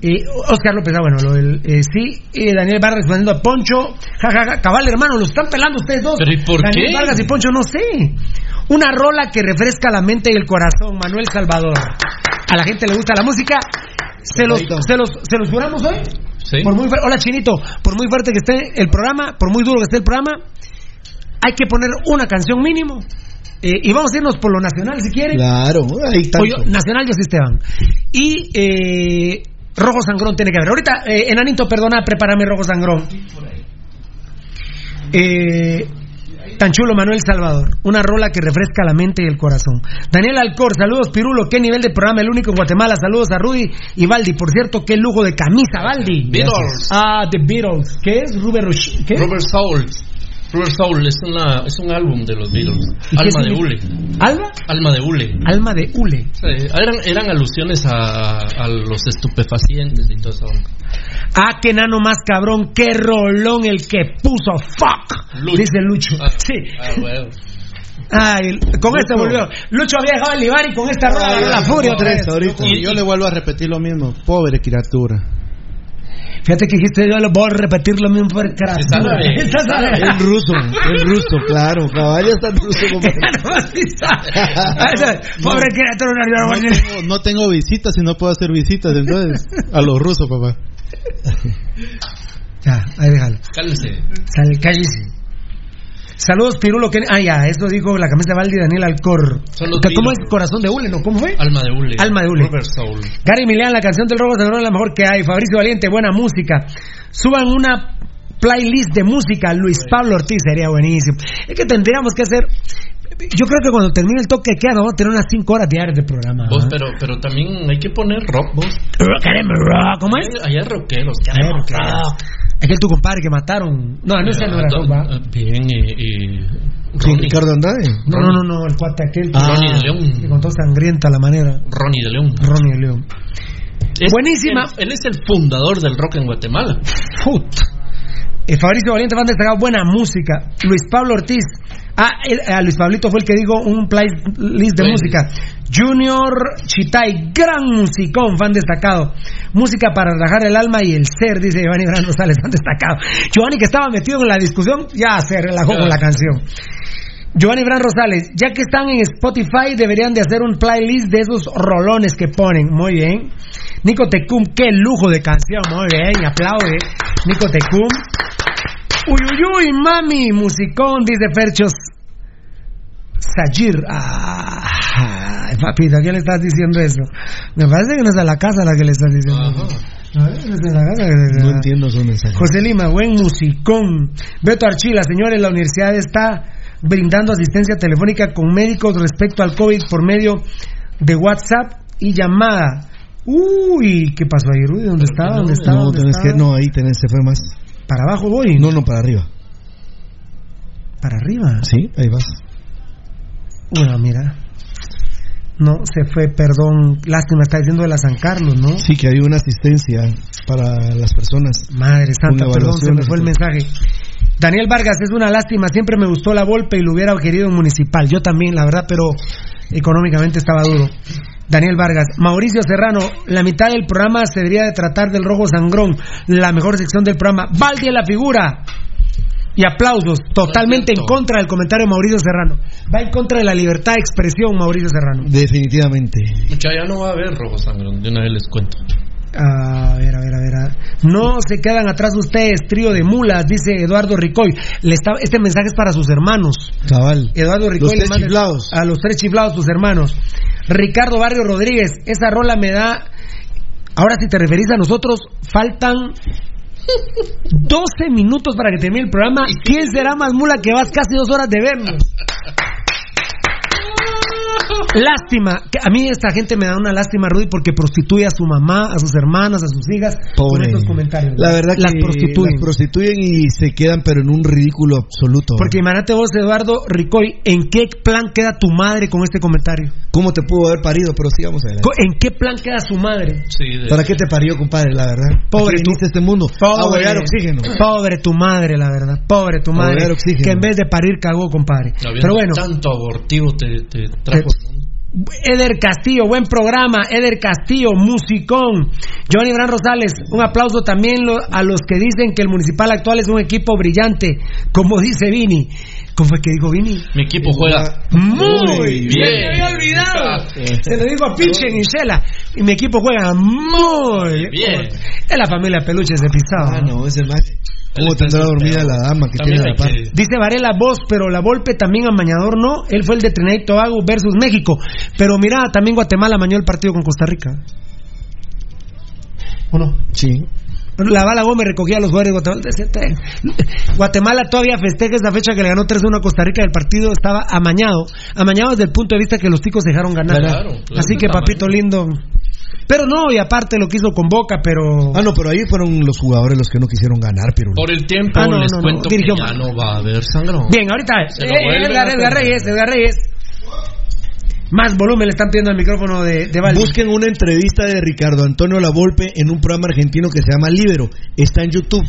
Eh, Oscar López, ah, bueno, lo del, eh, sí, eh, Daniel Vargas respondiendo a Poncho, jajaja, cabal hermano, lo están pelando ustedes dos. ¿Pero y por Daniel qué? Vargas y Poncho, no sé. Una rola que refresca la mente y el corazón, Manuel Salvador. A la gente le gusta la música. ¿Se los, se los, se los juramos hoy? Sí. Por muy Hola, Chinito. Por muy fuerte que esté el programa, por muy duro que esté el programa, hay que poner una canción mínimo. Eh, y vamos a irnos por lo nacional, si quieren. Claro, ahí tanto. nacional, yo sí, Esteban. Y eh, Rojo Sangrón tiene que haber. Ahorita, eh, Enanito, perdona, prepárame Rojo Sangrón. Eh, tan chulo Manuel Salvador. Una rola que refresca la mente y el corazón. Daniel Alcor, saludos Pirulo. ¿Qué nivel de programa? El único en Guatemala. Saludos a Rudy y Baldi. Por cierto, qué lujo de camisa, Baldi. Beatles. Ah, The Beatles. ¿Qué es? Rubber. ¿Qué? Rubber Soul. Rubber Soul es, una, es un álbum de los Beatles. ¿Y Alma de? Hule. ¿Alma? Alma de Hule. Alma de Hule. Sí, eran, eran alusiones a, a los estupefacientes y todo eso. Ah, qué nano más cabrón, qué rolón el que puso fuck. Lucho. Dice Lucho. Ah, sí. ah, bueno. Ay, con este volvió. Lucho había dejado el Ibar y con esta rola la furia otra vez. Ahorita, yo le vuelvo a repetir lo mismo. Pobre criatura. Fíjate que dijiste yo lo voy a repetir lo mismo por [LAUGHS] sabe. Estás. En ruso, en ruso, claro. Caballo está en ruso. [LAUGHS] compadre. Pobre criatura. no, no, tengo, visitas y no puedo hacer visitas, entonces a los rusos, papá. Ya, ahí déjalo. Cálmese. Cállese. Saludos, Pirulo. que- Ah, ya, eso dijo la camisa de Valdi Daniel Alcor. ¿Cómo es corazón de hule, no? ¿Cómo fue? Alma de Hule. Alma de Hule. Rubber Soul. Gary Milian, la canción del robo Sangrón es la mejor que hay. Fabricio Valiente, buena música. Suban una playlist de música. Luis Pablo Ortiz sería buenísimo. Es que tendríamos que hacer. Yo creo que cuando termine el toque de queda vamos a tener unas 5 horas diarias de programa. Vos, pero, pero también hay que poner rock, vos. Queremos rock, ¿Cómo es? Allá rockeros. Ver, rock. Aquel tu compadre que mataron. No, no ese no era rock, ¿va? Ah, Bien, Ronnie, Ricardo Andrade. No, no, no, no, el cuate aquel. que- Ronnie de Que León. contó sangrienta la manera. Ronnie de León. Ronnie de León. Es- Buenísima. Él, él es el fundador del rock en Guatemala. Fut. Eh, Fabricio Valiente van destacado buena música. Luis Pablo Ortiz. Ah, ah, Luis Pablito fue el que dijo un playlist de Sí. música. Junior Chitay, gran musicón, fan destacado. Música para relajar el alma y el ser, dice Giovanni Gran Rosales, fan destacado. Giovanni que estaba metido en la discusión, ya se relajó con la [LAUGHS] canción. Giovanni Bran Rosales, ya que están en Spotify, deberían de hacer un playlist de esos rolones que ponen. Muy bien. Nico Tecum, qué lujo de canción. Muy bien, aplaude. Nico Tecum. Uy, uy, uy, mami, musicón, dice Ferchos. Sajir. Ah, papito, ¿a quién le estás diciendo eso? Me parece que no es a la casa la que le estás diciendo. No es a la casa que le- No entiendo su mensaje. José Lima, buen musicón. Beto Archila, señores, la universidad está brindando asistencia telefónica con médicos respecto al COVID por medio de WhatsApp y llamada. Uy, ¿qué pasó ahí, Rudy? ¿Dónde estaba? ¿Dónde estaba? No, ¿Dónde tenés estaba? que, no, ahí tenés, se fue más. Para abajo voy. No, no, para arriba. Para arriba. Sí, ahí vas. Bueno, mira. No, se fue, perdón. Lástima, está diciendo de la San Carlos, ¿no? Sí, que hay una asistencia para las personas. Madre santa, perdón, se me fue el mensaje. Daniel Vargas, es una lástima, siempre me gustó la Volpe y lo hubiera querido en municipal. Yo también, la verdad, pero económicamente estaba duro. Daniel Vargas, Mauricio Serrano, la mitad del programa se debería de tratar del rojo sangrón, la mejor sección del programa. Valdi la figura. Y aplausos, totalmente en contra del comentario de Mauricio Serrano. Va en contra de la libertad de expresión, Mauricio Serrano. Definitivamente. Mucha, ya no va a haber rojo sangrón, de una vez les cuento. A ver, a ver, a ver. a- No se quedan atrás ustedes, trío de mulas, dice Eduardo Ricoy. Le está- este mensaje es para sus hermanos. Cabal. Eduardo Ricoy Los le tres chiflados. a los tres chiflados, tus hermanos. Ricardo Barrio Rodríguez, esa rola me da. Ahora, si te referís a nosotros, faltan 12 minutos para que termine el programa. ¿Quién será más mula que vas casi dos horas de vernos? Lástima, que a mí esta gente me da una lástima, Rudy, porque prostituye a su mamá, a sus hermanas, a sus hijas con Pobre. estos comentarios. La verdad las que prostituyen. las prostituyen y se quedan pero en un ridículo absoluto. Porque imagínate vos, Eduardo Ricoy, ¿en qué plan queda tu madre con este comentario? ¿Cómo te pudo haber parido? Pero sigamos adelante. ¿En qué plan queda su madre? Sí, de- ¿Para qué te parió, compadre? La verdad. Pobre ¿A qué tú. este mundo. A huevear oxígeno. Pobre tu madre, la verdad. Pobre tu madre. oxígeno. Que en vez de parir cagó, compadre. Pero bueno, tanto abortivo te, te trajo. Eder Castillo, buen programa. Eder Castillo, musicón. Johnny Bran Rosales, un aplauso también lo- a los que dicen que el municipal actual es un equipo brillante, como dice Vini. ¿Cómo fue que dijo Vini? Mi equipo juega Muy bien. bien. Se me había olvidado. Se lo digo a pinche Gisela. Y mi equipo juega muy Bien. Es la familia Peluches de Pisado. Ah, no, ese man. ¿Cómo tendrá dormida la dama que También tiene la par? que- Dice Varela vos, pero la Volpe también amañador no. Él fue el de Trinidad y Tobago versus México. Pero mira, también Guatemala amañó el partido con Costa Rica. ¿O no? Sí. La bala Gómez recogía a los jugadores de Guatemala. Decía, "Te- Guatemala todavía festeja esa fecha que le ganó 3-1 a Costa Rica. El partido estaba amañado. Amañado desde el punto de vista que los ticos dejaron ganar. Claro, claro, Así que, papito lindo. Pero no, y aparte lo que hizo con Boca, pero. Ah, no, pero ahí fueron los jugadores los que no quisieron ganar, pero Por el tiempo Ah, no, les no, no, cuento dirigió que ya no va a haber sangrón. Bien, ahorita. Eh, Edgar, Edgar. Reyes, Edgar Reyes. Más volumen le están pidiendo al micrófono de, de Valdi. Busquen una entrevista de Ricardo Antonio Lavolpe en un programa argentino que se llama Libero. Está en YouTube.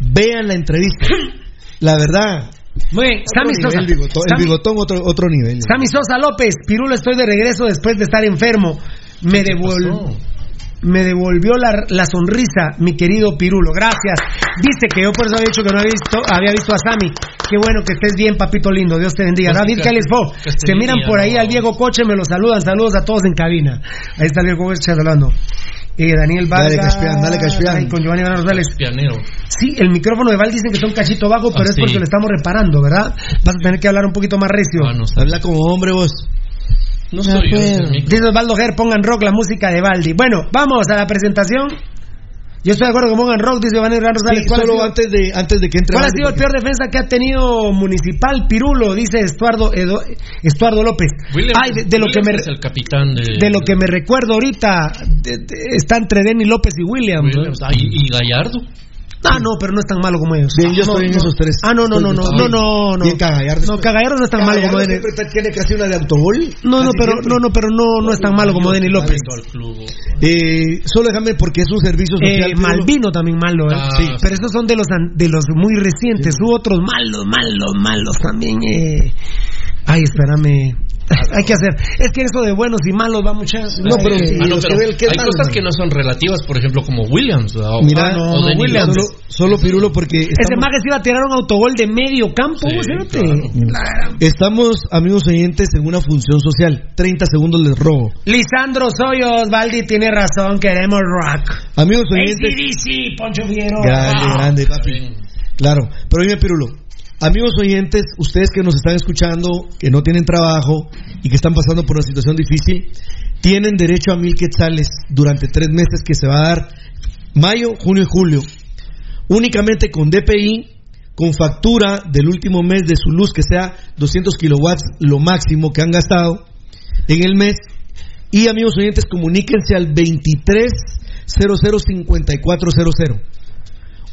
Vean la entrevista. [CLEARS THROAT] La verdad. Muy bien, Sammy Sosa. nivel, bigotón, el bigotón otro, otro nivel. Sammy Sosa López, Pirulo, estoy de regreso después de estar enfermo. Me devolvió. Me devolvió la, la sonrisa, mi querido Pirulo. Gracias. Dice que yo por eso había dicho que no había visto, había visto a Sammy. Qué bueno que estés bien, papito lindo. Dios te bendiga. Pues David Califo. Se miran por ahí no. al Diego Coche, me lo saludan. Saludos a todos en cabina. Ahí está el Diego Coche saludando. Eh, Daniel Vargas. Dale, Caspian, dale, Caspian. Ay, Con Giovanni Van Rosales. Sí, el micrófono de Val dicen que está un cachito bajo, pero Ah, es sí. porque lo estamos reparando, ¿verdad? Vas a tener que hablar un poquito más recio. Ah, no. Habla como hombre vos. No soy yo. ese es mi- Dice Osvaldo Ger, pongan rock la música de Baldi. Bueno, vamos a la presentación. Yo estoy de acuerdo con pongan rock, dice Giovanni Van Rosales. Sí, ¿Cuál ha solo sido- antes de, antes de que entre ¿Cuál ha sido el peor defensa que ha tenido Municipal Pirulo? Dice Estuardo, Edo- Estuardo López. Williams, Ay, de, de lo que me, el capitán de, de lo que me recuerdo ahorita, de- de- está entre Denny López y Williams. Williams. Ah, y, y Gallardo. Ah, no, pero no es tan malo como ellos. Bien, yo No, estoy en esos tres. Ah, no, no, no, no, no, no, no. Bien, Cagallardo. No, Cagallardo no es tan malo como Denny. siempre tiene casi una de autogol. No, no, pero no, no, pero no, no es tan malo como Denny López. Eh, solo déjame porque es un servicio social. Eh. Malvino también malo, ¿eh? Ah, sí. sí. Pero estos son de los an- de los muy recientes. Hubo otros malos, malos, malos también. Eh. Ay, espérame. [LAUGHS] Hay que hacer. Es que eso de buenos y malos va muchas. No, pero Ah, no, pero hay cosas que no son relativas, por ejemplo, como Williams. O- Mira, o no, no, Denny Williams. Solo, solo Pirulo porque Ese estamos, Mague se iba a tirar un autogol de medio campo, Sí, claro. estamos, amigos oyentes, en una función social. 30 segundos les robo. Lisandro Soyos, Valdi tiene razón, queremos rock. Amigos oyentes. ACDC, Poncho Figueroa. Grande, Ah. grande, papi. Bien. Claro, pero dime Pirulo, amigos oyentes, ustedes que nos están escuchando, que no tienen trabajo y que están pasando por una situación difícil, tienen derecho a mil quetzales durante tres meses que se va a dar mayo, junio y julio, únicamente con DPI, con factura del último mes de su luz que sea 200 kilowatts, lo máximo que han gastado en el mes. Y amigos oyentes, comuníquense al 23 00 5400.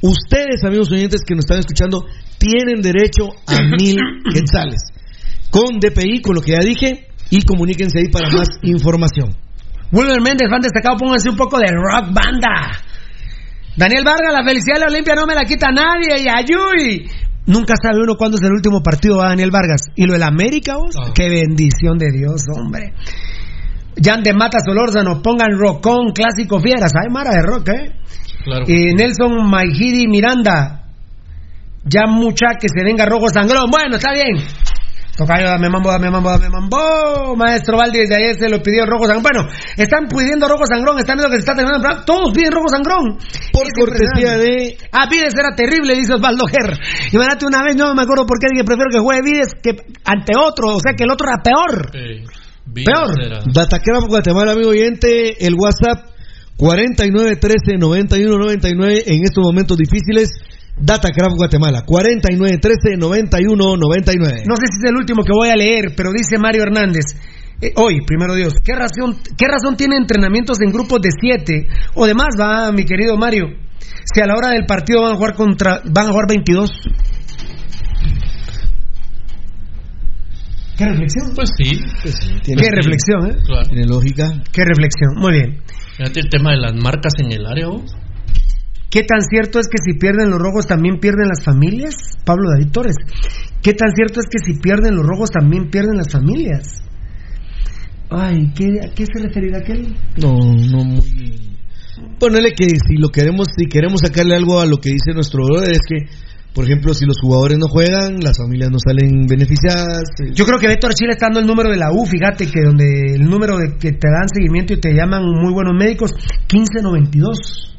Ustedes, amigos oyentes que nos están escuchando, tienen derecho a mil [COUGHS] quetzales. Con DPI, con lo que ya dije, y comuníquense ahí para más información. Wilmer Méndez, fan destacado, pónganse un poco de rock banda. Daniel Vargas, la felicidad de la Olimpia no me la quita nadie. Y ayuy. Nunca sabe uno cuándo es el último partido va Daniel Vargas. ¿Y lo del América, vos? Ah. Qué bendición de Dios, hombre. Jan de Mata Solórzano, pongan rockón, clásico fieras. Hay mara de rock, ¿eh? Claro. Y Nelson Maijiri Miranda. Ya mucha que se venga rojo sangrón. Bueno, está bien. Tocayo, dame mambo, dame mambo, dame mambo. Maestro Valdi, desde ayer se lo pidió rojo sangrón. Bueno, están pidiendo rojo sangrón, están viendo que se está terminando. Todos piden rojo sangrón. Por Es cortesía de Ah, Vides era terrible, dice Osvaldo Ger. Imagínate una vez, no me acuerdo por qué, dije, prefiero que juegue Vides que ante otro. O sea, que el otro era peor. Eh, Vides Peor. era- Datacraft Guatemala, amigo oyente, el WhatsApp 4913-9199 en estos momentos difíciles. Datacraft Guatemala, 4913-9199. No sé si es el último que voy a leer, pero dice Mario Hernández. eh, hoy, primero Dios, ¿qué razón, ¿qué razón tiene entrenamientos en grupos de siete o de más, va, mi querido Mario? Si a la hora del partido van a jugar contra, van a jugar 22. ¿Qué reflexión? Pues sí. Tiene- ¿Qué reflexión, eh? Claro. Tiene lógica. ¿Qué reflexión? Muy bien. Fíjate el tema de las marcas en el área. ¿vos? ¿Qué tan cierto es que si pierden los rojos también pierden las familias? Pablo David Torres. ¿Qué tan cierto es que si pierden los rojos también pierden las familias? Ay, ¿qué, ¿a qué se referirá aquel? No, no muy. Ponele que si lo queremos, si queremos sacarle algo a lo que dice nuestro brother es que por ejemplo, si los jugadores no juegan, las familias no salen beneficiadas. eh, Yo creo que Beto Archila está dando el número de la U, fíjate que donde el número de que te dan seguimiento y te llaman muy buenos médicos, 1592.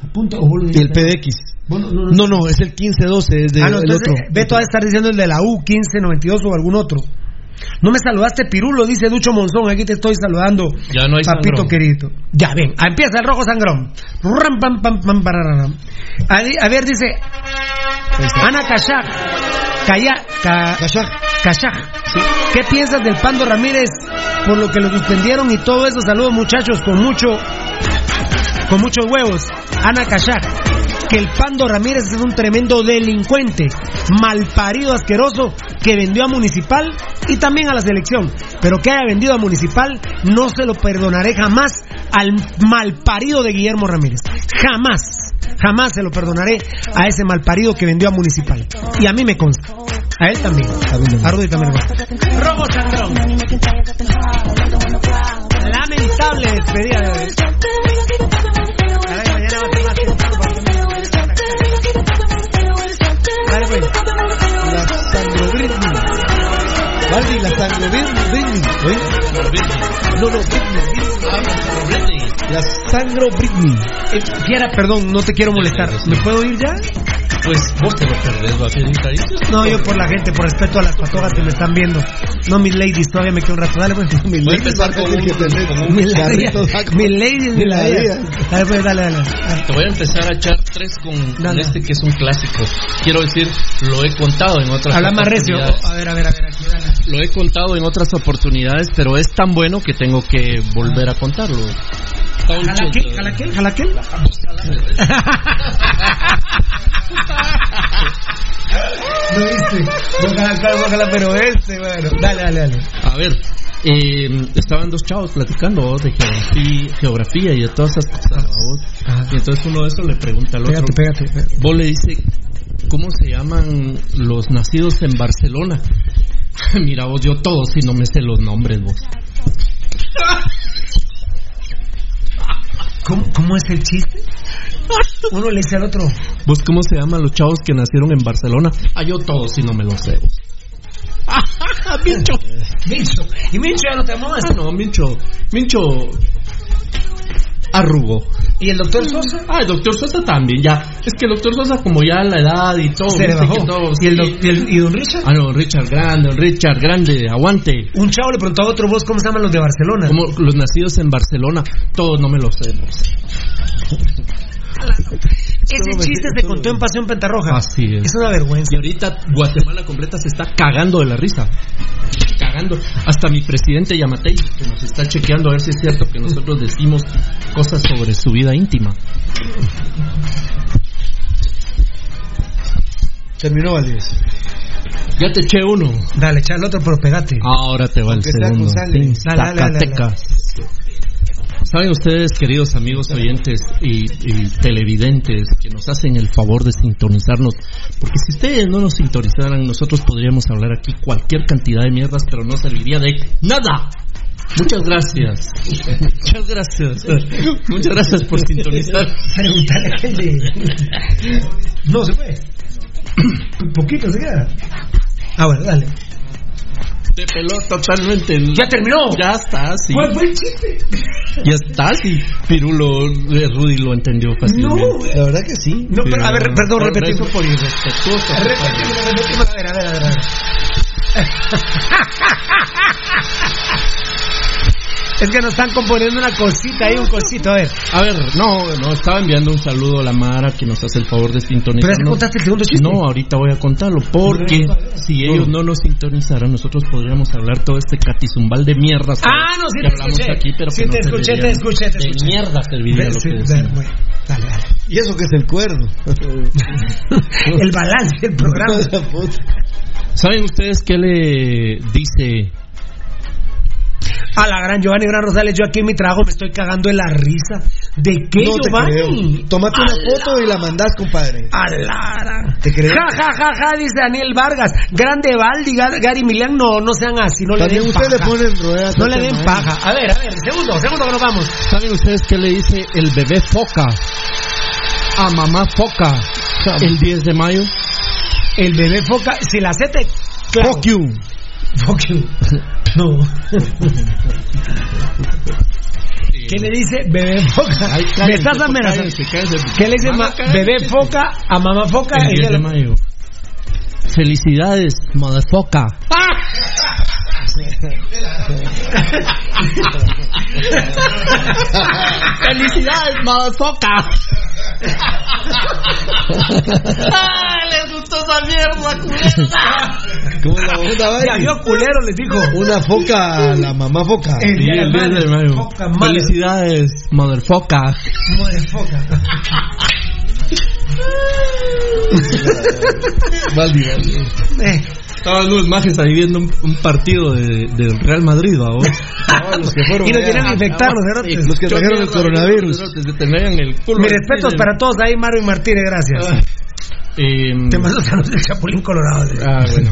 Apunta, o y el. PDX. Bueno, no, no, No, no, es el 1512, es de, ah, no, el otro. Beto ha de estar diciendo el de la U, 1592 o algún otro. No me saludaste, Pirulo, dice Ducho Monzón. Aquí te estoy saludando. Ya no hay Papito sangrón. querido. Ya ven, empieza el rojo sangrón. Ram, pam, pam, pam, pararam. A, a ver, dice Ana Kashak. Kashak. ¿Qué piensas del Pando Ramírez por lo que lo suspendieron y todo eso? Saludos, muchachos, con mucho con muchos huevos. Ana Kashak, que el Pando Ramírez es un tremendo delincuente, malparido, asqueroso, que vendió a Municipal y también a la selección. Pero que haya vendido a Municipal, no se lo perdonaré jamás al malparido de Guillermo Ramírez. Jamás, jamás se lo perdonaré a ese malparido que vendió a Municipal. Y a mí me consta. A él también. A Rudy también. Rojo Sandrón. Lamentable despedida de hoy. Pues. La Sangro Britney. Valdi, la Sangro Britney. ¿oí? No, no, Britney. La Sangro Britney. Eh, Fiera, perdón, no te quiero molestar. ¿Me puedo ir ya? Pues vos te lo perdés, va a No, yo por la gente, por respeto a las patogas que me están viendo. No, mis ladies, todavía me quedo un rato. Dale, pues. [LAUGHS] Mis Voy a empezar con un, con un Mis carrito. ladies, [LAUGHS] mis ladies, mis ladies. Dale, pues, dale, dale. Te voy a empezar a echar tres con, con este que es un clásico. Quiero decir, lo he contado en otras Habla más recio. A ver, a ver, a ver, aquí, dale. Lo he contado en otras oportunidades, pero es tan bueno que tengo que volver a contarlo. ¿Jalaquel? ¿Jalaquel? ¿Jalaquel? No viste. Ojalá, ojalá, ojalá, pero este, bueno. Dale, dale, dale. A ver, eh, estaban dos chavos platicando ¿vos? de geografía, geografía y de todas esas cosas. ¿vos? Y entonces uno de esos le pregunta al otro. Pégate, pégate. Vos le dice, ¿cómo se llaman los nacidos en Barcelona? [LAUGHS] Mira vos, yo todos si no me sé los nombres vos. [LAUGHS] ¿Cómo, ¿Cómo es el chiste? Uno le dice al otro. ¿Vos cómo se llaman los chavos que nacieron en Barcelona? Ah, yo todos si no me los sé. [LAUGHS] Mincho. Mincho. Y Mincho ya no te amas. Ah, no, Mincho. Mincho. Arrugó. ¿Y el doctor Sosa? Ah, el doctor Sosa también, ya. Es que el doctor Sosa, como ya la edad y todo. Se le viste bajó. que todo- ¿Y, el, doc- y, el- y don Richard? Ah, no, Richard Grande, don Richard Grande, aguante. Un chavo le preguntó a otro vos cómo se llaman los de Barcelona. Como los nacidos en Barcelona, todos no me los sé. Ese chiste se contó en Pasión Pentarroja. Así es. Es una vergüenza. Y ahorita Guatemala completa se está cagando de la risa. Cagando. Hasta mi presidente Yamatei, que nos está chequeando a ver si es cierto que nosotros decimos cosas sobre su vida íntima. Terminó Valdés. Ya te eché uno. Dale, echa el otro, pero pegate. Ahora te va el Aunque segundo. dale, Zacatecas. Saben ustedes, queridos amigos oyentes y, televidentes, que nos hacen el favor de sintonizarnos, porque si ustedes no nos sintonizaran, nosotros podríamos hablar aquí cualquier cantidad de mierdas, pero no serviría de nada. Muchas gracias. Muchas gracias. Muchas gracias por sintonizar. Pregúntale a de... No se puede. [CLEARS THROAT] Un poquito se queda. Ah, bueno, dale. Te peló totalmente. ¿Ya terminó? Ya está, sí. ¿Cuál fue el chiste? [LAUGHS] Ya está, sí. Pirulo, eh, Rudy lo entendió No, fácilmente. güey. La verdad que sí. No, pero, a ver, perdón. Eso por irrespetuoso. Repetimos, repetimos. A ver, a ver, a ver. [LAUGHS] Es que nos están componiendo una cosita ahí, un cosito, a ver. A ver, no, no, estaba enviando un saludo a la Mara que nos hace el favor de ¿Pero ya sintonizarnos. contaste el segundo chiste? No, ahorita voy a contarlo, porque si ellos no nos sintonizaran, nosotros podríamos hablar todo este catizumbal de mierdas Ah, no, sí que te hablamos escuché. aquí, pero Sí que te no escuché, te escuché, te escuché. De mierda serviría lo sí, que decimos. bueno, Dale, dale. Y eso que es el cuerno. [LAUGHS] El balance del programa. [LAUGHS] ¿Saben ustedes qué le dice A la gran Giovanni Gran Rosales, yo aquí en mi trabajo me estoy cagando de la risa. ¿De qué, no te Giovanni? creo. Tómate una foto y la mandás, compadre. A Lara. ¿Te creo? Ja, ja, ja, ja, dice Daniel Vargas. Grande Valdi, Gar- Gary Milian, no, no sean así, no le También den paja. le ponen ruedas. No a le den man. paja. A ver, a ver, segundo, segundo que nos vamos. ¿Saben ustedes qué le dice el bebé foca a mamá foca El 10 de mayo. El bebé foca, si la sete. Fuck you. Fuck you. [LAUGHS] No. [LAUGHS] ¿Qué le dice bebé foca? Ay, Me cállense, estás pues, amenazando. cállense. ¿Qué le dice bebé foca a mamá foca? El 10 Ella de lo- mayo. Felicidades, motherfucker. Felicidades, motherfucker. ¡Ay, les gustó esa mierda, culera! ¿Cómo la onda, Ya vio culero, les dijo. Una foca, la mamá foca. El Sí, día de el la 10 de madre. madre. Felicidades, motherfucker. Motherfucker. Valdi, Valdi. Eh, Estaban los majes ahí viendo un, un partido de, del Real Madrid, ¿va vos? los que fueron Y nos allá. quieren infectar los cerotes. Los que trajeron el coronavirus. Mis respetos para todos ahí, Mario y Martínez, gracias. Eh, Te mando saludos del Chapulín Colorado. ah, bueno.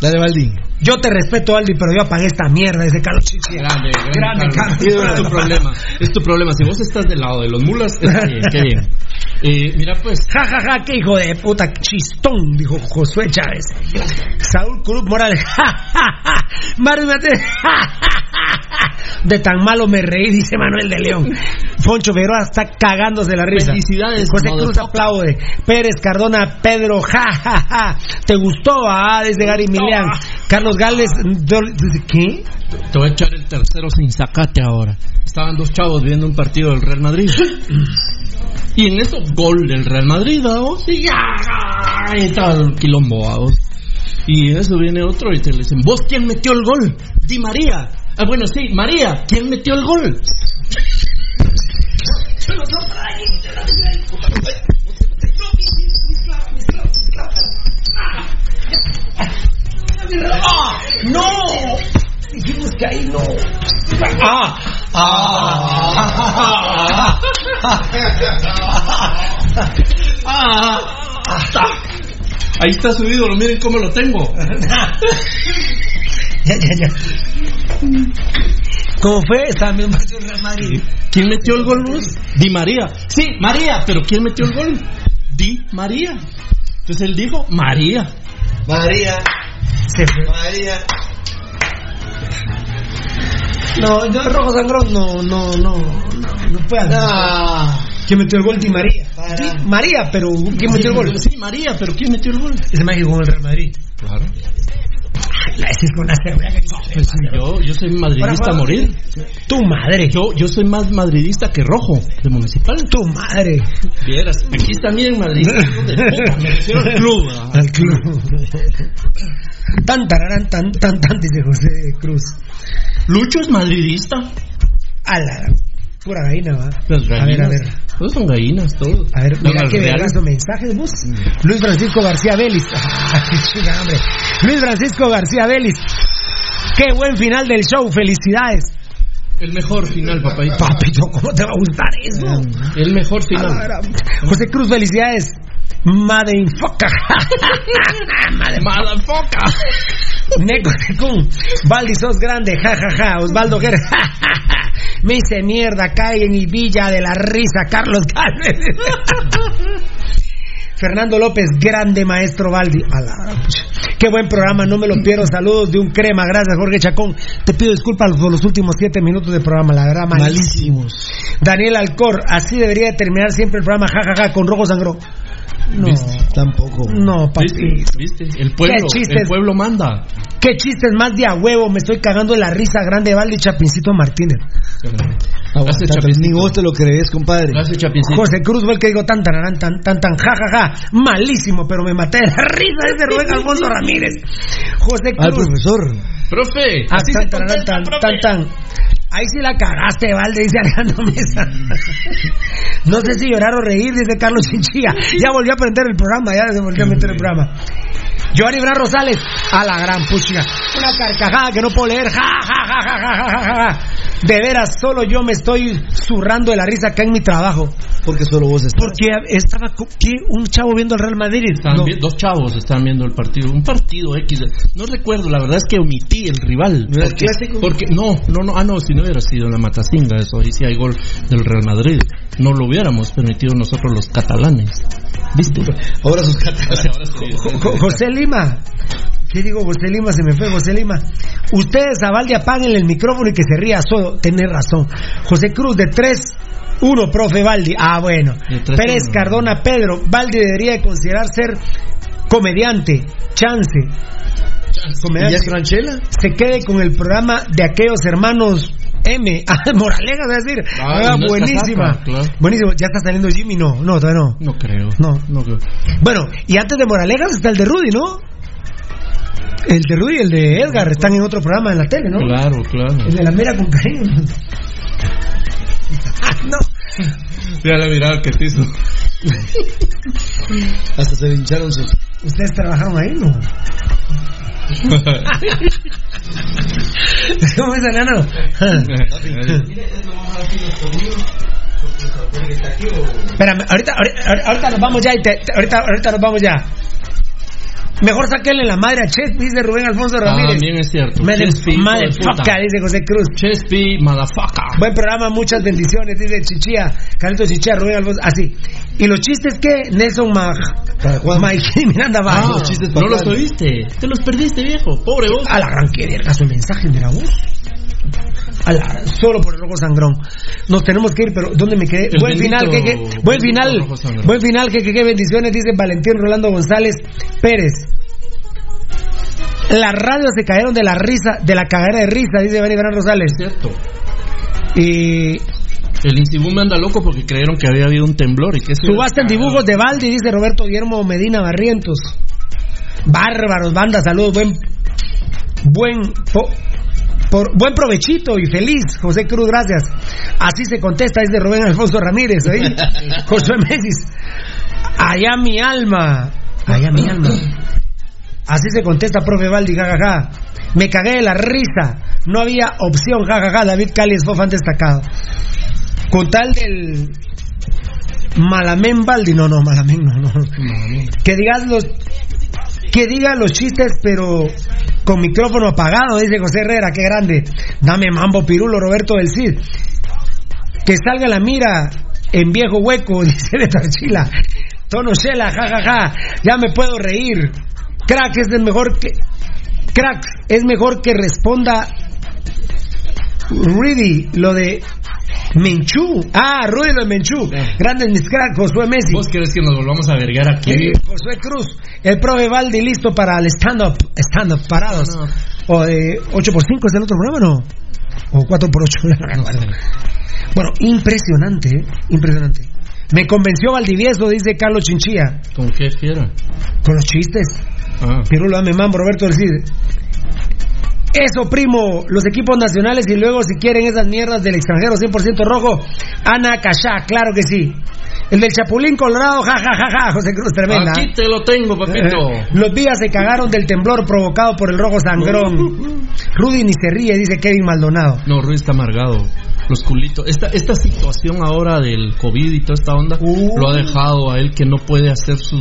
Dale, Valdi. Yo te respeto, Aldi, pero yo apagué esta mierda, ese Carlos Chichi. Grande, Grande, Carlos. Carlos. Es tu problema. Es tu problema. Si vos estás del lado de los mulas, está bien, qué bien. Eh, mira, pues. Ja, ja, ja, qué hijo de puta chistón, dijo Josué Chávez. Saúl Cruz Morales, [LAUGHS] ja, ja, ja. Mario Martínez, ja, ja, ja. De tan malo me reí, dice Manuel de León. Foncho Figueroa está cagándose la risa. Felicidades, José Cruz aplaude. Pérez Cardona, Pedro, ja, ja, ja. ¿Te gustó? Ah, desde Gary Milian. Carlos Dol- ¿qué? Te voy a echar el tercero sin sacate ahora. Estaban dos chavos viendo un partido del Real Madrid. [CLEARS THROAT] Y en eso, gol del Real Madrid, vamos. Y ya, ahí estaba el quilombo, vamos. Y en eso viene otro y te le dicen, ¿vos quién metió el gol? Di María. Ah, bueno, sí, María, ¿quién metió el gol? [LAUGHS] ¡Ah! ¡No! Dijimos que ahí no. ¡Ah! ¡Ah! Ah, Ahí está su ídolo, miren cómo lo tengo. [LAUGHS] Ya, ya, ya. ¿Cómo fue? Estaba del Real Madrid. ¿Quién metió el gol, Luz? Di María. Sí, María, pero ¿quién metió el gol? Di María. Entonces él dijo María. María. Se fue. María. No, yo Rojo Sangrón no, no, no, no, no puede hacer. Ah. ¿Quién metió el gol? Di María. María, pero ¿quién metió el gol? Sí, María, pero ¿quién metió el gol? Ese jugó en el Real Madrid. Claro. La ese es con la Pues yo, yo soy madridista a morir. Tu madre. Yo, yo soy más madridista que rojo de municipal. Tu madre. Vieras, aquí madridista. hijo de puta, Me refiero al club. ¿verdad? Al club. Tan, tararán, tan, tan, tan, dice José Cruz. Lucho es madridista. A la pura gallina, va. Las A ver, a ver. Todos son gallinas, todos. A ver, mira qué reales. vergazo mensajes, vos. Luis Francisco García Vélez. [LAUGHS] Luis Francisco García Vélez. Qué buen final del show, felicidades. El mejor final, papayito. Papito, ¿cómo te va a gustar eso? El mejor final. José Cruz, felicidades. Madre. Mala foca. Neco Tecún. Valdi, sos grande. Ja, ja, ja. Osvaldo Guerra. Ja, ja. Me hice mierda. Cae en villa de la risa. Carlos Galvez. Fernando López, grande maestro Valdi. A la- Qué buen programa, no me lo pierdo. Saludos de un crema. Gracias, Jorge Chacón. Te pido disculpas por los últimos siete minutos de programa, la verdad, malísimos. Daniel Alcor, así debería terminar siempre el programa, jajaja, con rojo sangro. No, Tampoco. no, papi. ¿Viste? ¿Viste? El pueblo, Qué chistes. el pueblo manda. Qué chistes más de a huevo, me estoy cagando de la risa grande Valdi Chapincito Martínez. Aguanta, Chapincito. ni vos te lo crees, compadre. Gracias, Chapincito. José Cruz fue el que digo tan tan tan tan tan ja ja malísimo, pero me maté de la risa ese Rubén Alfonso Ramírez. José Al Cruz. profesor. Profe, Ah, así tan, se tan, contesta, tan, profe. tan, tan. Ahí sí la cagaste, Valde, dice Alejandro Mesa. No sé si llorar o reír, dice Carlos Chinchilla. Ya volvió a prender el programa, ya se volvió a meter el programa. Giovanni Bran Rosales, a la gran puchiga. Una carcajada que no puedo leer. Ja, ja, ja, ja, ja, ja, ja, ja. De veras, solo yo me estoy zurrando de la risa acá en mi trabajo. Porque solo vos estás. Porque estaba ¿qué? un chavo viendo al Real Madrid. Estaban No. vi- dos chavos estaban viendo el partido, un partido X. No recuerdo, la verdad es que omití el rival. ¿No porque, clásico? porque no, no, no, ah no, si no hubiera sido en la Matacinga, eso ahí sí hay gol del Real Madrid. No lo hubiéramos permitido nosotros los catalanes. ¿Viste? Ahora sus cataratas. Jo- José Lima. ¿Qué digo José Lima? Se me fue José Lima. Ustedes a Valdi apaguen el micrófono y que se ría solo. Tenés razón. José Cruz de 3. 1, profe Valdi. Ah, bueno. Pérez uno. Cardona Pedro. Valdi debería de considerar ser comediante. Chance. ¿Y ya es ranchela? Se quede con el programa de aquellos hermanos M. [LAUGHS] Ah, Moraleja, es decir. Ah, no buenísima. claro. Buenísimo. ¿Ya está saliendo Jimmy? No, no, todavía no. No creo. No. No creo. Bueno, y antes de Moralejas está el de Rudy, ¿no? El de Rudy y el de Edgar están en otro programa en la tele, ¿no? Claro, claro. El de la mira con cariño. [LAUGHS] Ah, no. Mira la mirada que te hizo. [LAUGHS] Hasta se le hincharon sus. ¿Ustedes trabajaron ahí, no? [LAUGHS] ¿Cómo es, enano? Espérame, ahorita, ahorita, ahorita nos vamos ya y te- te- ahorita, ahorita nos vamos ya. Mejor saquenle la madre a Chet, dice Rubén Alfonso Ramírez. También es cierto. Chespi, foca, dice José Cruz. Chespi, motherfucker. Buen programa, muchas bendiciones, dice Chichía, Carlitos Chichía, Rubén Alfonso, así. ¿Y los chistes qué? Nelson Mag... Mikey [LAUGHS] Miranda Ah, Bajo. no los oíste. Te los perdiste, viejo. Pobre vos. Al arranque de caso el mensaje de la voz. A la- solo por el rojo sangrón. Nos tenemos que ir, pero ¿dónde me quedé? El buen final, que, que- buen final, buen final, que, que, que bendiciones, dice Valentín Rolando González Pérez. Las radios se cayeron de la risa, de la cagadera de risa, dice Benny Gran Rosales. Cierto. Y El Insibú me anda loco porque creyeron que había habido un temblor y que subasta en dibujos de Valdi, dice Roberto Guillermo Medina Barrientos. Bárbaros, banda, saludos, buen, buen, po- por, buen provechito y feliz, José Cruz, gracias. Así se contesta, es de Rubén Alfonso Ramírez, ¿oí? [LAUGHS] Josué Mesis. Allá mi alma, allá mi alma. Así se contesta, profe Valdi, jajaja. Me cagué de la risa. No había opción, jajaja. David Cali es fan destacado. Con tal del Malamén Valdi, no, no, Malamén, no, no. Que digas los que diga los chistes, pero con micrófono apagado, dice José Herrera, qué grande. Dame mambo pirulo, Roberto del Cid. Que salga la mira en viejo hueco, [LAUGHS] dice de Tarchila. Tono Shela, jajaja. Ya me puedo reír. Crack es el mejor que. Crack es mejor que responda. Rudy, lo de Menchú. Ah, de Menchú. Grandes mis cracks, Josué Messi. ¿Vos querés que nos volvamos a vergar aquí? Eh, Josué Cruz, el profe Valdi listo para el stand-up, stand-up parados. O de 8x5 es el otro programa, ¿no? O 4x8. [LAUGHS] bueno, impresionante, ¿eh? impresionante. Me convenció Valdivieso, dice Carlos Chinchilla. ¿Con qué fiera? Con los chistes. Ah. Pirulo, mambo, Roberto del Cid. Eso, primo, los equipos nacionales y luego si quieren esas mierdas del extranjero 100% rojo, Ana Cachá, claro que sí. El del Chapulín Colorado, ja, ja, ja, ja, José Cruz, tremenda. Aquí te lo tengo, papito. [LAUGHS] Los días se cagaron del temblor provocado por el rojo sangrón. [LAUGHS] Rudy ni se ríe, dice Kevin Maldonado. No, Ruiz está amargado. Los culitos. Esta, esta situación ahora del COVID y toda esta onda lo ha dejado a él que no puede hacer su,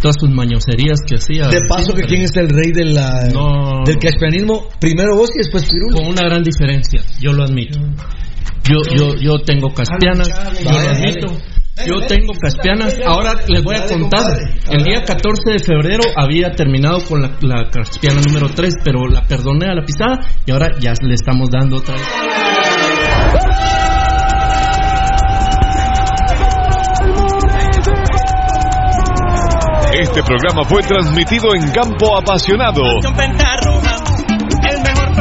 todas sus mañoserías que hacía. De paso, que quién es el rey de la, No. del caspianismo. Primero vos y después Pirulo. Con una gran diferencia, yo lo admito. Yo, yo, yo tengo caspianas, yo lo admito. Yo tengo caspianas. Ahora les voy a contar. El día 14 de febrero había terminado con la, la caspiana número 3, pero la perdoné a la pisada y ahora ya le estamos dando otra vez. Este programa fue transmitido en Campo Apasionado.